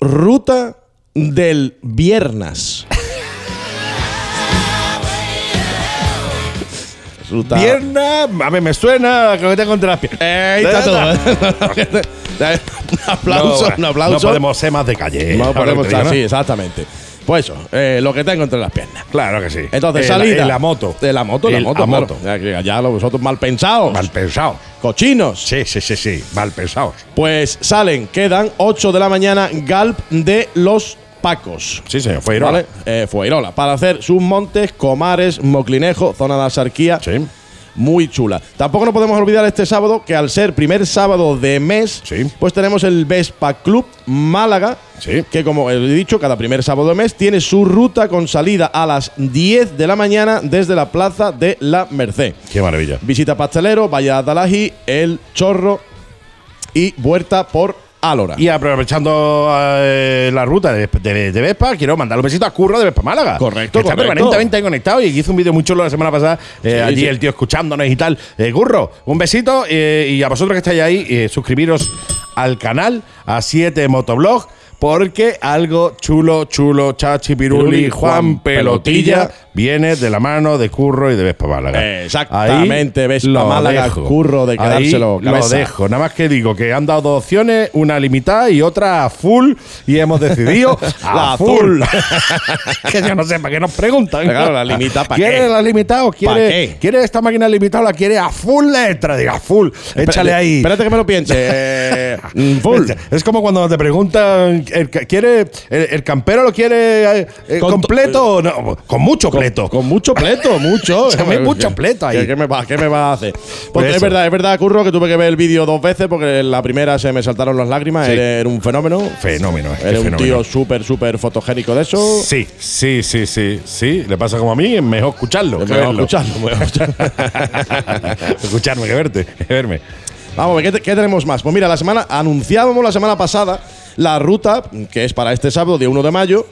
Ruta del Viernes. Pierna, a ver, me suena que tengo entre las piernas. Eh, ahí está todo. un aplauso, No, un aplauso. No podemos ser más de calle. No Ahora podemos estar, ¿no? sí, exactamente. Pues eso, eh, lo que tengo entre las piernas. Claro que sí. Entonces, Eh, salida. la- en la moto. De la moto, la El- moto, a claro. moto. Ya, ya lo vosotros mal pensados. Mal pensado. Cochinos. Sí, sí, sí, sí. Mal pensados. Pues salen, quedan 8 de la mañana, Galp de los Pacos. Sí, señor. Fue Irola. ¿Vale? Eh, Fueirola. Para hacer sus montes, Comares, Moclinejo, zona de Asarquía. Sí. Muy chula. Tampoco nos podemos olvidar este sábado que al ser primer sábado de mes, Sí. pues tenemos el Vespa Club Málaga, Sí. que como he dicho, cada primer sábado de mes tiene su ruta con salida a las 10 de la mañana desde la Plaza de la Merced. Qué maravilla. Visita Pastelero, Vaya Dalají, El Chorro y Huerta por Álora. Y aprovechando eh, la ruta de, de, de Vespa, quiero mandar un besito a Curro de Vespa Málaga. Correcto, que Está correcto. permanentemente ahí conectado y hizo un vídeo muy chulo la semana pasada. eh, Sí, allí sí. el tío escuchándonos y tal. Eh, Curro, un besito. eh, y a vosotros que estáis ahí, suscribiros al canal, a 7 Motoblog. Porque algo chulo, chulo, Chachi Piruli, Juan Pelotilla, viene de la mano de Curro y de Vespa Málaga. Exactamente, Vespa Málaga, dejo. Curro de Ahí quedárselo Lo dejo. Nada más que digo que han dado dos opciones, una limitada y otra full, y hemos decidido a La full. que yo no sé para qué nos preguntan. Claro, la limitada, ¿pa' ¿Quiere qué? la limitada o quiere, quiere esta máquina limitada o la quiere a full letra? Diga, full. Échale ahí. Espérate que me lo piense. Eh, mm, full. Es como cuando te preguntan, ¿el, ¿quiere, el, el campero lo quiere eh, eh, Con to- completo o no? Con mucho pleto. Con mucho pleto, mucho. Échame mucho pleto ahí. ¿Qué, qué me va, qué me va a hacer? Pues Porque es verdad, es verdad, Curro, que tuve que ver el vídeo dos veces porque en la primera se me saltaron las lágrimas. Sí. Eres, un fenómeno. Fenómeno, es Eres un fenómeno. tío súper, súper fotogénico de eso. Sí, sí, sí, sí, sí. Le pasa como a mí, es mejor escucharlo. Me que voy a verlo. escuchar, me voy a escuchar. Escucharme que verte, que verme. Vamos ¿qué, te- qué tenemos más? Pues mira, la semana anunciábamos la semana pasada la ruta, que es para este sábado, día 1 de mayo,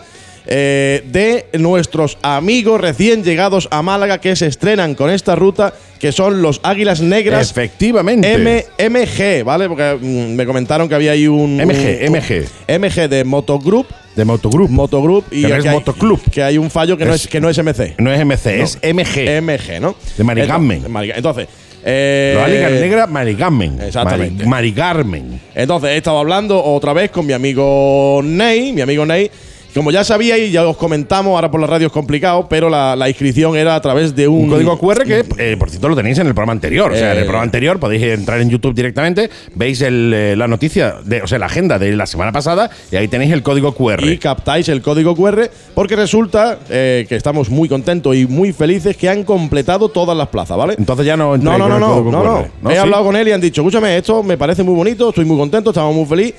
eh, de nuestros amigos recién llegados a Málaga que se estrenan con esta ruta, que son los Águilas Negras Efectivamente. M- MG, ¿vale? Porque mm, me comentaron que había ahí un. MG, un- MG. MG de Motogroup. De Motogroup. Motogroup y Que no es hay- Motoclub. Que hay un fallo que, no, Es- es, que no es MC. no es MC, es MG. MG, ¿no? De Maricarmen. Entonces, Entonces. Eh, Los Águilas Negras, Maricarmen. Exactamente. Mari- Maricarmen. Entonces he estado hablando otra vez con mi amigo Ney, mi amigo Ney. Como ya sabíais, ya os comentamos, ahora por la radio es complicado, pero la, la inscripción era a través de un, Un código QR que, eh, por cierto, lo tenéis en el programa anterior. O sea, en el Eh. programa anterior podéis entrar en YouTube directamente, veis el, eh, la noticia, de, o sea, la agenda de la semana pasada y ahí tenéis el código QR. y captáis el código QR porque resulta eh, que estamos muy contentos y muy felices que han completado todas las plazas, ¿vale? Entonces ya no No, no, no, no, no, no. ¿no? He ¿Sí? hablado con él y han dicho, escúchame, esto me parece muy bonito, estoy muy contento, estamos muy felices.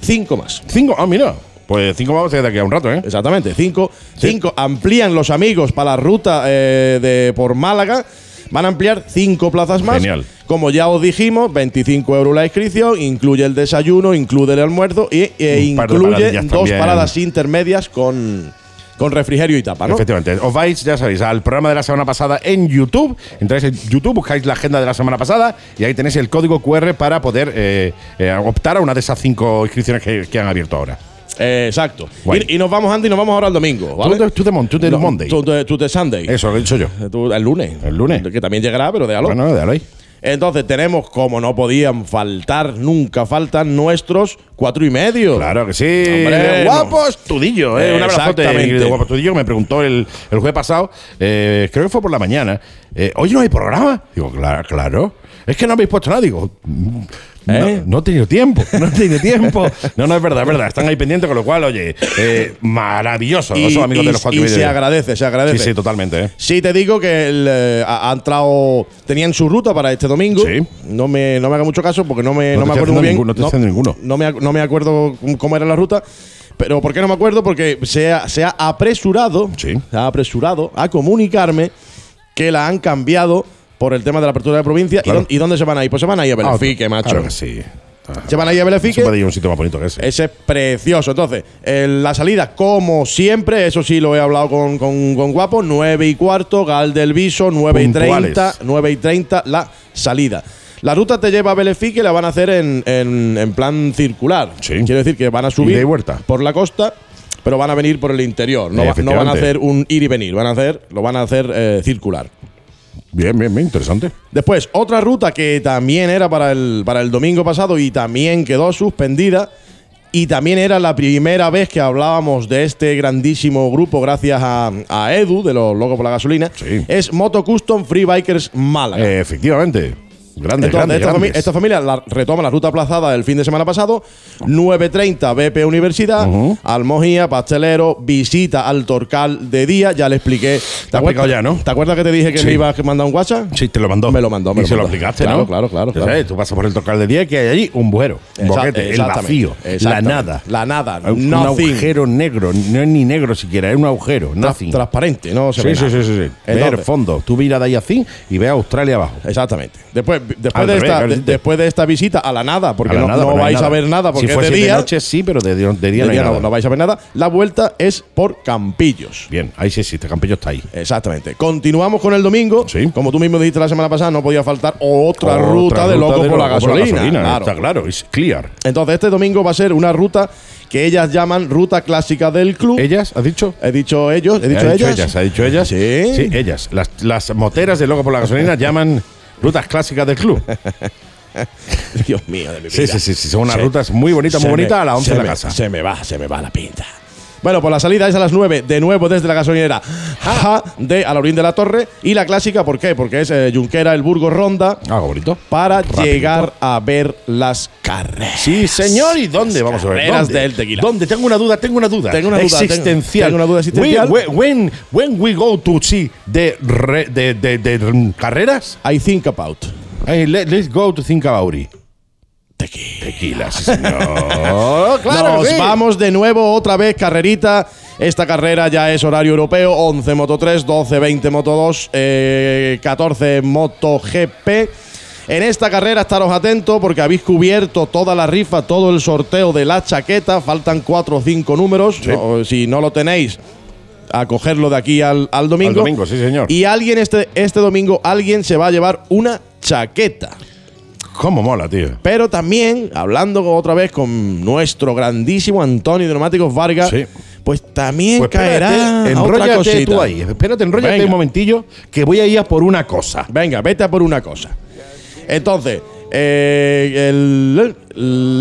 Cinco más. Cinco, ah, mira. Pues cinco vamos a de aquí a un rato, ¿eh? Exactamente, cinco. Sí. Cinco amplían los amigos para la ruta eh, de por Málaga. Van a ampliar cinco plazas más. Genial. Como ya os dijimos, 25 euros la inscripción, incluye el desayuno, incluye el almuerzo y e incluye dos también. paradas intermedias con, con refrigerio y tapa, ¿no? Efectivamente. Os vais, ya sabéis, al programa de la semana pasada en YouTube. Entráis en YouTube, buscáis la agenda de la semana pasada y ahí tenéis el código QR para poder eh, eh, optar a una de esas cinco inscripciones que, que han abierto ahora. Eh, exacto. Y, y nos vamos, Andy, nos vamos ahora al domingo, ¿vale? The mon- to the No, Monday. To the Sunday. Eso lo he dicho yo. Tú- el lunes. El lunes. Que también llegará, pero déjalo. Bueno, déjalo ahí. Entonces tenemos, como no podían faltar, nunca faltan nuestros cuatro y medio. Claro que sí. Hombre, guapo estudillo, ¿eh? Un abrazote de guapo estudillo que me preguntó el, el jueves pasado, eh, creo que fue por la mañana. Eh, Oye, ¿no hay programa? Digo, claro, claro. Es que no habéis puesto nada. Digo, mm, no, ¿Eh? no he tenido tiempo, no he tenido tiempo. No, no, es verdad, es verdad. Están ahí pendientes, con lo cual, oye, eh, maravilloso. Y, Esos amigos y- de los cuatro y y se agradece, se agradece. Sí, sí, totalmente, ¿eh? Sí, te digo que el, eh, ha, ha entrado. Tenían su ruta para este domingo. Sí. No me, no me haga mucho caso porque no me, No no me acuerdo muy bien. ninguno, no te ninguno. No me, no me acuerdo cómo era la ruta. Pero ¿por qué no me acuerdo? Porque se ha, se ha apresurado, Sí. se ha apresurado a comunicarme que la han cambiado por el tema de la apertura de provincia. ¿Y dónde- ¿Y, dónde se van a ir? Pues se van a ir a Belefique, Ah, macho. Claro que sí. Se van a ir a Belefique. Se ir a un sitio más bonito que ese. Ese es precioso. Entonces, la salida, como siempre, eso sí lo he hablado con, con, con Guapo, 9 y cuarto, Gal del Viso, 9 y Puntuales. 30, 9 y 30, la salida. La ruta te lleva a Belefique y la van a hacer en, en- en plan circular. Sí. Quiere decir que van a subir Ida y vuelta. por la costa, pero van a venir por el interior. No, va- no van a hacer un ir y venir, van a hacer, lo van a hacer eh, circular. Bien, bien, bien, interesante. Después, otra ruta que también era para el, para el domingo pasado y también quedó suspendida. Y también era la primera vez que hablábamos de este grandísimo grupo, gracias a, a Edu, de los Locos por la Gasolina. Sí. Es Moto Custom Free Bikers Málaga. Eh, efectivamente. Grande, Entonces, esta, fami- grandes. esta familia la- retoma la ruta aplazada del fin de semana pasado. 9.30 BP Universidad, Almojía, Pastelero, visita al Torcal de día. Ya le expliqué. ¿Te, explicado ya, ¿no? ¿Te acuerdas que te dije que Sí. me ibas a mandar un WhatsApp? Sí, te lo mandó. Me lo mandó, me y lo se lo aplicaste, Claro, ¿no? claro, claro, claro. sabes, tú pasas por el tocal de día que hay allí un bujero, un boquete, el vacío, la nada. La nada, Un agujero negro, no es ni negro siquiera, es un agujero, Tra- nothing. transparente, ¿no? Se Sí, ve sí, sí, sí, sí. Ver fondo. Tú miras de ahí así y ves Australia abajo. Exactamente. Después, después, Al de revés, esta, claro, de- sí. después de esta visita a la nada, porque la no, nada, vais a ver nada, porque si es de día. noche sí, pero de, día- de día de no día no, vais a ver nada. La vuelta es por Campillos. Bien, ahí sí existe, Campillo está ahí. Exactamente. Continuamos con el domingo. Sí. Como tú mismo dijiste la semana pasada, no podía faltar otra, Otra ruta de locos por la Loco gasolina. claro. Está claro, es clear. Entonces, este domingo va a ser una ruta que ellas llaman ruta clásica del club. ¿Ellas? ¿Has dicho? He dicho ellos, he dicho ellas. ellas, ha dicho ellas. Sí. Sí, ellas. Las, las moteras de Loco por la Gasolina llaman rutas clásicas del club. Dios mío, de mi Sí, vida. sí, sí, sí, son unas Se- rutas muy bonitas, muy bonitas a las 11 se de la me- casa. Se me va, se me va la pinta. Bueno, pues la salida es a las 9, de nuevo desde la gasolinera Jaja de Alorín de la Torre. Y la clásica, ¿por qué? Porque es eh, Junquera, el Burgos Ronda, Ah, bonito. para Rapidito. llegar a ver las carreras. Sí, señor. ¿Y dónde? Vamos a ver. carreras ¿Dónde? del tequila. ¿Dónde? Tengo una duda, tengo una duda. Tengo una duda, Existencial. tengo una duda existencial. When, when, when we go to see the, re- de, de, mm, carreras, I think about. hey, let, us go to think about it. Tequila. Tequila, sí, señor. claro Nos sí. vamos de nuevo otra vez, carrerita. Esta carrera ya es horario europeo: 11 Moto 3, 12, 20 Moto 2, eh, 14 Moto GP. En esta carrera estaros atentos porque habéis cubierto toda la rifa, todo el sorteo de la chaqueta. Faltan 4 o 5 números. No, si no lo tenéis, a cogerlo de aquí al, al domingo. Al domingo, sí, señor. Y alguien este, este domingo, alguien se va a llevar una chaqueta. ¿Cómo mola, tío? Pero también, hablando otra vez con nuestro grandísimo Antonio de Neumáticos Vargas, Sí. pues también Pues caerá espérate, enróllate tú ahí. Espérate, enróllate Venga. un momentillo que voy a ir a por una cosa. Venga, vete a por una cosa. Entonces, eh, el-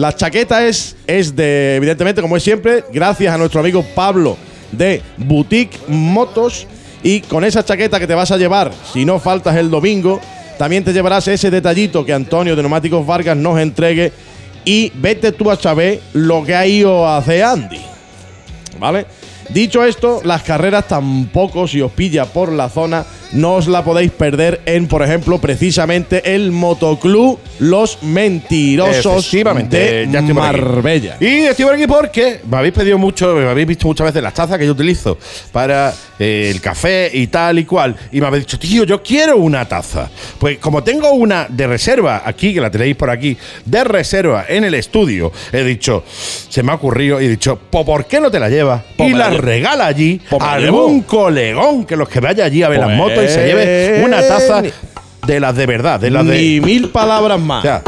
la chaqueta es, es de, evidentemente, como es siempre, gracias a nuestro amigo Pablo de Boutique Motos. Y con esa chaqueta que te vas a llevar, si no faltas el domingo, también te llevarás ese detallito que Antonio de Neumáticos Vargas nos entregue. Y vete tú a saber lo que ha ido a hacer Andy. ¿Vale? Dicho esto, las carreras tampoco, si os pilla por la zona, no os la podéis perder en, por ejemplo, precisamente el Motoclub Los Mentirosos Efectivamente, de ya estoy por aquí. Marbella. Y estoy por aquí porque me habéis pedido mucho, me habéis visto muchas veces las tazas que yo utilizo para eh, el café y tal y cual. Y me habéis dicho, tío, yo quiero una taza. Pues como tengo una de reserva aquí, que la tenéis por aquí, de reserva en el estudio, he dicho, se me ha ocurrido y he dicho, "Po, ¿por qué no te la llevas? Pues y la regala allí Pues a algún colegón que los que vaya allí a ver las Pues- motos y se lleve una taza de las de verdad, de las de. Ni mil palabras más. O sea,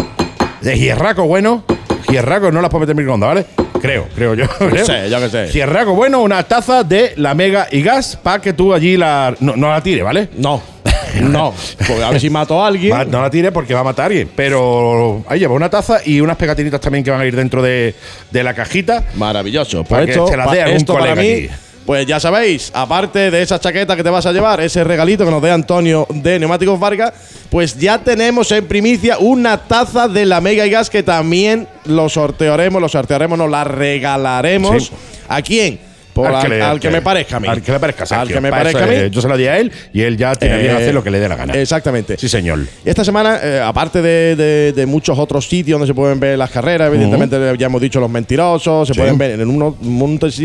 de hierraco bueno, hierraco no las puedo meter en microondas, ¿vale? Creo, creo yo. creo. sé, yo qué sé. Hierraco bueno, una taza de la Mega y Gas para que tú allí la. No, no la tire, ¿vale? No, no. Porque a ver si mato a alguien. Va- no la tire porque va a matar a alguien. Pero ahí lleva una taza y unas pegatinitas también que van a ir dentro de, de la cajita. Maravilloso. Para Pues que esto, se la pa- dé algún esto para colega mí, aquí. Pues ya sabéis, aparte de esa chaqueta que te vas a llevar, ese regalito que nos dé Antonio de Neumáticos Vargas, pues ya tenemos en primicia una taza de la Mega y Gas que también lo sortearemos, lo sortearemos, nos la regalaremos. Sí. ¿A quién? Por al, le- al que me parezca a mí. Al que le parezca, Al que me Para parezca a mí. Yo se lo di a él y él ya tiene bien Eh, hacer lo que le dé la gana. Exactamente. Sí, señor. Esta semana, eh, aparte de, de- de muchos otros sitios donde se pueden ver las carreras, evidentemente ya hemos dicho los mentirosos, se Sí. pueden ver en un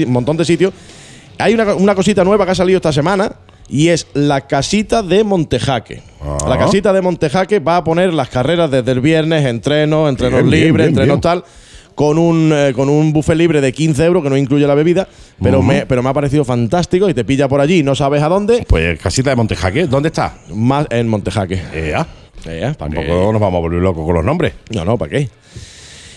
montón de sitios. Hay una, una cosita nueva que ha salido esta semana y es la casita de Montejaque. Ah. La casita de Montejaque va a poner las carreras desde el viernes, entrenos, entrenos Bien, libres, bien, entrenos tal. Con un, eh, con un buffet libre de 15 euros que no incluye la bebida, pero, me, pero me ha parecido fantástico y te pilla por allí, no sabes a dónde, Pues casita de Montejaque, ¿dónde está? más en Montejaque. Eh, ah, Eh, tampoco nos vamos a volver locos con los nombres. No, no, ¿para qué?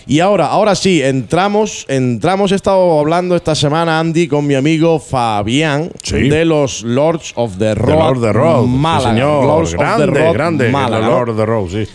Y ahora, ahora sí, entramos, entramos, he estado hablando esta semana, Andy, con mi amigo Fabián, Sí. de los Lords of the The Road. Lord of the Road. sí, Málaga. señor. Lords of the grande, Road, grande. Málaga, The. Lord of the Road, sí.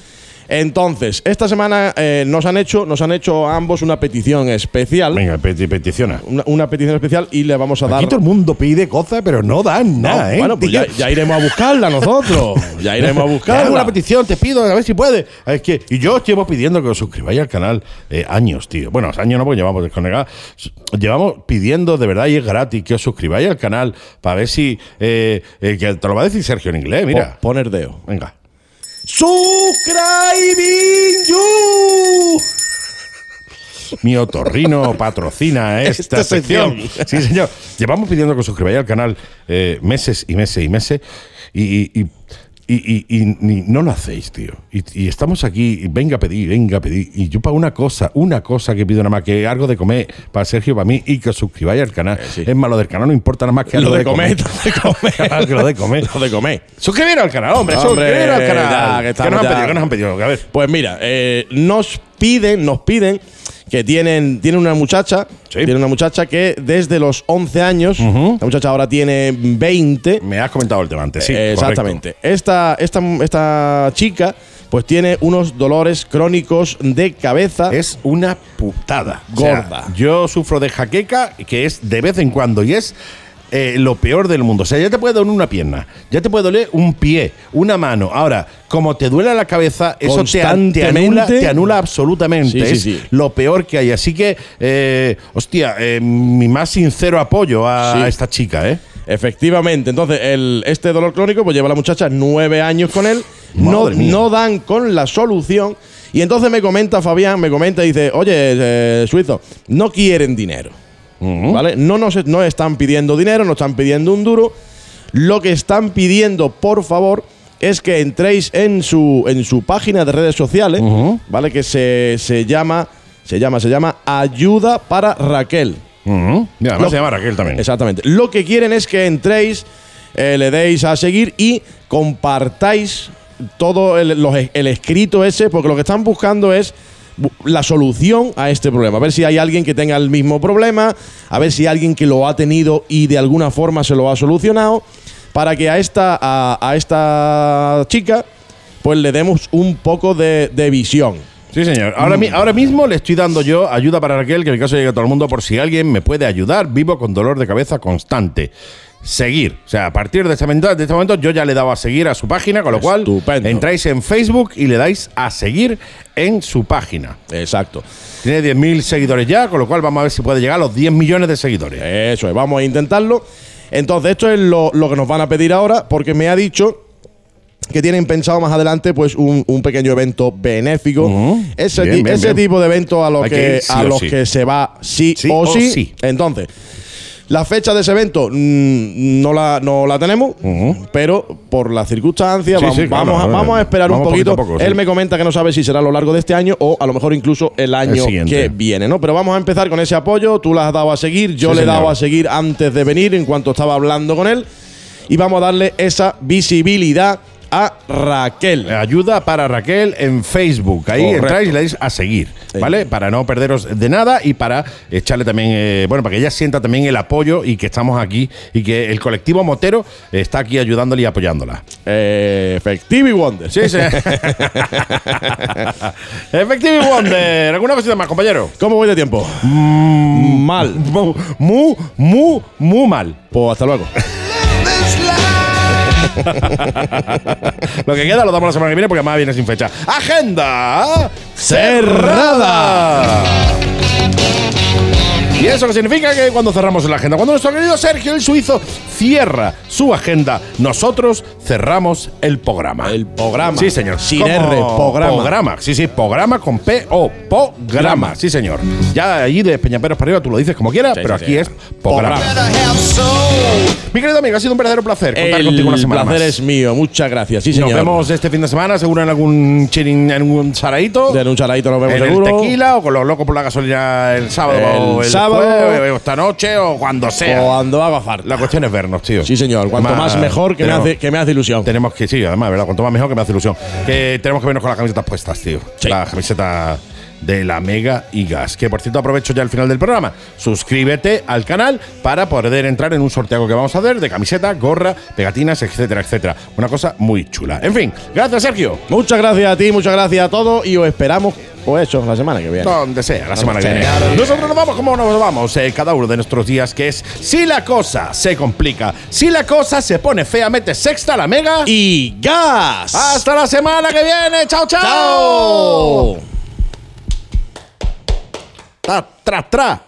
Entonces, esta semana eh, nos han hecho, nos han hecho a ambos una petición especial. Venga, peti- peticiona. Una, una petición especial y le vamos a dar. Aquí todo el mundo pide cosas, pero no dan No, nada, ¿eh? Bueno, pues ya, iremos a buscarla nosotros. Ya iremos a buscarla. una petición, te pido, a ver si puedes. Es que, y yo os llevo pidiendo que os suscribáis al canal eh, años, tío. Bueno, años no, porque llevamos desconectados. Llevamos pidiendo de verdad y es gratis que os suscribáis al canal para ver si. eh, eh, que te lo va a decir Sergio en inglés, mira. Po- Poner deo. Venga. Subscribing you. Mi otorrino patrocina esta, Esta sección. sección. Sí, señor. Llevamos pidiendo que os suscribáis al canal eh, meses y meses y meses. Y, y- y- y- y- y ni- no lo hacéis, tío. Y, y estamos aquí, y venga a pedir, venga a pedir. Y yo para una cosa, una cosa que pido nada más que algo de comer para Sergio, para mí, y que os suscribáis al canal. sí. Es más, lo del canal no importa nada más que Lo algo de comer, lo de comer. Que lo de comer. Lo de comer. Suscribiros al canal, hombre, Hombre, suscribiros al canal. ya, que ¿Qué estamos nos han pedido? ¿Qué nos han pedido? A ver. Pues mira, eh, nos piden, nos piden que tienen, tienen una muchacha, Sí. tiene una muchacha que desde los 11 años, la muchacha ahora tiene 20. Me has comentado el tema antes, sí. Eh, exactamente. Esta, esta, esta chica, pues tiene unos dolores crónicos de cabeza. Es una putada. O sea, Gorda. yo sufro de jaqueca, que es de vez en cuando, y es eh, lo peor del mundo. O sea, ya te puede doler una pierna, ya te puede doler un pie, una mano. Ahora, como te duele la cabeza, eso te, anula, te anula absolutamente. Sí, sí, es sí. lo peor que hay. Así que, eh, hostia, eh, mi más sincero apoyo a esta chica, ¿eh? Efectivamente. Entonces, el, este dolor crónico, pues lleva la muchacha nueve años con él. No, no dan con la solución. Y entonces me comenta Fabián, me comenta y dice, oye, eh, Suizo, no quieren dinero. ¿Vale? No nos no están pidiendo dinero, no están pidiendo un duro. Lo que están pidiendo, por favor, es que entréis en su, en su página de redes sociales, ¿vale? Que se, se llama, se llama, se llama Ayuda para Raquel. Y además Lo- se llama Raquel también. Exactamente. Lo que quieren es que entréis, eh, le deis a seguir y compartáis todo el, los- el escrito ese, porque lo que están buscando es la solución a este problema. A ver si hay alguien que tenga el mismo problema, a ver si hay alguien que lo ha tenido y de alguna forma se lo ha solucionado, para que a esta, a, a esta chica pues le demos un poco de, de visión. Sí, señor. Ahora, mi- ahora mismo le estoy dando yo ayuda para Raquel, que en el caso llegue a todo el mundo, por si alguien me puede ayudar. Vivo con dolor de cabeza constante. Seguir. O sea, a partir de este momento, de este momento yo ya le he dado a seguir a su página, con lo cual Estupendo. entráis en Facebook y le dais a seguir en su página. Exacto. Tiene 10.000 seguidores ya, con lo cual vamos a ver si puede llegar a los 10 millones de seguidores. Eso es, vamos a intentarlo. Entonces, esto es lo, lo que nos van a pedir ahora, porque me ha dicho que tienen pensado más adelante pues un, un pequeño evento benéfico. Ese, Bien, ti- bien, ese bien. tipo de evento a, que, sí los sí. que se va sí, Sí o, o sí. Entonces, la fecha de ese evento mm, no, la, no la tenemos, pero por las circunstancias Sí, vamos, sí, claro, vamos, a, claro. vamos a esperar Vamos un poquito sí. Él me comenta que no sabe si será a lo largo de este año o a lo mejor incluso el año que viene, ¿no? Pero vamos a empezar con ese apoyo. Tú las has dado a seguir, yo le he dado señor. a seguir antes de venir en cuanto estaba hablando con él. Y vamos a darle esa visibilidad a Raquel. Ayuda para Raquel en Facebook. Ahí Correcto. entráis y le dais a seguir, Sí. ¿vale? Para no perderos de nada y para echarle también, eh, bueno, para que ella sienta también el apoyo y que estamos aquí y que el colectivo Motero está aquí ayudándole y apoyándola. Efectivo y Wonder. Sí, sí. Efectivo Wonder. ¿Alguna cosita más, compañero? ¿Cómo voy de tiempo? Mal. Mu, mu, mu, muy mal. Pues hasta luego. Lo que queda lo damos la semana que viene porque además viene sin fecha. Agenda Cerrada. Y eso que significa que cuando cerramos la agenda, cuando nuestro querido Sergio el Suizo cierra su agenda, nosotros cerramos el programa. El programa. Sí, señor. Sin R, programa. Programa. Sí, sí, programa con P o programa. Grama. Sí, señor. Ya allí de Peñaperos para arriba tú lo dices como quieras, Sí, pero sí, aquí sí. es programa. Mi querido amigo, ha sido un verdadero placer contar El contigo una semana placer más. es mío. Muchas gracias. Sí, señor. Nos vemos este fin de semana, seguro en algún chirin, en un saradito. De un chaladito nos vemos en seguro. el tequila o con los locos por la gasolina el sábado El el sábado esta noche o cuando sea. Cuando haga falta. La cuestión es vernos, tío. Sí, señor. Cuanto más, mejor, que, me hace, que me hace ilusión. Tenemos que, sí, además, ¿verdad? Cuanto más mejor, que me hace ilusión. Que tenemos que vernos con las camisetas puestas, tío. Sí. La camiseta de la Mega y Gas. Que por cierto aprovecho ya el final del programa. Suscríbete al canal para poder entrar en un sorteo que vamos a hacer de camiseta, gorra, pegatinas, etcétera, etcétera. Una cosa muy chula. En fin, gracias Sergio. Muchas gracias a ti, muchas gracias a todos y os esperamos o eso la semana que viene. Donde sea, la semana que viene. Nosotros nos vamos como nos vamos eh, cada uno de nuestros días, que es si la cosa se complica, si la cosa se pone fea, mete sexta la mega y gas. Hasta la semana que viene. Chao, chao. Chao. Tra, tra, tra.